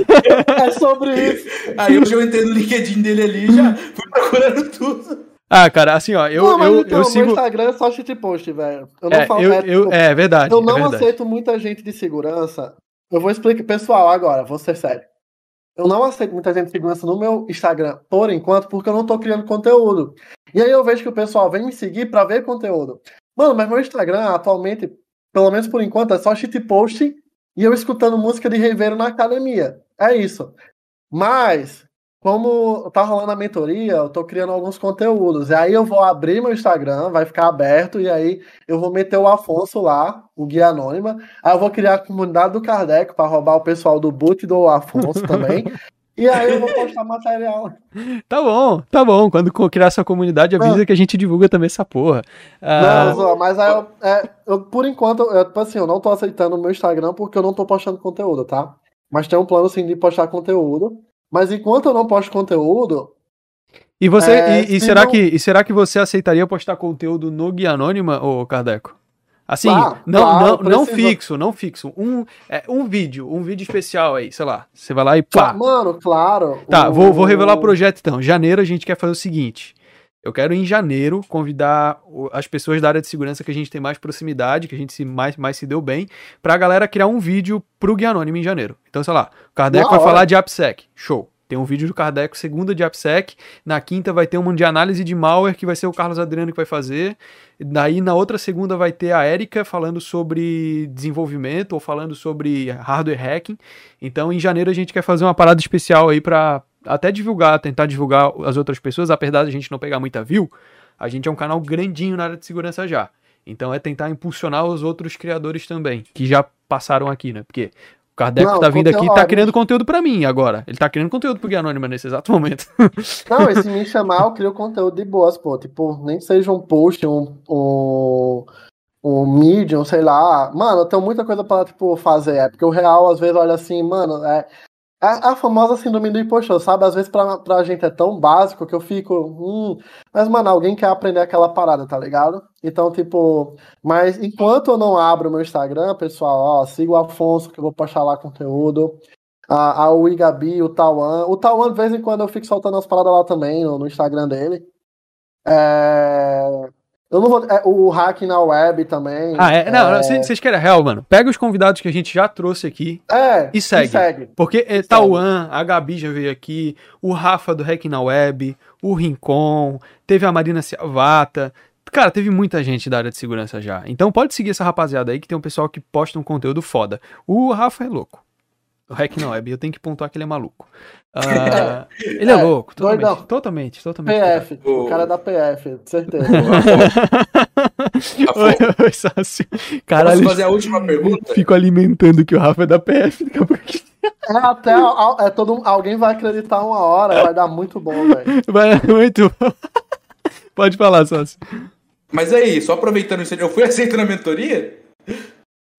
É sobre isso. Aí hoje eu entrei no LinkedIn dele ali e já fui procurando tudo. Ah, cara, assim, ó, eu, não, eu, então, eu sigo... Meu Instagram é só shitpost, velho. Eu não é, falo... Eu, é, eu, é, verdade. Eu não é verdade. aceito muita gente de segurança. Eu vou explicar, pessoal, agora, vou ser sério. Eu não aceito muita gente segurança no meu Instagram, por enquanto, porque eu não tô criando conteúdo. E aí eu vejo que o pessoal vem me seguir pra ver conteúdo. Mano, mas meu Instagram, atualmente, pelo menos por enquanto, é só shitpost e eu escutando música de Ribeiro na academia. É isso. Mas, como tá rolando a mentoria, eu tô criando alguns conteúdos. E aí eu vou abrir meu Instagram, vai ficar aberto, e aí eu vou meter o Afonso lá, o Guia Anônima. Aí eu vou criar a comunidade do Kardec para roubar o pessoal do boot do Afonso também. E aí eu vou postar material. Tá bom, tá bom. Quando criar sua comunidade, avisa não. que a gente divulga também essa porra. Ah... Não, mas aí eu, é, eu, por enquanto, eu, tipo assim, eu não tô aceitando o meu Instagram porque eu não tô postando conteúdo, tá? Mas tem um plano sim de postar conteúdo. Mas enquanto eu não posto conteúdo. E você. É, e, e será não... que, e será que você aceitaria postar conteúdo no Guia Anônima, ô Cardeco? Assim, não, claro, não, não fixo, não fixo. Um, é, um vídeo, um vídeo especial aí, sei lá. Você vai lá e pá. Mano, claro. Tá, o... vou, vou revelar o projeto então. Janeiro a gente quer fazer o seguinte. Eu quero em janeiro convidar as pessoas da área de segurança que a gente tem mais proximidade, que a gente se mais, mais se deu bem, pra galera criar um vídeo pro Guia Anônimo em janeiro. Então, sei lá, o Kardec vai falar de AppSec. Show. Tem um vídeo do Kardec, segunda de AppSec. Na quinta vai ter uma de análise de malware, que vai ser o Carlos Adriano que vai fazer. Daí na outra segunda vai ter a Érica falando sobre desenvolvimento ou falando sobre hardware hacking. Então em janeiro a gente quer fazer uma parada especial aí para até divulgar, tentar divulgar as outras pessoas, apesar de a gente não pegar muita view. A gente é um canal grandinho na área de segurança já. Então é tentar impulsionar os outros criadores também, que já passaram aqui, né? Porque Kardec não, tá vindo aqui e tá criando conteúdo para mim agora. Ele tá criando conteúdo pro Guia Anônima nesse exato momento. [laughs] Não, esse me chamar, eu crio conteúdo de boas, pô. Tipo, nem seja um post, um, um, um medium, sei lá. Mano, eu tenho muita coisa pra, tipo, fazer. É porque o real, às vezes, olha assim, mano, é, a, a, famosa síndrome do impostor, sabe? Às vezes pra, pra gente é tão básico que eu fico. Hum, mas, mano, alguém quer aprender aquela parada, tá ligado? Então, tipo. Mas enquanto eu não abro meu Instagram, pessoal, ó, siga o Afonso, que eu vou postar lá conteúdo. A, a Ui Gabi, o Tauan. O Tauan, de vez em quando, eu fico soltando as paradas lá também, no, no Instagram dele. É. Eu não vou. É, o hack na web também. Ah, é? Não, é... vocês querem real, mano. Pega os convidados que a gente já trouxe aqui é, e segue. E segue. Porque é, Tauan, a Gabi já veio aqui, o Rafa do Hack na Web, o Rincon, teve a Marina Ciavata. Cara, teve muita gente da área de segurança já. Então pode seguir essa rapaziada aí que tem um pessoal que posta um conteúdo foda. O Rafa é louco. O Hack na Web, eu tenho que pontuar que ele é maluco. Uh, [laughs] ele é, é louco, totalmente, totalmente, totalmente. PF, o cara da PF, certeza. [laughs] [laughs] oi, oi, Sácio. Caralho, Posso fazer a última pergunta? Fico alimentando que o Rafa é da PF daqui a pouquinho. É, até é, todo, alguém vai acreditar uma hora, vai dar muito bom, velho. Vai dar muito bom. Pode falar, Sácio. Mas aí, só aproveitando isso, eu fui aceito na mentoria?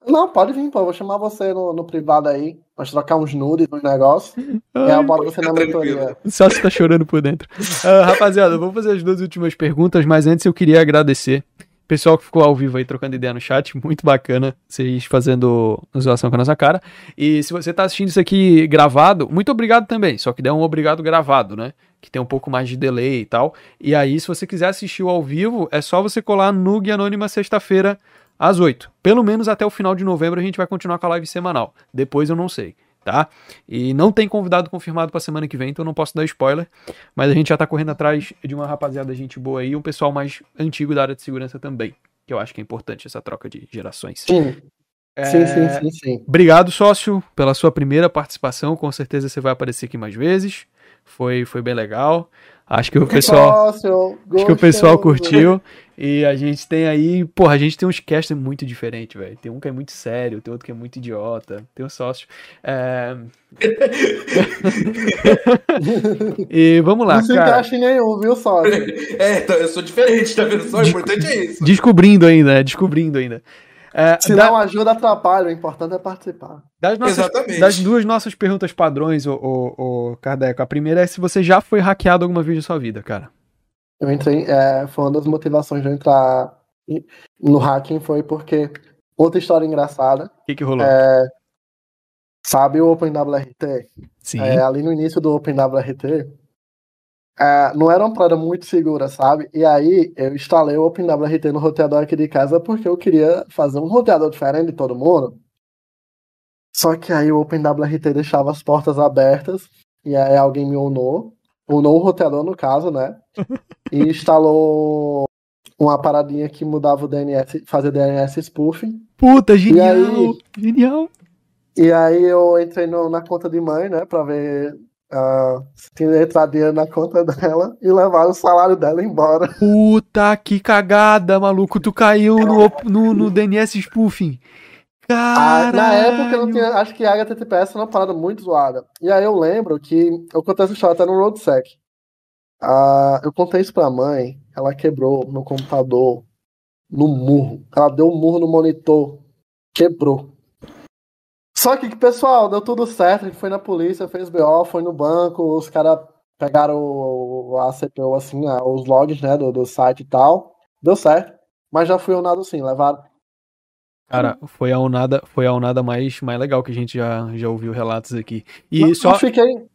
Não, pode vir, pô. Vou chamar você no, no privado aí. Pra trocar uns nudes, uns negócios. Ai, e aí eu boto você na mentoria. Só se tá chorando por dentro. Uh, rapaziada, vamos fazer as duas últimas perguntas, mas antes eu queria agradecer Pessoal que ficou ao vivo aí trocando ideia no chat, muito bacana vocês fazendo zoação com a nossa cara. E se você tá assistindo isso aqui gravado, muito obrigado também. Só que dê um obrigado gravado, né? Que tem um pouco mais de delay e tal. E aí, se você quiser assistir ao vivo, é só você colar no Guia Anônima sexta-feira às 8. Pelo menos até o final de novembro a gente vai continuar com a live semanal. Depois eu não sei tá? E não tem convidado confirmado para semana que vem, então não posso dar spoiler, mas a gente já tá correndo atrás de uma rapaziada gente boa aí, um pessoal mais antigo da área de segurança também, que eu acho que é importante essa troca de gerações. Sim. É... Sim, sim, sim, sim. Obrigado, sócio, pela sua primeira participação. Com certeza você vai aparecer aqui mais vezes. Foi, foi bem legal. Acho que o pessoal, Nossa, acho que o pessoal curtiu. E a gente tem aí, porra, a gente tem uns casters muito diferentes, velho. Tem um que é muito sério, tem outro que é muito idiota, tem um sócio. É... [laughs] e vamos lá, Não se cara. encaixa em nenhum, viu, sócio? [laughs] É, então, eu sou diferente, tá vendo só? O importante é isso. Descobrindo ainda, é, descobrindo ainda. É, Se da... não ajuda, atrapalha. O importante é participar. Das, nossas, Exatamente. das duas nossas perguntas padrões, o, o, o Kardec, a primeira é se você já foi hackeado alguma vez na sua vida, cara. Eu entrei, é, foi uma das motivações de eu entrar no hacking foi porque outra história engraçada. O que, que rolou? É, sabe o OpenWRT? Sim. É, ali no início do OpenWRT, é, não era uma parada muito segura, sabe? E aí eu instalei o OpenWRT no roteador aqui de casa porque eu queria fazer um roteador diferente de todo mundo. Só que aí o OpenWRT deixava as portas abertas e aí alguém me unou, o roteador no caso, né? e [laughs] instalou uma paradinha que mudava o DNS, fazia DNS spoofing. Puta, genial! E aí, genial! E aí eu entrei no, na conta de mãe, né, pra ver uh, tinha entrado dinheiro na conta dela e levaram o salário dela embora. Puta que cagada, maluco. Tu caiu no, no, no DNS spoofing. Caralho. na época eu não tinha. Acho que a HTTPS era uma parada muito zoada. E aí eu lembro que. Eu contei essa história até no RoadSec. Uh, eu contei isso pra mãe. Ela quebrou meu computador no murro. Ela deu um murro no monitor. Quebrou. Só que, pessoal, deu tudo certo. A gente foi na polícia, fez BO, foi no banco, os caras pegaram a CPU, assim, os logs, né, do, do site e tal. Deu certo. Mas já fui onado sim, levaram. Cara, foi a onada, foi a onada mais, mais legal que a gente já, já ouviu relatos aqui. E Mas só. Eu fiquei.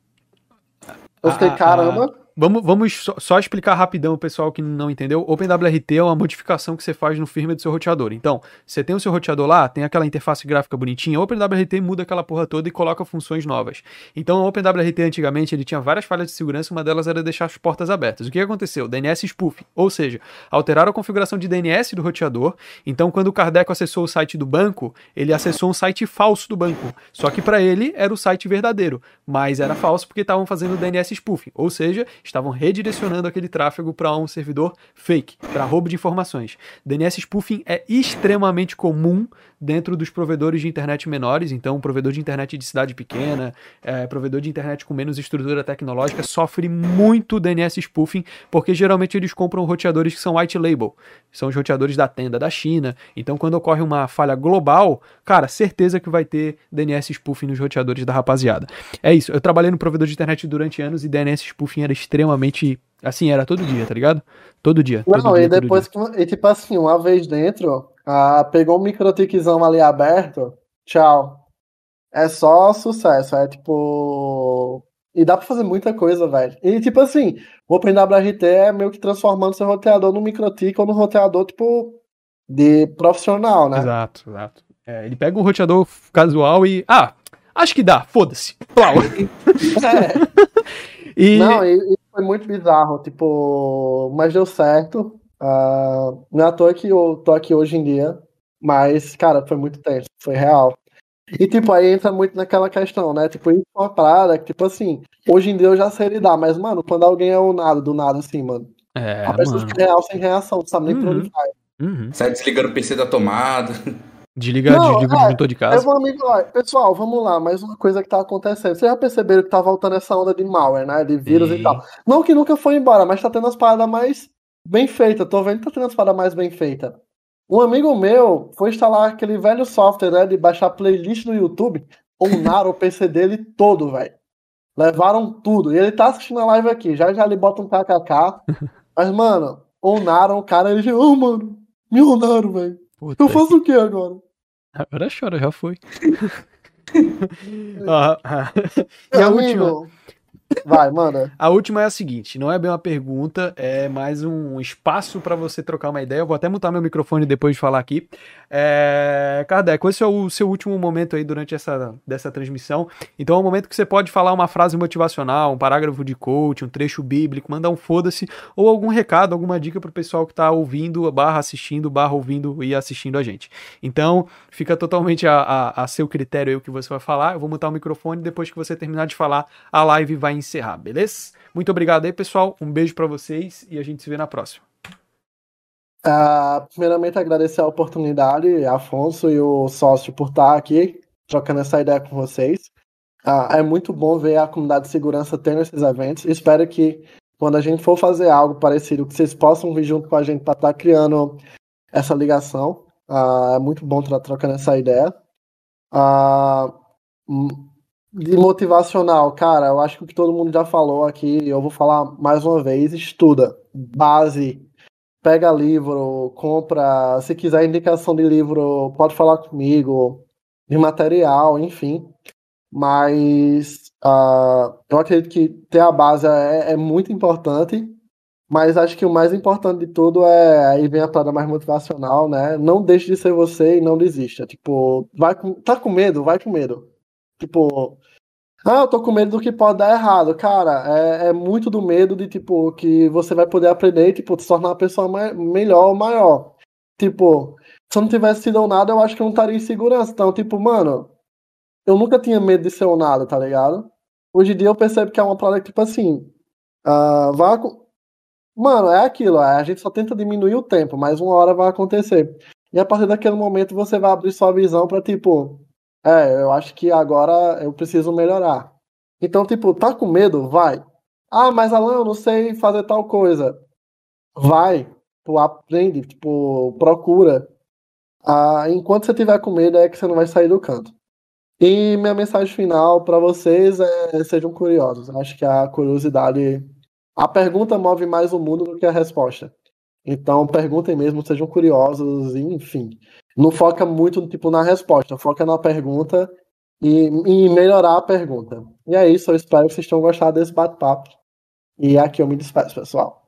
Eu fiquei, ah, caramba. Ah Vamos, vamos só, explicar rapidão o pessoal que não entendeu. OpenWRT é uma modificação que você faz no firmware do seu roteador. Então, você tem o seu roteador lá, tem aquela interface gráfica bonitinha, OpenWRT muda aquela porra toda e coloca funções novas. Então, o OpenWRT antigamente ele tinha várias falhas de segurança, uma delas era deixar as portas abertas. O que aconteceu? DNS spoof, ou seja, alteraram a configuração de DNS do roteador. Então, quando o Kardec acessou o site do banco, ele acessou um site falso do banco. Só que para ele era o site verdadeiro, mas era falso porque estavam fazendo DNS spoof, ou seja, estavam redirecionando aquele tráfego para um servidor fake, para roubo de informações. DNS spoofing é extremamente comum dentro dos provedores de internet menores, então provedor de internet de cidade pequena, é, provedor de internet com menos estrutura tecnológica sofre muito DNS spoofing, porque geralmente eles compram roteadores que são white label, são os roteadores da tenda da China. Então quando ocorre uma falha global, cara, certeza que vai ter DNS spoofing nos roteadores da rapaziada. É isso, eu trabalhei no provedor de internet durante anos e DNS spoofing era extremamente Assim, era todo dia, tá ligado? Todo dia. Não, todo e dia, depois que. E tipo assim, uma vez dentro, ah, pegou um microtiquezão ali aberto, tchau. É só sucesso, é tipo. E dá pra fazer muita coisa, velho. E tipo assim, o OpenWRT é meio que transformando seu roteador no microtic ou no roteador, tipo, de profissional, né? Exato, exato. É, ele pega um roteador casual e. Ah, acho que dá, foda-se. Plau. [laughs] é. e... Não, e, e, foi muito bizarro, tipo, mas deu certo. Uh, não é à toa que eu tô aqui hoje em dia, mas, cara, foi muito tenso, foi real. E, tipo, aí entra muito naquela questão, né? Tipo, isso é uma parada que, tipo assim, hoje em dia eu já sei lidar, mas, mano, quando alguém é o nada, do nada, assim, mano. É, a pessoa fica real sem reação, não sabe nem uhum. pra onde vai. Uhum. Sai desligando o PC da tomada. [laughs] Desliga, não, desliga é, o disjuntor de casa. Um amigo, ó, pessoal, vamos lá, mais uma coisa que tá acontecendo. Vocês já perceberam que tá voltando essa onda de malware, né? De vírus Sim. e tal. Não que nunca foi embora, mas tá tendo as paradas mais bem feitas. Tô vendo que tá tendo as paradas mais bem feitas. Um amigo meu foi instalar aquele velho software, né, de baixar playlist no YouTube, onaram o PC dele todo, velho. Levaram tudo. E ele tá assistindo a live aqui, já já ele bota um kkk. Mas, mano, onaram o cara, ele disse, oh, mano, Milionário, velho. Eu faço o que agora? Agora chora, já foi. ah, ah. E a última. Vai, manda. [laughs] A última é a seguinte: não é bem uma pergunta, é mais um espaço para você trocar uma ideia. Eu vou até mutar meu microfone depois de falar aqui. É... Kardec, esse é o seu último momento aí durante essa dessa transmissão. Então é um momento que você pode falar uma frase motivacional, um parágrafo de coach, um trecho bíblico, mandar um foda-se, ou algum recado, alguma dica pro pessoal que tá ouvindo, barra assistindo, barra ouvindo e assistindo a gente. Então, fica totalmente a, a, a seu critério aí o que você vai falar. Eu vou mutar o microfone depois que você terminar de falar, a live vai encerrar, beleza? Muito obrigado aí, pessoal. Um beijo para vocês e a gente se vê na próxima. Uh, primeiramente, agradecer a oportunidade, Afonso e o sócio, por estar aqui trocando essa ideia com vocês. Uh, é muito bom ver a comunidade de segurança tendo esses eventos. Espero que quando a gente for fazer algo parecido, que vocês possam vir junto com a gente para estar tá criando essa ligação. Uh, é muito bom estar trocando essa ideia. De motivacional, cara, eu acho que o que todo mundo já falou aqui, eu vou falar mais uma vez, estuda. Base, pega livro, compra. Se quiser indicação de livro, pode falar comigo, de material, enfim. Mas uh, eu acredito que ter a base é, é, muito importante. Mas acho que o mais importante de tudo é aí vem a parada mais motivacional, né? Não deixe de ser você e não desista. Tipo, vai com, tá com medo, vai com medo. Tipo, ah, eu tô com medo do que pode dar errado. Cara, é, é muito do medo de, tipo, que você vai poder aprender e, tipo, se tornar uma pessoa mais, melhor ou maior. Tipo, se eu não tivesse sido um nada, eu acho que eu não estaria em segurança. Então, tipo, mano, eu nunca tinha medo de ser um nada, tá ligado? Hoje em dia eu percebo que é uma parada que, tipo assim, uh, vai... Mano, é aquilo, é, a gente só tenta diminuir o tempo, mas uma hora vai acontecer. E a partir daquele momento você vai abrir sua visão pra, tipo, é, eu acho que agora eu preciso melhorar. Então, tipo, tá com medo? Vai. Ah, mas Alan, eu não sei fazer tal coisa. Vai. Tu aprende, tipo, procura. Ah, enquanto você tiver com medo, é que você não vai sair do canto. E minha mensagem final para vocês é: sejam curiosos. Acho que a curiosidade. A pergunta move mais o mundo do que a resposta. Então, perguntem mesmo, sejam curiosos, enfim não foca muito tipo na resposta, foca na pergunta e, e melhorar a pergunta. E é isso, eu espero que vocês tenham gostado desse bate-papo. E aqui eu me despeço, pessoal.